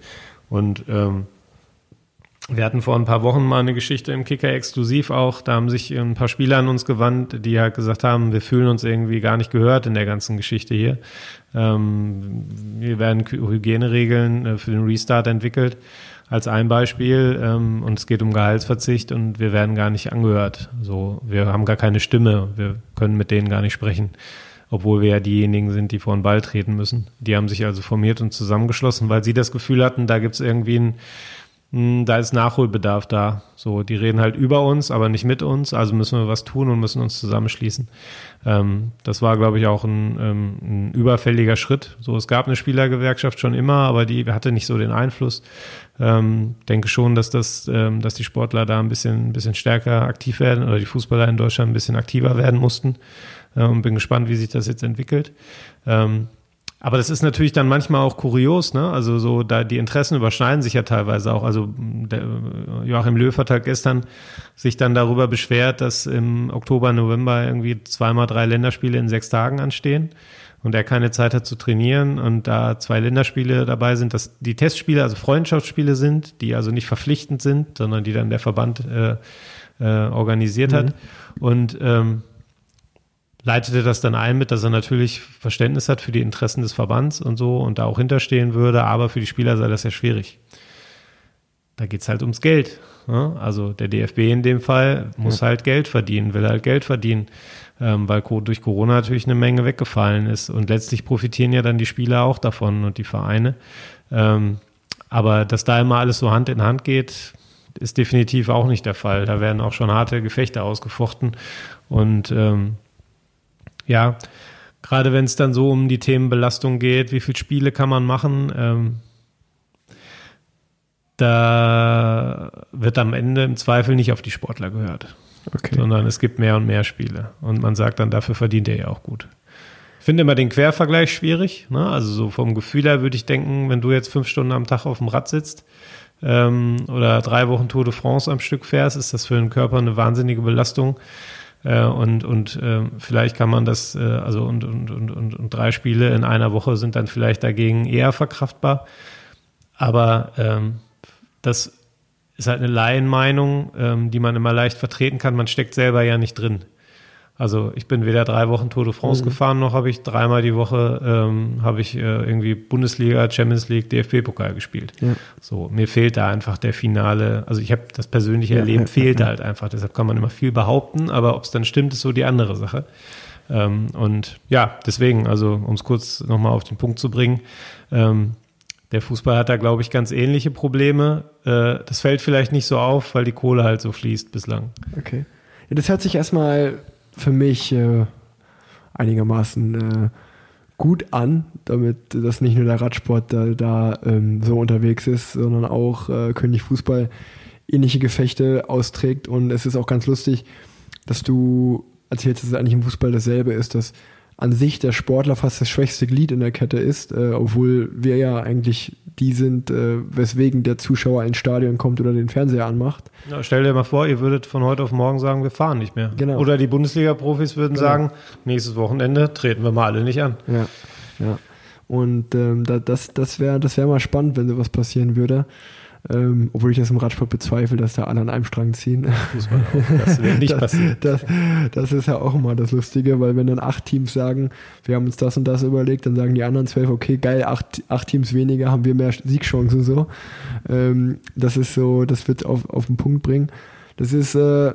Und ähm, wir hatten vor ein paar Wochen mal eine Geschichte im Kicker exklusiv auch. Da haben sich ein paar Spieler an uns gewandt, die halt gesagt haben, wir fühlen uns irgendwie gar nicht gehört in der ganzen Geschichte hier. Ähm, hier werden Hygieneregeln äh, für den Restart entwickelt als ein Beispiel ähm, und es geht um Gehaltsverzicht und wir werden gar nicht angehört. So, wir haben gar keine Stimme, wir können mit denen gar nicht sprechen, obwohl wir ja diejenigen sind, die vor den Ball treten müssen. Die haben sich also formiert und zusammengeschlossen, weil sie das Gefühl hatten, da gibt es irgendwie ein da ist Nachholbedarf da. So, die reden halt über uns, aber nicht mit uns, also müssen wir was tun und müssen uns zusammenschließen. Ähm, das war, glaube ich, auch ein, ähm, ein, überfälliger Schritt. So, es gab eine Spielergewerkschaft schon immer, aber die hatte nicht so den Einfluss. Ähm, denke schon, dass das, ähm, dass die Sportler da ein bisschen, ein bisschen stärker aktiv werden oder die Fußballer in Deutschland ein bisschen aktiver werden mussten. Ähm, bin gespannt, wie sich das jetzt entwickelt. Ähm, aber das ist natürlich dann manchmal auch kurios, ne? Also so, da die Interessen überschneiden sich ja teilweise auch. Also der, Joachim Löw hat halt gestern sich dann darüber beschwert, dass im Oktober, November irgendwie zweimal drei Länderspiele in sechs Tagen anstehen und er keine Zeit hat zu trainieren und da zwei Länderspiele dabei sind, dass die Testspiele, also Freundschaftsspiele sind, die also nicht verpflichtend sind, sondern die dann der Verband äh, äh, organisiert mhm. hat. Und ähm, leitete das dann ein mit, dass er natürlich Verständnis hat für die Interessen des Verbands und so und da auch hinterstehen würde, aber für die Spieler sei das ja schwierig. Da geht's halt ums Geld. Ne? Also der DFB in dem Fall muss ja. halt Geld verdienen, will halt Geld verdienen, ähm, weil durch Corona natürlich eine Menge weggefallen ist. Und letztlich profitieren ja dann die Spieler auch davon und die Vereine. Ähm, aber dass da immer alles so Hand in Hand geht, ist definitiv auch nicht der Fall. Da werden auch schon harte Gefechte ausgefochten. Und ähm, ja, gerade wenn es dann so um die Themenbelastung geht, wie viele Spiele kann man machen, ähm, da wird am Ende im Zweifel nicht auf die Sportler gehört. Okay. Sondern es gibt mehr und mehr Spiele. Und man sagt dann, dafür verdient er ja auch gut. Ich finde immer den Quervergleich schwierig. Ne? Also so vom Gefühl her würde ich denken, wenn du jetzt fünf Stunden am Tag auf dem Rad sitzt ähm, oder drei Wochen Tour de France am Stück fährst, ist das für den Körper eine wahnsinnige Belastung. Äh, und und äh, vielleicht kann man das, äh, also und, und, und, und, und drei Spiele in einer Woche sind dann vielleicht dagegen eher verkraftbar. Aber ähm, das ist halt eine Laienmeinung, ähm, die man immer leicht vertreten kann. Man steckt selber ja nicht drin. Also ich bin weder drei Wochen Tour de France mhm. gefahren, noch habe ich dreimal die Woche ähm, habe ich äh, irgendwie Bundesliga, Champions League, DFB-Pokal gespielt. Ja. So, mir fehlt da einfach der Finale, also ich habe das persönliche ja, Erleben ja, fehlt halt einfach. Deshalb kann man immer viel behaupten, aber ob es dann stimmt, ist so die andere Sache. Ähm, und ja, deswegen, also um es kurz nochmal auf den Punkt zu bringen, ähm, der Fußball hat da, glaube ich, ganz ähnliche Probleme. Äh, das fällt vielleicht nicht so auf, weil die Kohle halt so fließt bislang. Okay. Ja, das hört sich erstmal für mich äh, einigermaßen äh, gut an, damit das nicht nur der Radsport da, da ähm, so unterwegs ist, sondern auch äh, König Fußball ähnliche Gefechte austrägt. Und es ist auch ganz lustig, dass du erzählst, dass es eigentlich im Fußball dasselbe ist, dass an sich der Sportler fast das schwächste Glied in der Kette ist, äh, obwohl wir ja eigentlich die sind, äh, weswegen der Zuschauer ins Stadion kommt oder den Fernseher anmacht. Ja, stell dir mal vor, ihr würdet von heute auf morgen sagen, wir fahren nicht mehr. Genau. Oder die Bundesliga-Profis würden genau. sagen, nächstes Wochenende treten wir mal alle nicht an. Ja, ja. Und ähm, das, das wäre das wär mal spannend, wenn sowas passieren würde. Ähm, obwohl ich das im Radsport bezweifle, dass da alle an einem Strang ziehen. Fußball auch. Das wäre nicht [laughs] das, passiert. Das, das, ist ja auch immer das Lustige, weil wenn dann acht Teams sagen, wir haben uns das und das überlegt, dann sagen die anderen zwölf, okay, geil, acht, acht Teams weniger, haben wir mehr Siegchancen so. Ähm, das ist so, das wird auf, auf den Punkt bringen. Das ist äh,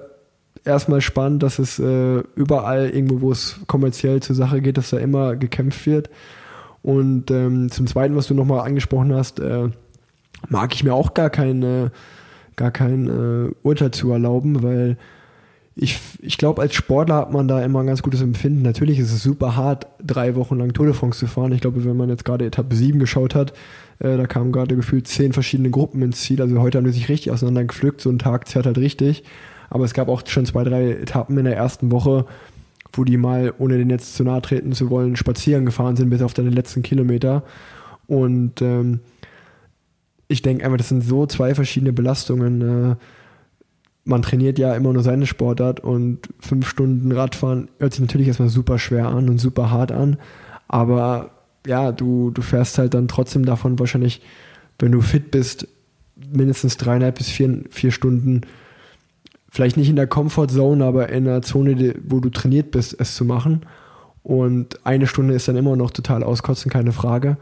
erstmal spannend, dass es äh, überall irgendwo, wo es kommerziell zur Sache geht, dass da immer gekämpft wird. Und ähm, zum Zweiten, was du nochmal angesprochen hast, äh, mag ich mir auch gar keine, gar kein äh, Urteil zu erlauben, weil ich, ich glaube, als Sportler hat man da immer ein ganz gutes Empfinden. Natürlich ist es super hart, drei Wochen lang Tour de France zu fahren. Ich glaube, wenn man jetzt gerade Etappe 7 geschaut hat, äh, da kamen gerade gefühlt zehn verschiedene Gruppen ins Ziel. Also heute haben die sich richtig auseinander gepflückt. So ein Tag zerrt halt richtig. Aber es gab auch schon zwei, drei Etappen in der ersten Woche, wo die mal, ohne den jetzt zu nahe treten zu wollen, spazieren gefahren sind bis auf deine letzten Kilometer. Und ähm, ich denke einfach, das sind so zwei verschiedene Belastungen. Äh, man trainiert ja immer nur seine Sportart und fünf Stunden Radfahren hört sich natürlich erstmal super schwer an und super hart an. Aber ja, du, du fährst halt dann trotzdem davon wahrscheinlich, wenn du fit bist, mindestens dreieinhalb bis vier, vier Stunden, vielleicht nicht in der Comfort-Zone, aber in einer Zone, wo du trainiert bist, es zu machen. Und eine Stunde ist dann immer noch total auskotzen, keine Frage.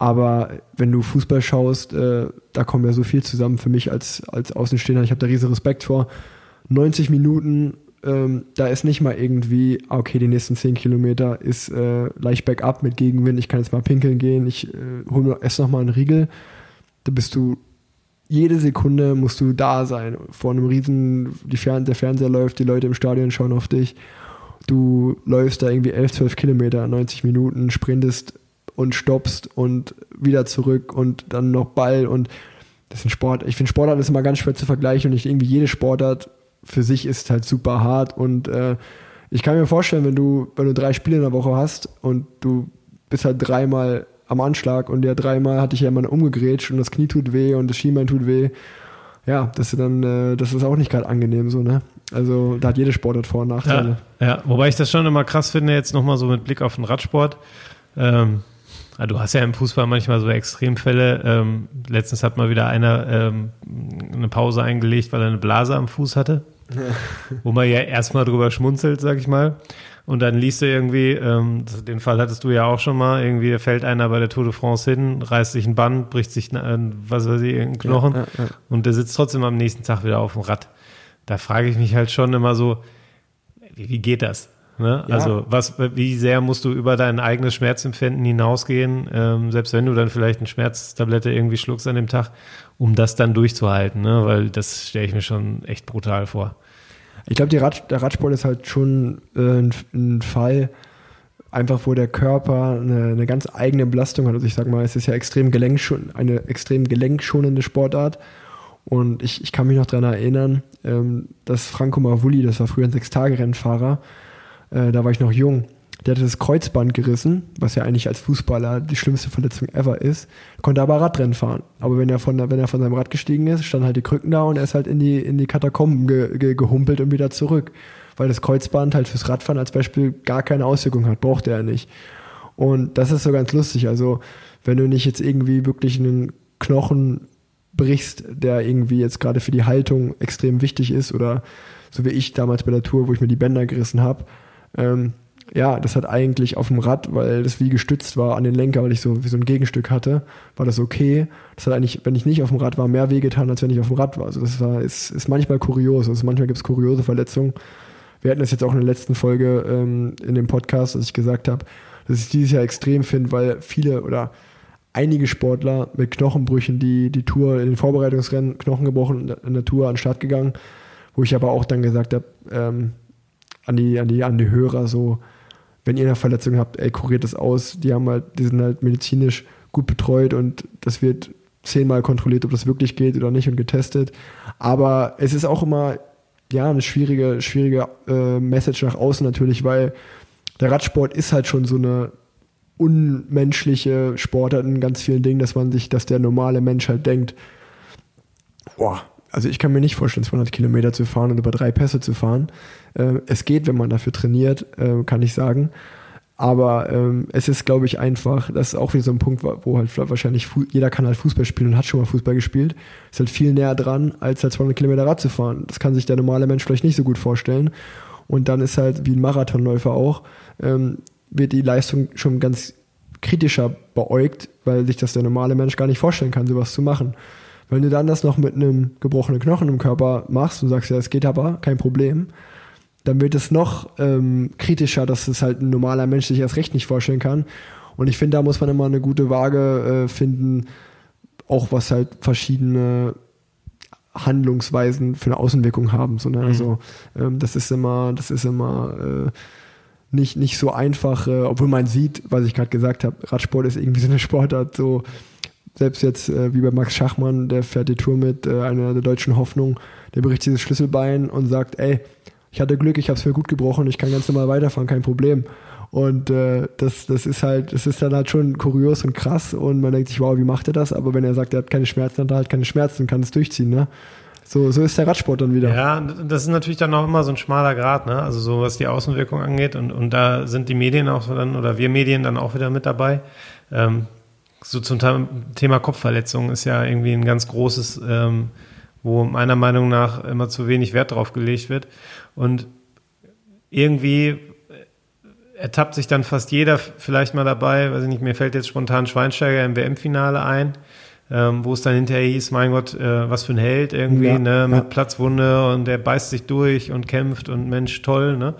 Aber wenn du Fußball schaust, äh, da kommt ja so viel zusammen für mich als, als Außenstehender. Ich habe da riesen Respekt vor. 90 Minuten, ähm, da ist nicht mal irgendwie, ah, okay, die nächsten 10 Kilometer ist äh, leicht bergab mit Gegenwind, ich kann jetzt mal pinkeln gehen, ich äh, hol mir, esse noch mal einen Riegel. Da bist du, jede Sekunde musst du da sein. Vor einem riesen, Fern der Fernseher läuft, die Leute im Stadion schauen auf dich. Du läufst da irgendwie 11, 12 Kilometer, 90 Minuten, sprintest und stoppst und wieder zurück und dann noch Ball und das ist ein Sport. Ich finde Sportart ist immer ganz schwer zu vergleichen und nicht irgendwie jede Sportart für sich ist halt super hart und äh, ich kann mir vorstellen, wenn du, wenn du drei Spiele in der Woche hast und du bist halt dreimal am Anschlag und ja dreimal hatte ich ja mal umgegrätscht und das Knie tut weh und das Schienbein tut weh. Ja, das ist dann, äh, das ist auch nicht gerade angenehm so, ne? Also da hat jede Sportart Vor- und Nachteile. Ja, ja, wobei ich das schon immer krass finde, jetzt nochmal so mit Blick auf den Radsport. Ähm, du hast ja im Fußball manchmal so Extremfälle. Ähm, letztens hat mal wieder einer ähm, eine Pause eingelegt, weil er eine Blase am Fuß hatte. [laughs] Wo man ja erstmal drüber schmunzelt, sag ich mal. Und dann liest du irgendwie, ähm, den Fall hattest du ja auch schon mal, irgendwie fällt einer bei der Tour de France hin, reißt sich ein Band, bricht sich, ein, was weiß ich, einen Knochen ja, ja, ja. und der sitzt trotzdem am nächsten Tag wieder auf dem Rad. Da frage ich mich halt schon immer so, wie, wie geht das? Ne? Ja. Also was, wie sehr musst du über dein eigenes Schmerzempfinden hinausgehen, ähm, selbst wenn du dann vielleicht eine Schmerztablette irgendwie schluckst an dem Tag, um das dann durchzuhalten, ne? weil das stelle ich mir schon echt brutal vor. Ich glaube, Rad, der Radsport ist halt schon äh, ein, ein, Fall, einfach wo der Körper eine, eine, ganz eigene Belastung hat. Also ich sag mal, es ist ja extrem gelenkschon, eine extrem gelenkschonende Sportart. Und ich, ich kann mich noch daran erinnern, ähm, dass Franco Mavulli, das war früher ein Sechstage-Rennfahrer, äh, da war ich noch jung. Der hatte das Kreuzband gerissen, was ja eigentlich als Fußballer die schlimmste Verletzung ever ist. Konnte aber Radrennen fahren. Aber wenn er von, wenn er von seinem Rad gestiegen ist, standen halt die Krücken da und er ist halt in die, in die Katakomben ge, ge, gehumpelt und wieder zurück. Weil das Kreuzband halt fürs Radfahren als Beispiel gar keine Auswirkung hat, brauchte er nicht. Und das ist so ganz lustig. Also, wenn du nicht jetzt irgendwie wirklich einen Knochen brichst, der irgendwie jetzt gerade für die Haltung extrem wichtig ist oder so wie ich damals bei der Tour, wo ich mir die Bänder gerissen habe, ähm, ja, das hat eigentlich auf dem Rad, weil das wie gestützt war an den Lenker, weil ich so wie so ein Gegenstück hatte, war das okay. Das hat eigentlich, wenn ich nicht auf dem Rad war, mehr wehgetan, als wenn ich auf dem Rad war. Also das war, ist, ist manchmal kurios. Also manchmal gibt es kuriose Verletzungen. Wir hatten das jetzt auch in der letzten Folge ähm, in dem Podcast, dass ich gesagt habe, dass ich dieses Jahr extrem finde, weil viele oder einige Sportler mit Knochenbrüchen, die die Tour in den Vorbereitungsrennen Knochen gebrochen, in der Tour an den Start gegangen, wo ich aber auch dann gesagt habe, ähm, an die, an die, an die Hörer so, wenn ihr eine Verletzung habt, ey, kuriert das aus. Die haben halt, die sind halt medizinisch gut betreut und das wird zehnmal kontrolliert, ob das wirklich geht oder nicht und getestet. Aber es ist auch immer, ja, eine schwierige, schwierige äh, Message nach außen natürlich, weil der Radsport ist halt schon so eine unmenschliche Sportart in ganz vielen Dingen, dass man sich, dass der normale Mensch halt denkt, boah, also ich kann mir nicht vorstellen, 200 Kilometer zu fahren und über drei Pässe zu fahren. Äh, es geht, wenn man dafür trainiert, äh, kann ich sagen. Aber ähm, es ist, glaube ich, einfach, das ist auch wieder so ein Punkt, wo halt wahrscheinlich jeder kann halt Fußball spielen und hat schon mal Fußball gespielt. Ist halt viel näher dran, als halt 200 Kilometer Rad zu fahren. Das kann sich der normale Mensch vielleicht nicht so gut vorstellen. Und dann ist halt, wie ein Marathonläufer auch, ähm, wird die Leistung schon ganz kritischer beäugt, weil sich das der normale Mensch gar nicht vorstellen kann, sowas zu machen. Wenn du dann das noch mit einem gebrochenen Knochen im Körper machst und sagst, ja, es geht aber, kein Problem, dann wird es noch ähm, kritischer, dass es halt ein normaler Mensch sich erst recht nicht vorstellen kann. Und ich finde, da muss man immer eine gute Waage äh, finden, auch was halt verschiedene Handlungsweisen für eine Außenwirkung haben. So, ne? Mhm. Also ähm, das ist immer, das ist immer äh, nicht, nicht so einfach, äh, obwohl man sieht, was ich gerade gesagt habe, Radsport ist irgendwie so eine Sportart, so selbst jetzt äh, wie bei Max Schachmann, der fährt die Tour mit, äh, einer der deutschen Hoffnung, der bricht dieses Schlüsselbein und sagt, ey, ich hatte Glück, ich habe es mir gut gebrochen, ich kann ganz normal weiterfahren, kein Problem. Und äh, das, das ist halt, das ist dann halt schon kurios und krass und man denkt sich, wow, wie macht er das? Aber wenn er sagt, er hat keine Schmerzen, dann hat er halt keine Schmerzen kann es durchziehen, ne? So, so ist der Radsport dann wieder. Ja, das ist natürlich dann auch immer so ein schmaler Grad, ne? Also so was die Außenwirkung angeht und, und da sind die Medien auch dann oder wir Medien dann auch wieder mit dabei. Ähm, so zum Thema Kopfverletzungen ist ja irgendwie ein ganz großes, ähm, wo meiner Meinung nach immer zu wenig Wert drauf gelegt wird. Und irgendwie ertappt sich dann fast jeder vielleicht mal dabei, weiß ich nicht, mir fällt jetzt spontan Schweinsteiger im WM-Finale ein, ähm, wo es dann hinterher hieß, mein Gott, äh, was für ein Held irgendwie, ja, ne, mit ja. Platzwunde und der beißt sich durch und kämpft und Mensch, toll, ne.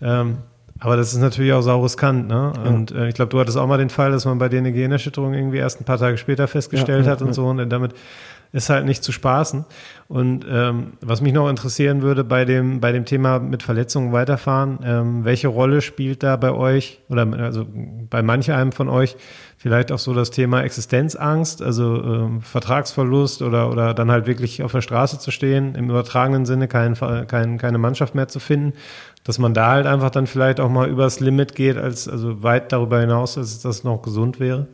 Ähm, aber das ist natürlich auch saures Kant, ne? Ja. Und äh, ich glaube, du hattest auch mal den Fall, dass man bei dir eine Gehirnerschütterung irgendwie erst ein paar Tage später festgestellt hat und so und damit ist halt nicht zu spaßen. Und ähm, was mich noch interessieren würde bei dem, bei dem Thema mit Verletzungen weiterfahren, ähm, welche Rolle spielt da bei euch oder also bei manch einem von euch vielleicht auch so das Thema Existenzangst, also ähm, Vertragsverlust oder, oder dann halt wirklich auf der Straße zu stehen, im übertragenen Sinne kein, kein, keine Mannschaft mehr zu finden, dass man da halt einfach dann vielleicht auch mal übers Limit geht, als also weit darüber hinaus, als das noch gesund wäre?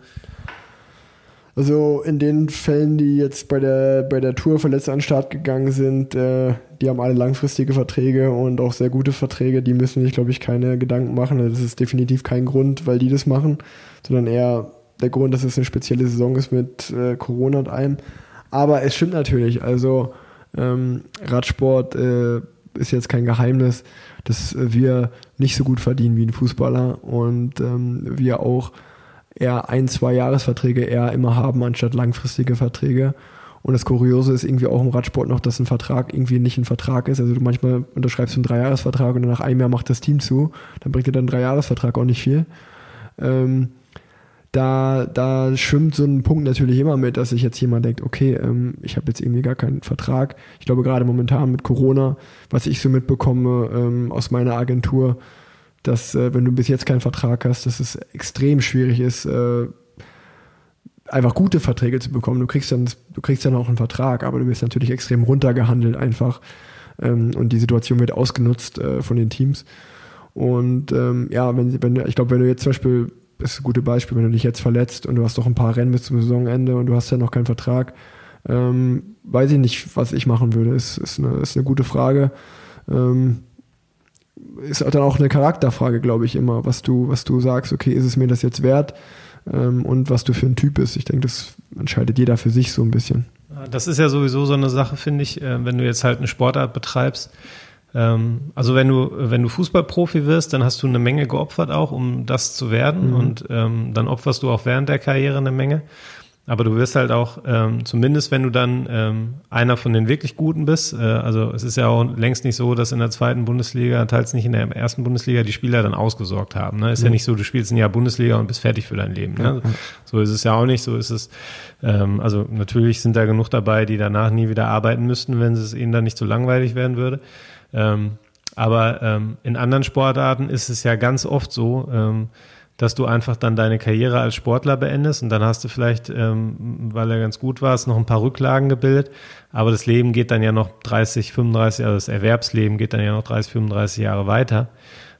Also in den Fällen, die jetzt bei der, bei der Tour verletzt an den Start gegangen sind, äh, die haben alle langfristige Verträge und auch sehr gute Verträge. Die müssen sich, glaube ich, keine Gedanken machen. Das ist definitiv kein Grund, weil die das machen, sondern eher der Grund, dass es eine spezielle Saison ist mit äh, Corona und allem. Aber es stimmt natürlich. Also ähm, Radsport äh, ist jetzt kein Geheimnis, dass wir nicht so gut verdienen wie ein Fußballer und ähm, wir auch eher ein, zwei Jahresverträge eher immer haben, anstatt langfristige Verträge. Und das Kuriose ist irgendwie auch im Radsport noch, dass ein Vertrag irgendwie nicht ein Vertrag ist. Also du manchmal unterschreibst einen Dreijahresvertrag und nach einem Jahr macht das Team zu. Dann bringt dir dann ein Dreijahresvertrag auch nicht viel. Ähm, da, da schwimmt so ein Punkt natürlich immer mit, dass sich jetzt jemand denkt, okay, ähm, ich habe jetzt irgendwie gar keinen Vertrag. Ich glaube gerade momentan mit Corona, was ich so mitbekomme ähm, aus meiner Agentur, dass äh, wenn du bis jetzt keinen Vertrag hast, dass es extrem schwierig ist, äh, einfach gute Verträge zu bekommen. Du kriegst dann, du kriegst dann auch einen Vertrag, aber du wirst natürlich extrem runtergehandelt einfach. Ähm, und die Situation wird ausgenutzt äh, von den Teams. Und ähm, ja, wenn, wenn ich glaube, wenn du jetzt zum Beispiel, das ist ein gutes Beispiel, wenn du dich jetzt verletzt und du hast doch ein paar Rennen bis zum Saisonende und du hast ja noch keinen Vertrag, ähm, weiß ich nicht, was ich machen würde. Ist, ist, eine, ist eine gute Frage. Ähm, ist dann auch eine Charakterfrage, glaube ich, immer, was du, was du sagst, okay, ist es mir das jetzt wert ähm, und was du für ein Typ bist. Ich denke, das entscheidet jeder für sich so ein bisschen. Das ist ja sowieso so eine Sache, finde ich, äh, wenn du jetzt halt eine Sportart betreibst. Ähm, also wenn du, wenn du Fußballprofi wirst, dann hast du eine Menge geopfert auch, um das zu werden mhm. und ähm, dann opferst du auch während der Karriere eine Menge. Aber du wirst halt auch, ähm, zumindest wenn du dann ähm, einer von den wirklich Guten bist, äh, also es ist ja auch längst nicht so, dass in der zweiten Bundesliga, teils nicht in der ersten Bundesliga, die Spieler dann ausgesorgt haben. Ne? Ist mhm. ja nicht so, du spielst ein Jahr Bundesliga und bist fertig für dein Leben. Ne? Ja. So ist es ja auch nicht, so ist es. Ähm, also natürlich sind da genug dabei, die danach nie wieder arbeiten müssten, wenn es ihnen dann nicht so langweilig werden würde. Ähm, aber ähm, in anderen Sportarten ist es ja ganz oft so, ähm, dass du einfach dann deine Karriere als Sportler beendest und dann hast du vielleicht, ähm, weil er ganz gut war, noch ein paar Rücklagen gebildet. Aber das Leben geht dann ja noch 30, 35, also das Erwerbsleben geht dann ja noch 30, 35 Jahre weiter.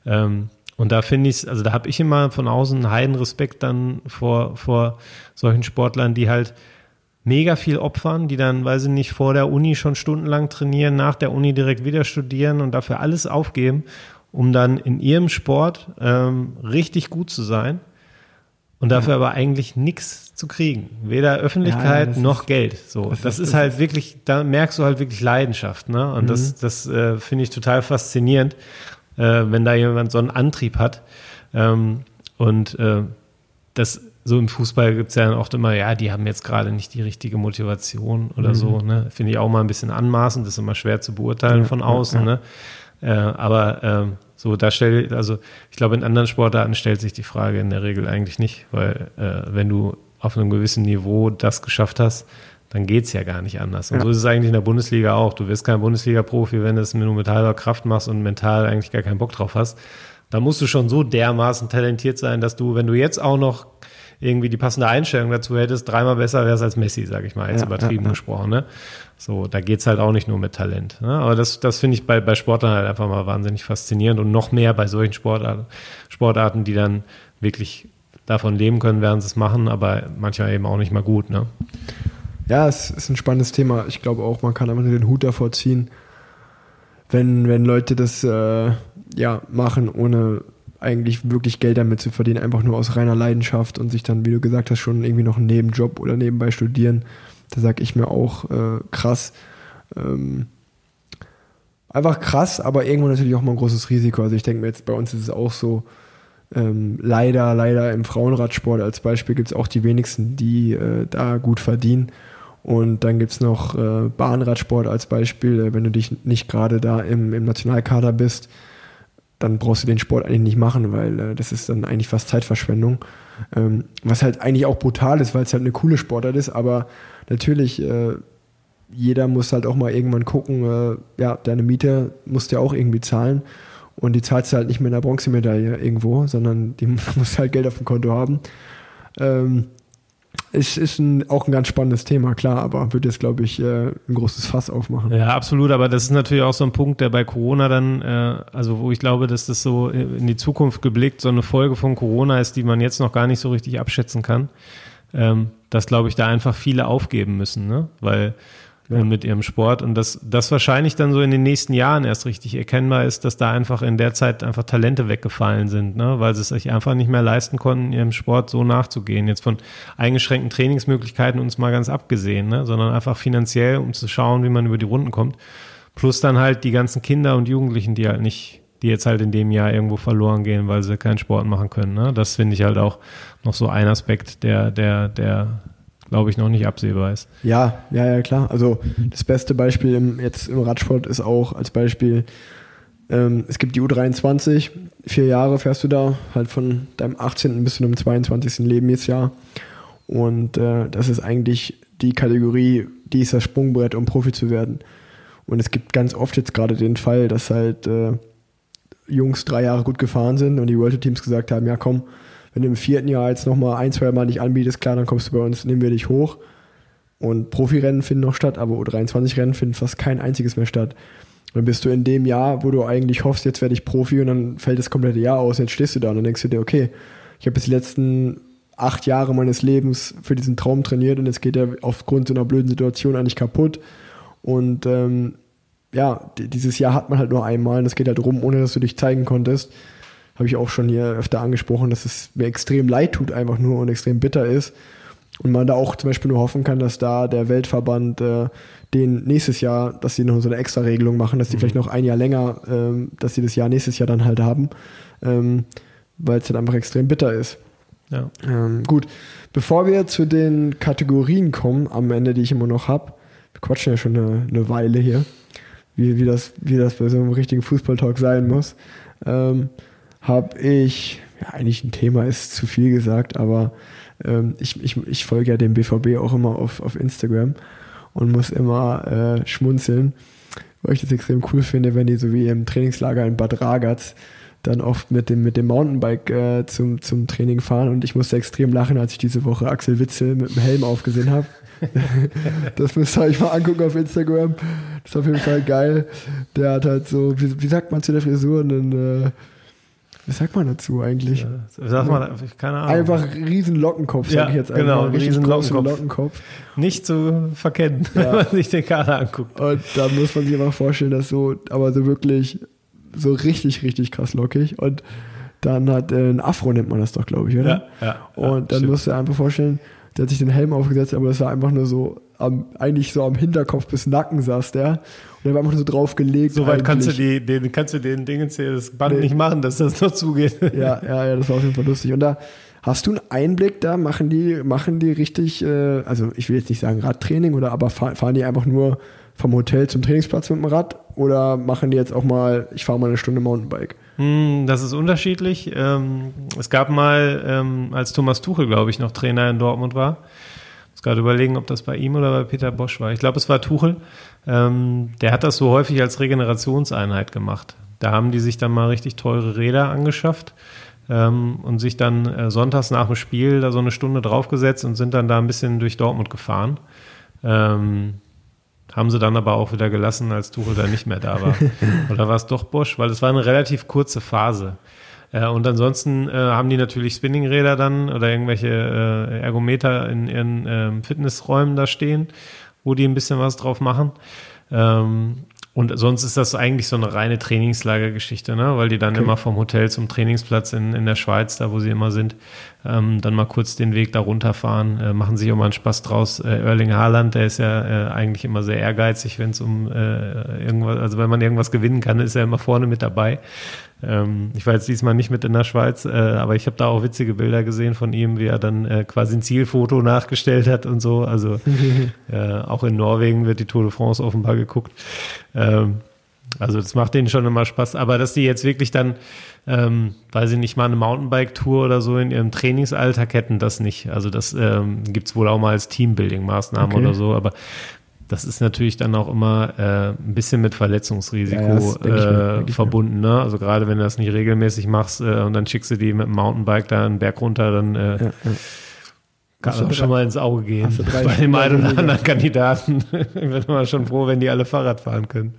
Ähm, und da finde ich also da habe ich immer von außen einen heiden Respekt dann vor, vor solchen Sportlern, die halt mega viel opfern, die dann, weiß ich nicht, vor der Uni schon stundenlang trainieren, nach der Uni direkt wieder studieren und dafür alles aufgeben um dann in ihrem Sport ähm, richtig gut zu sein und dafür ja. aber eigentlich nichts zu kriegen. Weder Öffentlichkeit ja, noch ist, Geld. So, das, das ist, ist, halt wirklich, da merkst du halt wirklich Leidenschaft, ne? Und mhm. das, das äh, finde ich total faszinierend, äh, wenn da jemand so einen Antrieb hat. Ähm, und äh, das so im Fußball gibt es ja dann auch immer, ja, die haben jetzt gerade nicht die richtige Motivation oder mhm. so, ne? Finde ich auch mal ein bisschen anmaßend, das ist immer schwer zu beurteilen ja, von außen, ne? Äh, aber ähm, so, da stellt, also ich glaube, in anderen Sportarten stellt sich die Frage in der Regel eigentlich nicht, weil äh, wenn du auf einem gewissen Niveau das geschafft hast, dann geht's ja gar nicht anders. Und ja. so ist es eigentlich in der Bundesliga auch. Du wirst kein Bundesliga-Profi, wenn du es nur mit halber Kraft machst und mental eigentlich gar keinen Bock drauf hast. Da musst du schon so dermaßen talentiert sein, dass du, wenn du jetzt auch noch irgendwie die passende Einstellung dazu hättest, dreimal besser wärst als Messi, sage ich mal, jetzt Ja, übertrieben ja, gesprochen. Ne? So, da geht's halt auch nicht nur mit Talent. Ne? Aber das, das finde ich bei, bei Sportlern halt einfach mal wahnsinnig faszinierend und noch mehr bei solchen Sportarten, Sportarten, die dann wirklich davon leben können, während sie es machen, aber manchmal eben auch nicht mal gut. Ne? Ja, es ist ein spannendes Thema. Ich glaube auch, man kann einfach nur den Hut davor ziehen, wenn, wenn Leute das äh, ja, machen, ohne eigentlich wirklich Geld damit zu verdienen, einfach nur aus reiner Leidenschaft und sich dann, wie du gesagt hast, schon irgendwie noch einen Nebenjob oder nebenbei studieren. Da sage ich mir auch äh, krass. Ähm, einfach krass, aber irgendwo natürlich auch mal ein großes Risiko. Also ich denke mir jetzt, bei uns ist es auch so, ähm, leider, leider im Frauenradsport als Beispiel gibt es auch die wenigsten, die äh, da gut verdienen. Und dann gibt es noch äh, Bahnradsport als Beispiel. Äh, wenn du dich nicht gerade da im, im Nationalkader bist, dann brauchst du den Sport eigentlich nicht machen, weil äh, das ist dann eigentlich fast Zeitverschwendung. Ähm, was halt eigentlich auch brutal ist, weil es halt eine coole Sportart ist, aber natürlich, äh, jeder muss halt auch mal irgendwann gucken, äh, ja, deine Miete musst du ja auch irgendwie zahlen. Und die zahlst du halt nicht mit einer Bronzemedaille irgendwo, sondern die [laughs] musst halt Geld auf dem Konto haben. Ähm, es ist ein, auch ein ganz spannendes Thema, klar, aber wird jetzt, glaube ich, äh, ein großes Fass aufmachen. Ja, absolut, aber das ist natürlich auch so ein Punkt, der bei Corona dann, äh, also wo ich glaube, dass das so in die Zukunft geblickt, so eine Folge von Corona ist, die man jetzt noch gar nicht so richtig abschätzen kann, ähm, dass, glaube ich, da einfach viele aufgeben müssen, ne? weil Ja. mit ihrem Sport und das, das wahrscheinlich dann so in den nächsten Jahren erst richtig erkennbar ist, dass da einfach in der Zeit einfach Talente weggefallen sind, ne? weil sie es sich einfach nicht mehr leisten konnten, ihrem Sport so nachzugehen. Jetzt von eingeschränkten Trainingsmöglichkeiten uns mal ganz abgesehen, ne? sondern einfach finanziell, um zu schauen, wie man über die Runden kommt. Plus dann halt die ganzen Kinder und Jugendlichen, die halt nicht, die jetzt halt in dem Jahr irgendwo verloren gehen, weil sie keinen Sport machen können. Ne? Das finde ich halt auch noch so ein Aspekt, der, der, der, glaube ich, noch nicht absehbar ist. Ja, ja, ja, klar. Also das beste Beispiel im, jetzt im Radsport ist auch als Beispiel, ähm, es gibt die U23, vier Jahre fährst du da, halt von deinem 18. bis zu deinem 22. Lebensjahr. Und äh, das ist eigentlich die Kategorie, die ist das Sprungbrett, um Profi zu werden. Und es gibt ganz oft jetzt gerade den Fall, dass halt äh, Jungs drei Jahre gut gefahren sind und die World Teams gesagt haben, ja komm, wenn du im vierten Jahr jetzt nochmal ein, zwei Mal nicht anbietest, klar, dann kommst du bei uns, nehmen wir dich hoch. Und Profirennen finden noch statt, aber U23-Rennen finden fast kein einziges mehr statt. Dann bist du in dem Jahr, wo du eigentlich hoffst, jetzt werde ich Profi und dann fällt das komplette Jahr aus und jetzt stehst du da und dann denkst du dir, okay, ich habe jetzt die letzten acht Jahre meines Lebens für diesen Traum trainiert und jetzt geht er aufgrund so einer blöden Situation eigentlich kaputt. Und ähm, ja, dieses Jahr hat man halt nur einmal und es geht halt rum, ohne dass du dich zeigen konntest. Habe ich auch schon hier öfter angesprochen, dass es mir extrem leid tut, einfach nur und extrem bitter ist. Und man da auch zum Beispiel nur hoffen kann, dass da der Weltverband äh, den nächstes Jahr, dass sie noch so eine extra Regelung machen, dass die vielleicht noch ein Jahr länger, ähm, dass sie das Jahr nächstes Jahr dann halt haben, ähm, weil es dann einfach extrem bitter ist. Ja. Ähm, gut, bevor wir zu den Kategorien kommen, am Ende, die ich immer noch habe, wir quatschen ja schon eine, eine Weile hier, wie, wie, das, wie das bei so einem richtigen Fußballtalk sein muss, ähm, habe ich, ja, eigentlich ein Thema ist zu viel gesagt, aber ähm, ich, ich, ich folge ja dem BVB auch immer auf, auf Instagram und muss immer äh, schmunzeln, weil ich das extrem cool finde, wenn die so wie im Trainingslager in Bad Ragaz dann oft mit dem, mit dem Mountainbike äh, zum, zum Training fahren und ich musste extrem lachen, als ich diese Woche Axel Witzel mit dem Helm aufgesehen habe. [laughs] das müsst ihr euch mal angucken auf Instagram. Das ist auf jeden Fall geil. Der hat halt so, wie, wie sagt man zu der Frisur, einen, äh, wie sagt man dazu eigentlich? Sag mal, keine Ahnung. Einfach riesen Lockenkopf, sag Ja, ich jetzt genau, einfach. Einen richtig riesen großen Lockenkopf. Lockenkopf. Nicht zu verkennen, [laughs] Ja. wenn man sich den Kader anguckt. Und da muss man sich einfach vorstellen, dass so, aber so wirklich, so richtig, richtig krass lockig. Und dann hat äh, ein Afro, nennt man das doch, glaube ich, oder? Ja, ja, Und dann stimmt. musst du dir einfach vorstellen, der hat sich den Helm aufgesetzt, aber das war einfach nur so, am, eigentlich so am Hinterkopf bis Nacken saß der. Und der war einfach nur so drauf gelegt. Soweit kannst du, die, den, kannst du den Dingens hier, das Band Nee. nicht machen, dass das noch zugeht. [laughs] Ja, ja, ja, das war auf jeden Fall lustig. Und da hast du einen Einblick, da machen die, machen die richtig, äh, also ich will jetzt nicht sagen Radtraining oder aber fahr, fahren die einfach nur vom Hotel zum Trainingsplatz mit dem Rad oder machen die jetzt auch mal, ich fahre mal eine Stunde Mountainbike? Hm, Das ist unterschiedlich. Ähm, Es gab mal, ähm, als Thomas Tuchel, glaube ich, noch Trainer in Dortmund war, muss gerade überlegen, ob das bei ihm oder bei Peter Bosch war. Ich glaube, es war Tuchel. Ähm, Der hat das so häufig als Regenerationseinheit gemacht. Da haben die sich dann mal richtig teure Räder angeschafft, ähm, und sich dann äh, sonntags nach dem Spiel da so eine Stunde draufgesetzt und sind dann da ein bisschen durch Dortmund gefahren. Ähm, haben sie dann aber auch wieder gelassen, als Tuchel da nicht mehr da war. [laughs] Oder war es doch Bosch? Weil es war eine relativ kurze Phase. Äh, und ansonsten äh, haben die natürlich Spinningräder dann oder irgendwelche äh, Ergometer in ihren ähm, Fitnessräumen da stehen, wo die ein bisschen was drauf machen. Ähm, und sonst ist das eigentlich so eine reine Trainingslagergeschichte, ne? weil die dann okay. immer vom Hotel zum Trainingsplatz in, in der Schweiz, da wo sie immer sind, ähm, dann mal kurz den Weg da runterfahren, äh, machen sich auch mal einen Spaß draus. Äh, Erling Haaland, der ist ja äh, eigentlich immer sehr ehrgeizig, wenn es um äh, irgendwas, also wenn man irgendwas gewinnen kann, ist er immer vorne mit dabei. Ähm, ich war jetzt diesmal nicht mit in der Schweiz, äh, aber ich habe da auch witzige Bilder gesehen von ihm, wie er dann äh, quasi ein Zielfoto nachgestellt hat und so. Also [laughs] äh, auch in Norwegen wird die Tour de France offenbar geguckt. Ähm, also das macht denen schon immer Spaß. Aber dass die jetzt wirklich dann, ähm, weiß ich nicht, mal eine Mountainbike-Tour oder so in ihrem Trainingsalltag hätten, das nicht. Also das ähm, gibt es wohl auch mal als Teambuilding-Maßnahmen okay. oder so. Aber das ist natürlich dann auch immer äh, ein bisschen mit Verletzungsrisiko ja, äh, verbunden. Ne? Also gerade wenn du das nicht regelmäßig machst äh, und dann schickst du die mit dem Mountainbike da einen Berg runter, dann äh, ja, ja. Kann das schon mal ins Auge gehen. [laughs] Bei dem einen oder anderen Kandidaten [laughs] bin man schon froh, wenn die alle Fahrrad fahren können.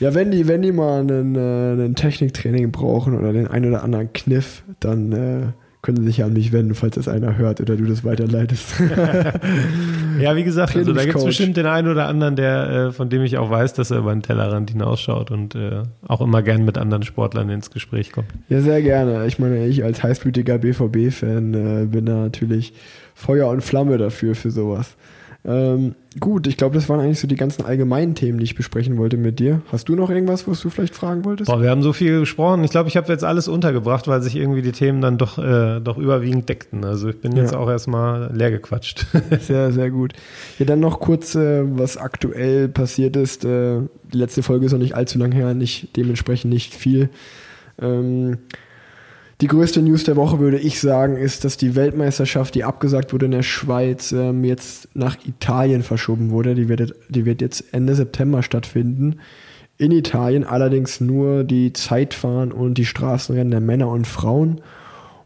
Ja, wenn die, wenn die mal einen, äh, ein Techniktraining brauchen oder den einen oder anderen Kniff, dann äh, können Sie sich ja an mich wenden, falls das einer hört oder du das weiterleitest. [laughs] ja, wie gesagt, also da gibt es bestimmt den einen oder anderen, der, äh, von dem ich auch weiß, dass er über den Tellerrand hinausschaut und äh, auch immer gern mit anderen Sportlern ins Gespräch kommt. Ja, sehr gerne. Ich meine, ich als heißblütiger BVB-Fan äh, bin da natürlich Feuer und Flamme dafür, für sowas. Ähm, gut, ich glaube, das waren eigentlich so die ganzen allgemeinen Themen, die ich besprechen wollte mit dir. Hast du noch irgendwas, was du vielleicht fragen wolltest? Boah, wir haben so viel gesprochen. Ich glaube, ich habe jetzt alles untergebracht, weil sich irgendwie die Themen dann doch, äh, doch überwiegend deckten. Also ich bin jetzt ja. auch erstmal leer gequatscht. [laughs] sehr, sehr gut. Ja, dann noch kurz, äh, was aktuell passiert ist. Äh, die letzte Folge ist noch nicht allzu lang her, nicht, dementsprechend nicht viel. Ähm, die größte News der Woche, würde ich sagen, ist, dass die Weltmeisterschaft, die abgesagt wurde in der Schweiz, ähm, jetzt nach Italien verschoben wurde. Die wird, die wird jetzt Ende September stattfinden. In Italien allerdings nur die Zeitfahren und die Straßenrennen der Männer und Frauen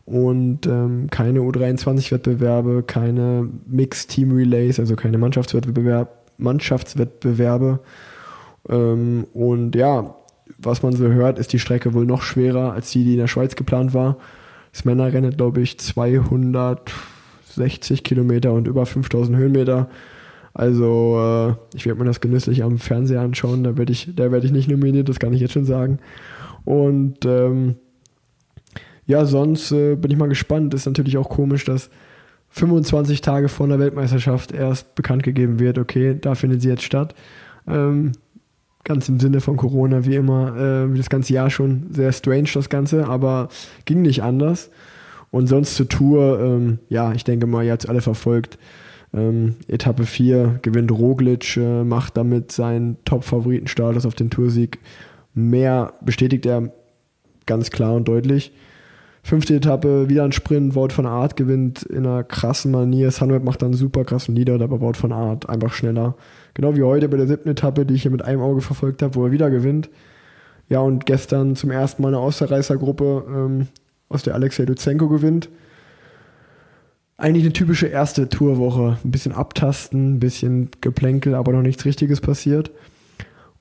und ähm, keine U23-Wettbewerbe, keine Mixed Team Relays, also keine Mannschaftswettbewerbe. Mannschaftswettbewerbe. Ähm, und ja, was man so hört, ist die Strecke wohl noch schwerer als die, die in der Schweiz geplant war. Das Männerrennen, glaube ich, 260 Kilometer und über 5000 Höhenmeter. Also äh, ich werde mir das genüsslich am Fernseher anschauen. Da werde ich, da ich nicht nominiert, das kann ich jetzt schon sagen. Und ähm, ja, sonst äh, bin ich mal gespannt. Ist natürlich auch komisch, dass 25 Tage vor der Weltmeisterschaft erst bekannt gegeben wird, okay, da findet sie jetzt statt. Ähm, ganz im Sinne von Corona, wie immer, äh, das ganze Jahr schon sehr strange das Ganze, aber ging nicht anders. Und sonst zur Tour, ähm, ja, ich denke mal, ihr habt es alle verfolgt. Ähm, Etappe 4 gewinnt Roglic, äh, macht damit seinen Top-Favoritenstatus auf den Toursieg mehr, bestätigt er ganz klar und deutlich. Fünfte Etappe, wieder ein Sprint, Wout von Art gewinnt in einer krassen Manier. Sunweb macht dann super krassen Leader, aber Wout von Art einfach schneller. Genau wie heute bei der siebten Etappe, die ich hier mit einem Auge verfolgt habe, wo er wieder gewinnt. Ja, und gestern zum ersten Mal eine Außerreißergruppe, ähm, aus der Alexei Lutsenko gewinnt. Eigentlich eine typische erste Tourwoche. Ein bisschen abtasten, ein bisschen Geplänkel, aber noch nichts Richtiges passiert.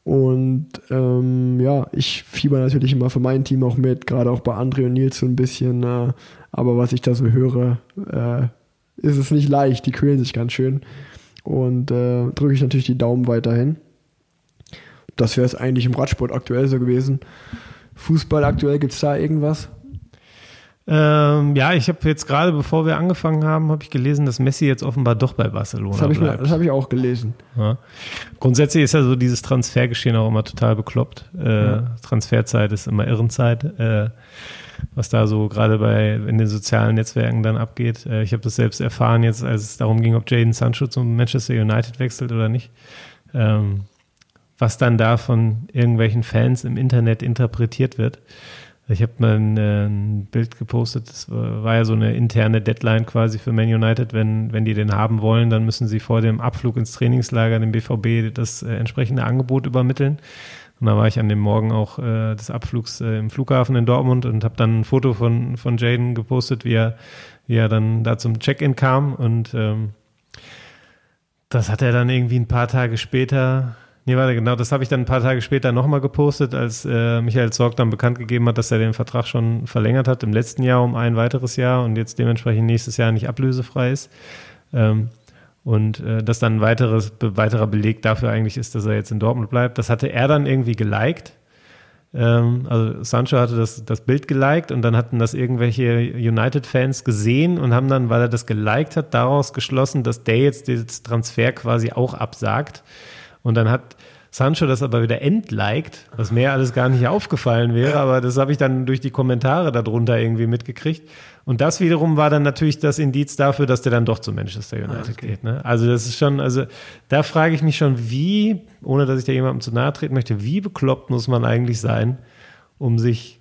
Und ähm, ja, ich fieber natürlich immer für mein Team auch mit, gerade auch bei André und Nils so ein bisschen. Äh, aber was ich da so höre, äh, ist es nicht leicht. Die quälen sich ganz schön. Und äh, drücke ich natürlich die Daumen weiterhin. Das wäre es eigentlich im Radsport aktuell so gewesen. Fußball aktuell, gibt es da irgendwas? Ähm, ja, ich habe jetzt gerade, bevor wir angefangen haben, habe ich gelesen, dass Messi jetzt offenbar doch bei Barcelona das ich bleibt. das habe ich auch gelesen. Ja. Grundsätzlich ist ja so dieses Transfergeschehen auch immer total bekloppt. Äh, ja. Transferzeit ist immer Irrenzeit. Äh, was da so gerade bei in den sozialen Netzwerken dann abgeht. Äh, ich habe das selbst erfahren jetzt, als es darum ging, ob Jaden Sancho zum Manchester United wechselt oder nicht. Ähm, was dann da von irgendwelchen Fans im Internet interpretiert wird. Ich habe mal ein, äh, ein, Bild gepostet, das war, war, ja so eine interne Deadline quasi für Man United. Wenn, wenn die den haben wollen, dann müssen sie vor dem Abflug ins Trainingslager dem BVB das äh, entsprechende Angebot übermitteln Und da war ich an dem Morgen auch äh, des Abflugs äh, im Flughafen in Dortmund und habe dann ein Foto von, von Jaden gepostet, wie er, wie er dann da zum Check-in kam. Und ähm, das hat er dann irgendwie ein paar Tage später, nee, warte, genau, das habe ich dann ein paar Tage später nochmal gepostet, als äh, Michael Zorg dann bekannt gegeben hat, dass er den Vertrag schon verlängert hat im letzten Jahr um ein weiteres Jahr und jetzt dementsprechend nächstes Jahr nicht ablösefrei ist. Ähm, und äh, dass dann ein weiteres, weiterer Beleg dafür eigentlich ist, dass er jetzt in Dortmund bleibt. Das hatte er dann irgendwie geliked. Ähm, also Sancho hatte das, das Bild geliked und dann hatten das irgendwelche United-Fans gesehen und haben dann, weil er das geliked hat, daraus geschlossen, dass der jetzt den Transfer quasi auch absagt. Und dann hat Sancho das aber wieder entliked, was mir alles gar nicht aufgefallen wäre, aber das habe ich dann durch die Kommentare darunter irgendwie mitgekriegt. Und das wiederum war dann natürlich das Indiz dafür, dass der dann doch zu Manchester United ah, okay. geht. Ne? Also das ist schon, also da frage ich mich schon, wie, ohne dass ich da jemandem zu nahe treten möchte, wie bekloppt muss man eigentlich sein, um sich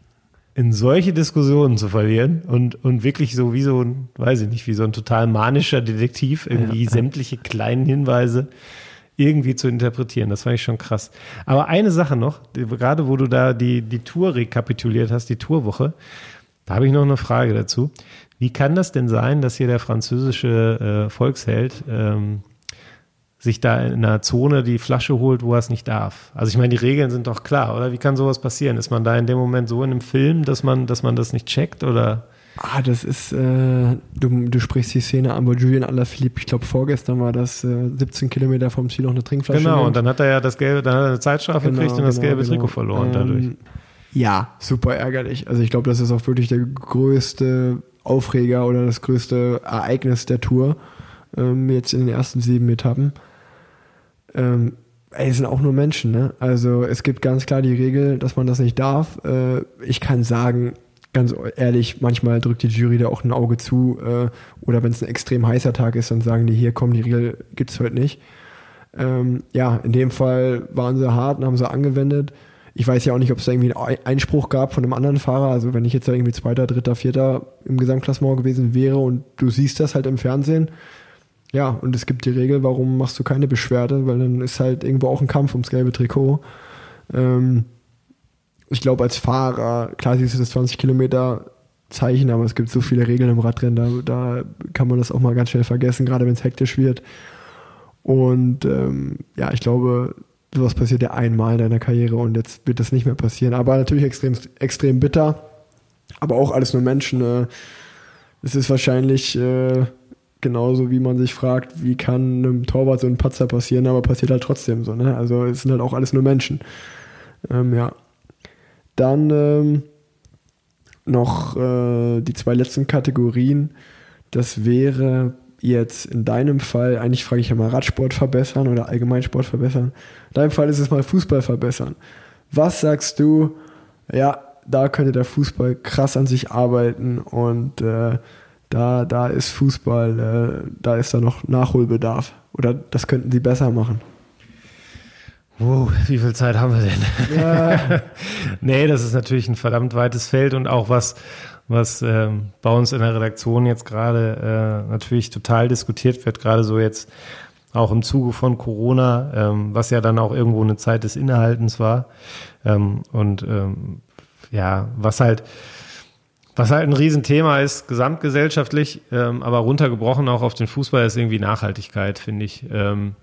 in solche Diskussionen zu verlieren und, und wirklich so wie so ein, weiß ich nicht, wie so ein total manischer Detektiv irgendwie ja. sämtliche kleinen Hinweise irgendwie zu interpretieren. Das fand ich schon krass. Aber eine Sache noch, gerade wo du da die, die Tour rekapituliert hast, die Tourwoche, da habe ich noch eine Frage dazu. Wie kann das denn sein, dass hier der französische äh, Volksheld ähm, sich da in einer Zone die Flasche holt, wo er es nicht darf? Also ich meine, die Regeln sind doch klar, oder? Wie kann sowas passieren? Ist man da in dem Moment so in einem Film, dass man, dass man das nicht checkt, oder? Ah, das ist, äh, du, du sprichst die Szene an, wo Julian Alaphilippe, ich glaube vorgestern war das, äh, 17 Kilometer vom Ziel noch eine Trinkflasche Genau, nimmt. und dann hat er ja das gelbe, dann hat er eine Zeitstrafe genau, gekriegt und das genau, gelbe genau. Trikot verloren ähm, dadurch. Ja, super ärgerlich. Also ich glaube, das ist auch wirklich der größte Aufreger oder das größte Ereignis der Tour ähm, jetzt in den ersten sieben Etappen. Ähm, ey, sind auch nur Menschen, ne? Also es gibt ganz klar die Regel, dass man das nicht darf. Äh, ich kann sagen, ganz ehrlich, manchmal drückt die Jury da auch ein Auge zu. Äh, oder wenn es ein extrem heißer Tag ist, dann sagen die, hier komm, die Regel gibt es heute nicht. Ähm, ja, in dem Fall waren sie hart und haben sie angewendet. Ich weiß ja auch nicht, ob es da irgendwie einen Einspruch gab von einem anderen Fahrer. Also wenn ich jetzt da irgendwie Zweiter, Dritter, Vierter im Gesamtklassement gewesen wäre und du siehst das halt im Fernsehen, ja, und es gibt die Regel, warum machst du keine Beschwerde, weil dann ist halt irgendwo auch ein Kampf ums gelbe Trikot. Ähm, ich glaube, als Fahrer, klar siehst du das 20 Kilometer Zeichen, aber es gibt so viele Regeln im Radrennen, da, da kann man das auch mal ganz schnell vergessen, gerade wenn es hektisch wird. Und ähm, ja, ich glaube, sowas passiert ja einmal in deiner Karriere und jetzt wird das nicht mehr passieren. Aber natürlich extrem, extrem bitter. Aber auch alles nur Menschen. Äh, es ist wahrscheinlich äh, genauso, wie man sich fragt, wie kann einem Torwart so ein Patzer passieren, aber passiert halt trotzdem so. Ne? Also es sind halt auch alles nur Menschen. Ähm, ja. Dann ähm, noch äh, die zwei letzten Kategorien. Das wäre jetzt in deinem Fall, eigentlich frage ich ja mal Radsport verbessern oder Allgemeinsport verbessern. In deinem Fall ist es mal Fußball verbessern. Was sagst du, ja, da könnte der Fußball krass an sich arbeiten und äh, da, da ist Fußball, äh, da ist da noch Nachholbedarf oder das könnten sie besser machen. Wow, wie viel Zeit haben wir denn? Ja. [laughs] nee, das ist natürlich ein verdammt weites Feld und auch was, was ähm, bei uns in der Redaktion jetzt gerade äh, natürlich total diskutiert wird, gerade so jetzt auch im Zuge von Corona, ähm, was ja dann auch irgendwo eine Zeit des Innehaltens war. Ähm, und ähm, ja, was halt, was halt ein Riesenthema ist, gesamtgesellschaftlich, ähm, aber runtergebrochen auch auf den Fußball, ist irgendwie Nachhaltigkeit, finde ich. Ähm,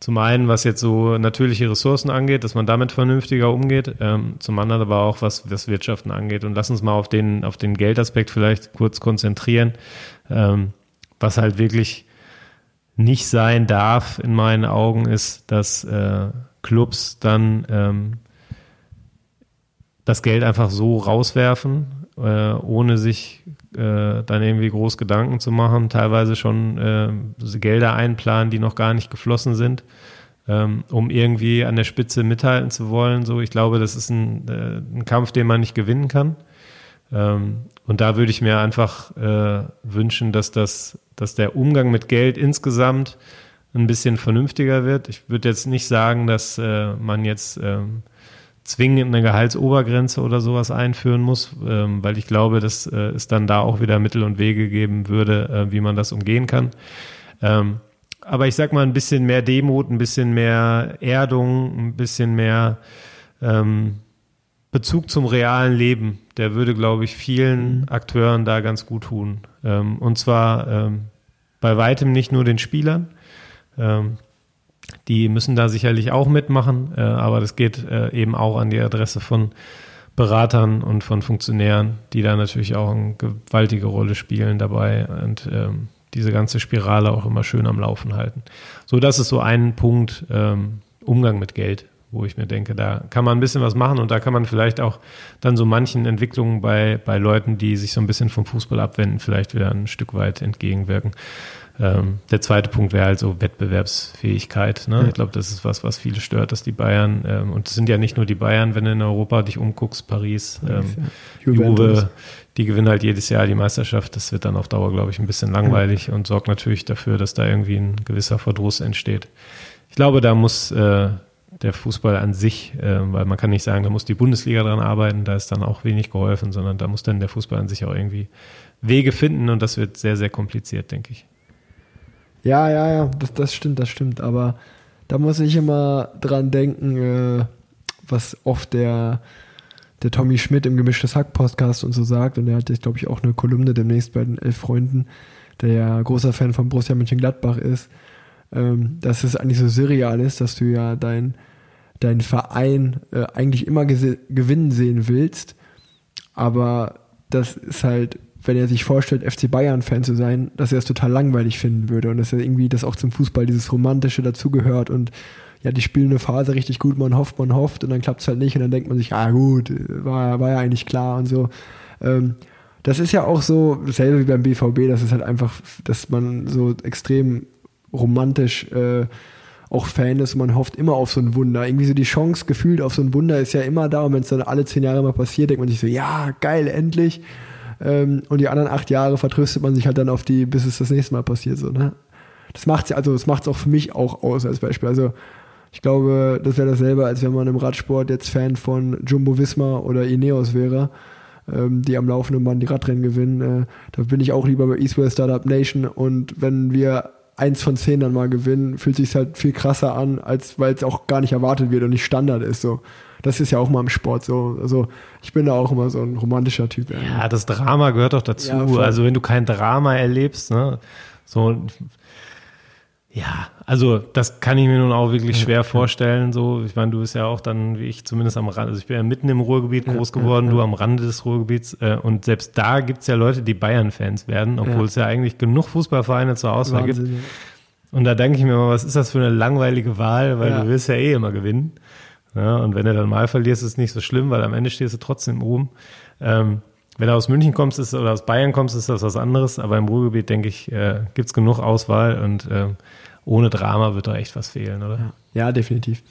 zum einen, was jetzt so natürliche Ressourcen angeht, dass man damit vernünftiger umgeht, ähm, zum anderen aber auch, was, was Wirtschaften angeht. Und lass uns mal auf den, auf den Geldaspekt vielleicht kurz konzentrieren, ähm, was halt wirklich nicht sein darf in meinen Augen, ist, dass äh, Clubs dann ähm, das Geld einfach so rauswerfen, äh, ohne sich äh, dann irgendwie groß Gedanken zu machen, teilweise schon äh, Gelder einplanen, die noch gar nicht geflossen sind, ähm, um irgendwie an der Spitze mithalten zu wollen. So, ich glaube, das ist ein, äh, ein Kampf, den man nicht gewinnen kann. Ähm, und da würde ich mir einfach äh, wünschen, dass das, dass der Umgang mit Geld insgesamt ein bisschen vernünftiger wird. Ich würde jetzt nicht sagen, dass äh, man jetzt ähm, zwingend eine Gehaltsobergrenze oder sowas einführen muss, ähm, weil ich glaube, dass äh, es dann da auch wieder Mittel und Wege geben würde, äh, wie man das umgehen kann. Ähm, aber ich sag mal, ein bisschen mehr Demut, ein bisschen mehr Erdung, ein bisschen mehr ähm, Bezug zum realen Leben, der würde, glaube ich, vielen mhm. Akteuren da ganz gut tun. Ähm, und zwar ähm, bei weitem nicht nur den Spielern. Ähm, die müssen da sicherlich auch mitmachen, äh, aber das geht äh, eben auch an die Adresse von Beratern und von Funktionären, die da natürlich auch eine gewaltige Rolle spielen dabei und ähm, diese ganze Spirale auch immer schön am Laufen halten. So, das ist so ein Punkt ähm, Umgang mit Geld, wo ich mir denke, da kann man ein bisschen was machen und da kann man vielleicht auch dann so manchen Entwicklungen bei, bei Leuten, die sich so ein bisschen vom Fußball abwenden, vielleicht wieder ein Stück weit entgegenwirken. Ähm, der zweite Punkt wäre halt so Wettbewerbsfähigkeit. Ne? Ja. Ich glaube, das ist was, was viele stört, dass die Bayern, ähm, und es sind ja nicht nur die Bayern, wenn du in Europa dich umguckst, Paris, ähm, ja. Juve, die gewinnen halt jedes Jahr die Meisterschaft. Das wird dann auf Dauer, glaube ich, ein bisschen langweilig ja. und sorgt natürlich dafür, dass da irgendwie ein gewisser Verdruss entsteht. Ich glaube, da muss äh, der Fußball an sich, äh, weil man kann nicht sagen, da muss die Bundesliga dran arbeiten, da ist dann auch wenig geholfen, sondern da muss dann der Fußball an sich auch irgendwie Wege finden und das wird sehr, sehr kompliziert, denke ich. Ja, ja, ja, das, das stimmt, das stimmt, aber da muss ich immer dran denken, äh, was oft der, der Tommy Schmidt im Gemischtes Hack Podcast und so sagt. Und er hat jetzt, glaube ich, auch eine Kolumne demnächst bei den Elf Freunden, der ja großer Fan von Borussia Mönchengladbach ist, ähm, dass es eigentlich so surreal ist, dass du ja dein, dein Verein äh, eigentlich immer gewinnen sehen willst, aber das ist halt, wenn er sich vorstellt, FC Bayern-Fan zu sein, dass er es total langweilig finden würde und dass er irgendwie das auch zum Fußball dieses Romantische dazugehört und ja, die spielen eine Phase richtig gut, man hofft, man hofft und dann klappt es halt nicht und dann denkt man sich, ah gut, war, war ja eigentlich klar und so. Ähm, das ist ja auch so, dasselbe wie beim BVB, das ist halt einfach, dass man so extrem romantisch äh, auch Fan ist und man hofft immer auf so ein Wunder. Irgendwie so die Chance gefühlt auf so ein Wunder ist ja immer da und wenn es dann alle zehn Jahre mal passiert, denkt man sich so, ja, geil, endlich. Ähm, und die anderen acht Jahre vertröstet man sich halt dann auf die, bis es das nächste Mal passiert. So, ne? Das macht's also das macht's auch für mich auch aus als Beispiel. Also ich glaube, das wäre dasselbe, als wenn man im Radsport jetzt Fan von Jumbo Visma oder Ineos wäre, ähm, die am laufenden Band die Radrennen gewinnen. Äh, da bin ich auch lieber bei Eastwell Startup Nation und wenn wir eins von zehn dann mal gewinnen, fühlt sich halt viel krasser an, als weil es auch gar nicht erwartet wird und nicht Standard ist. So. Das ist ja auch mal im Sport so. Also ich bin da auch immer so ein romantischer Typ. Ja, ja das Drama gehört doch dazu. Ja, also wenn du kein Drama erlebst, ne, so ja, also das kann ich mir nun auch wirklich schwer vorstellen. So, ich meine, du bist ja auch dann, wie ich zumindest am Rand, also ich bin ja mitten im Ruhrgebiet groß geworden, ja, ja, ja. du am Rande des Ruhrgebiets. Äh, und selbst da gibt es ja Leute, die Bayern-Fans werden, obwohl es ja eigentlich genug Fußballvereine zur Auswahl Wahnsinn, gibt. Und da denke ich mir mal, was ist das für eine langweilige Wahl, weil du willst ja eh immer gewinnen. Ja, und wenn du dann mal verlierst, ist es nicht so schlimm, weil am Ende stehst du trotzdem oben. Ähm, wenn du aus München kommst ist, oder aus Bayern kommst, ist das was anderes. Aber im Ruhrgebiet, denke ich, äh, gibt es genug Auswahl und äh, ohne Drama wird da echt was fehlen, oder? Ja, definitiv.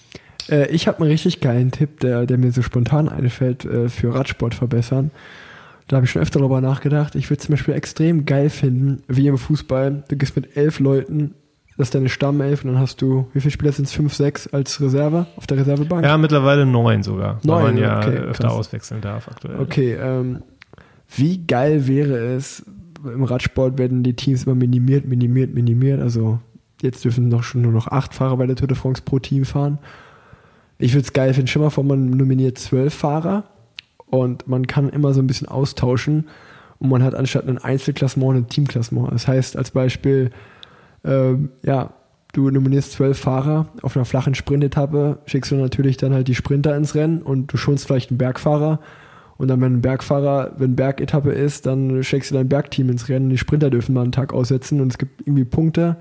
Äh, ich habe einen richtig geilen Tipp, der, der mir so spontan einfällt, äh, für Radsport verbessern. Da habe ich schon öfter darüber nachgedacht. Ich würde zum Beispiel extrem geil finden, wie im Fußball. Du gehst mit elf Leuten, das ist deine Stammelf und dann hast du, wie viele Spieler sind es? Fünf, sechs als Reserve auf der Reservebank? Ja, mittlerweile neun sogar. Neun, weil man ja okay, öfter krass. auswechseln darf aktuell. Okay, ähm, wie geil wäre es, im Radsport werden die Teams immer minimiert, minimiert, minimiert. Also Jetzt dürfen noch schon nur noch acht Fahrer bei der Tour de France pro Team fahren. Ich würde es geil finden, schon mal vor, man nominiert zwölf Fahrer und man kann immer so ein bisschen austauschen und man hat anstatt ein Einzelklassement ein Teamklassement. Das heißt als Beispiel, ähm, ja, du nominierst zwölf Fahrer auf einer flachen Sprintetappe, schickst du natürlich dann halt die Sprinter ins Rennen und du schonst vielleicht einen Bergfahrer. Und dann, wenn ein Bergfahrer, wenn Bergetappe ist, dann schickst du dein Bergteam ins Rennen. Die Sprinter dürfen mal einen Tag aussetzen und es gibt irgendwie Punkte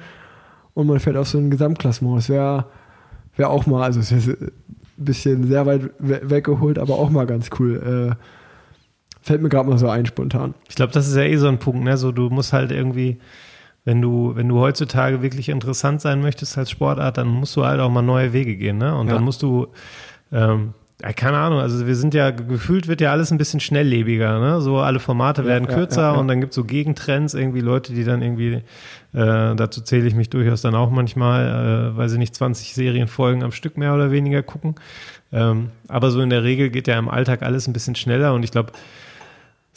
und man fährt auf so ein Gesamtklassement. Das wäre wär auch mal, also es ist ein bisschen sehr weit weggeholt, aber auch mal ganz cool. Äh, fällt mir gerade mal so ein spontan. Ich glaube, das ist ja eh so ein Punkt, ne? So, du musst halt irgendwie, wenn du, wenn du heutzutage wirklich interessant sein möchtest als Sportart, dann musst du halt auch mal neue Wege gehen, ne? Und ja. dann musst du ähm, ja, keine Ahnung, also wir sind ja, gefühlt wird ja alles ein bisschen schnelllebiger, ne? So alle Formate ja, werden kürzer und dann gibt's so Gegentrends, irgendwie Leute, die dann irgendwie, äh, dazu zähle ich mich durchaus dann auch manchmal, äh, weil sie nicht 20 Serienfolgen am Stück mehr oder weniger gucken. Ähm, aber so in der Regel geht ja im Alltag alles ein bisschen schneller und ich glaube,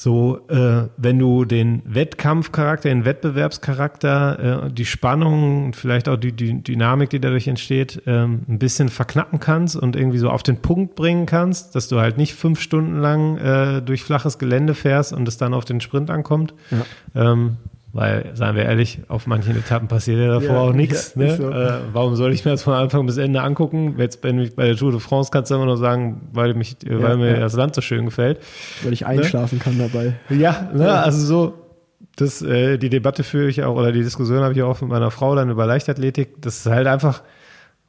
so, äh, wenn du den Wettkampfcharakter, den Wettbewerbscharakter, äh, die Spannung und vielleicht auch die, die Dynamik, die dadurch entsteht, ähm, ein bisschen verknappen kannst und irgendwie so auf den Punkt bringen kannst, dass du halt nicht fünf Stunden lang äh, durch flaches Gelände fährst und es dann auf den Sprint ankommt. Ja. Ähm, weil, seien wir ehrlich, auf manchen Etappen passiert ja davor ja, auch nichts. Ja, ne? so. äh, warum soll ich mir das von Anfang bis Ende angucken? Jetzt bin ich bei der Tour de France kannst du immer nur sagen, weil, mich, ja, weil mir das Land so schön gefällt. Weil ich einschlafen ne? kann dabei. Ja, ne? also so, das, äh, die Debatte führe ich auch, oder die Diskussion habe ich auch mit meiner Frau dann über Leichtathletik. Das ist halt einfach,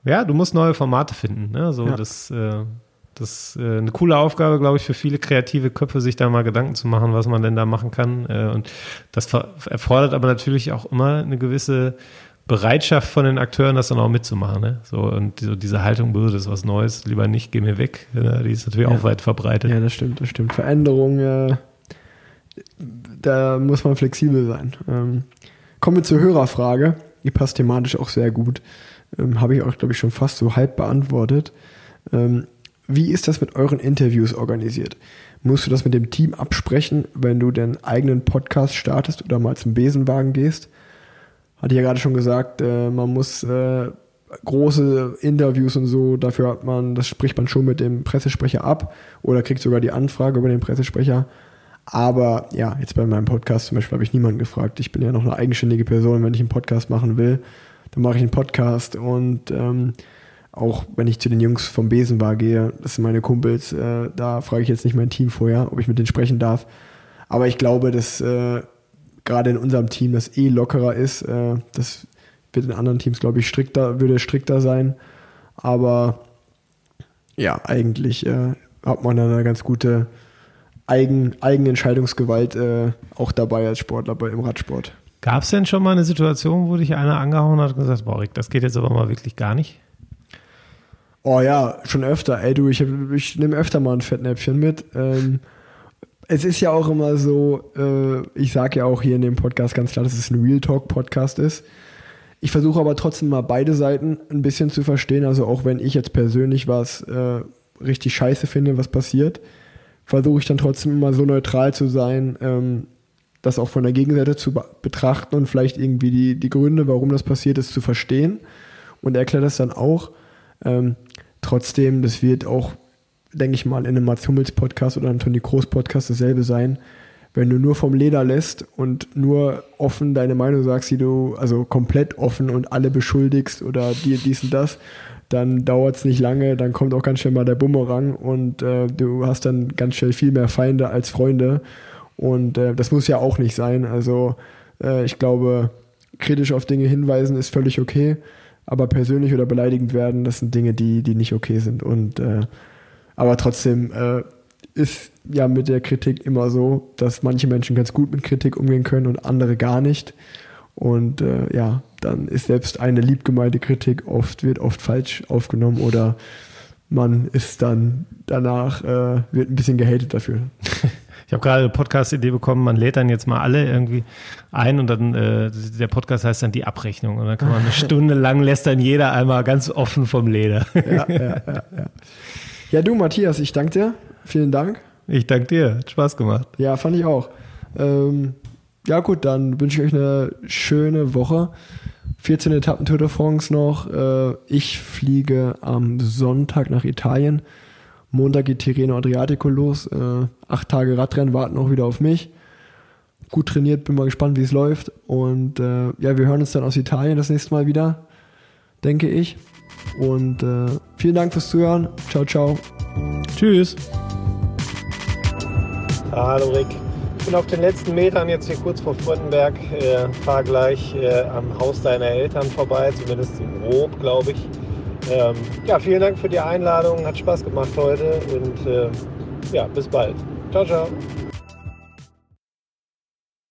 ja, du musst neue Formate finden. Ne? So, das äh, das ist äh, eine coole Aufgabe, glaube ich, für viele kreative Köpfe, sich da mal Gedanken zu machen, was man denn da machen kann. Äh, und das erfordert aber natürlich auch immer eine gewisse Bereitschaft von den Akteuren, das dann auch mitzumachen. Ne? So, und so diese Haltung, das ist was Neues, lieber nicht, geh mir weg, ne? die ist natürlich ja. auch weit verbreitet. Ja, das stimmt, das stimmt. Veränderung, äh, da muss man flexibel sein. Ähm, kommen wir zur Hörerfrage. Die passt thematisch auch sehr gut. Ähm, Habe ich auch, glaube ich, schon fast so halb beantwortet. Ähm, wie ist das mit euren Interviews organisiert? Musst du das mit dem Team absprechen, wenn du den eigenen Podcast startest oder mal zum Besenwagen gehst? Hatte ich ja gerade schon gesagt, äh, man muss äh, große Interviews und so, dafür hat man, das spricht man schon mit dem Pressesprecher ab oder kriegt sogar die Anfrage über den Pressesprecher. Aber ja, jetzt bei meinem Podcast zum Beispiel habe ich niemanden gefragt. Ich bin ja noch eine eigenständige Person. Wenn ich einen Podcast machen will, dann mache ich einen Podcast und ähm, auch wenn ich zu den Jungs vom Besenbar gehe, das sind meine Kumpels, äh, da frage ich jetzt nicht mein Team vorher, ob ich mit denen sprechen darf. Aber ich glaube, dass äh, gerade in unserem Team das eh lockerer ist. Äh, das wird in anderen Teams, glaube ich, strikter, würde strikter sein. Aber ja, eigentlich äh, hat man dann eine ganz gute Eigen, Eigenentscheidungsgewalt äh, auch dabei als Sportler bei, im Radsport. Gab es denn schon mal eine Situation, wo dich einer angehauen hat und gesagt, boah, Rick, das geht jetzt aber mal wirklich gar nicht? Oh ja, schon öfter. Ey, du, ich, ich nehme öfter mal ein Fettnäpfchen mit. Ähm, es ist ja auch immer so, äh, ich sage ja auch hier in dem Podcast ganz klar, dass es ein Real Talk Podcast ist. Ich versuche aber trotzdem mal beide Seiten ein bisschen zu verstehen. Also auch wenn ich jetzt persönlich was äh, richtig scheiße finde, was passiert, versuche ich dann trotzdem immer so neutral zu sein, ähm, das auch von der Gegenseite zu betrachten und vielleicht irgendwie die, die Gründe, warum das passiert ist, zu verstehen und erkläre das dann auch. Ähm, Trotzdem, das wird auch, denke ich mal, in einem Mats Hummels Podcast oder einem Toni Kroos Podcast dasselbe sein. Wenn du nur vom Leder lässt und nur offen deine Meinung sagst, die du, also komplett offen und alle beschuldigst oder dir dies und das, dann dauert es nicht lange, dann kommt auch ganz schnell mal der Bumerang und äh, du hast dann ganz schnell viel mehr Feinde als Freunde. Und äh, das muss ja auch nicht sein. Also äh, ich glaube, kritisch auf Dinge hinweisen ist völlig okay aber persönlich oder beleidigend werden, das sind Dinge, die, die nicht okay sind. Und äh, aber trotzdem äh, ist ja mit der Kritik immer so, dass manche Menschen ganz gut mit Kritik umgehen können und andere gar nicht. Und äh, ja, dann ist selbst eine liebgemeinte Kritik oft, wird oft falsch aufgenommen oder man ist dann danach, äh, wird ein bisschen gehatet dafür. [laughs] Ich habe gerade eine Podcast-Idee bekommen, man lädt dann jetzt mal alle irgendwie ein und dann äh, der Podcast heißt dann die Abrechnung und dann kann man eine [laughs] Stunde lang lässt dann jeder einmal ganz offen vom Leder. Ja, ja, ja, ja. ja du Matthias, ich danke dir. Vielen Dank. Ich danke dir. Hat Spaß gemacht. Ja, fand ich auch. Ähm, ja gut, dann wünsche ich euch eine schöne Woche. 14 Etappen Tour de France noch. Äh, ich fliege am Sonntag nach Italien. Montag geht Tirreno Adriatico los. Äh, acht Tage Radrennen warten auch wieder auf mich. Gut trainiert, bin mal gespannt, wie es läuft. Und äh, ja, wir hören uns dann aus Italien das nächste Mal wieder, denke ich. Und äh, vielen Dank fürs Zuhören. Ciao, ciao. Tschüss. Hallo Rick. Ich bin auf den letzten Metern jetzt hier kurz vor Fröndenberg. Äh, Fahre gleich äh, am Haus deiner Eltern vorbei, zumindest im Grob, glaube ich. Ähm, ja, vielen Dank für die Einladung. Hat Spaß gemacht heute und äh, ja, bis bald. Ciao, ciao.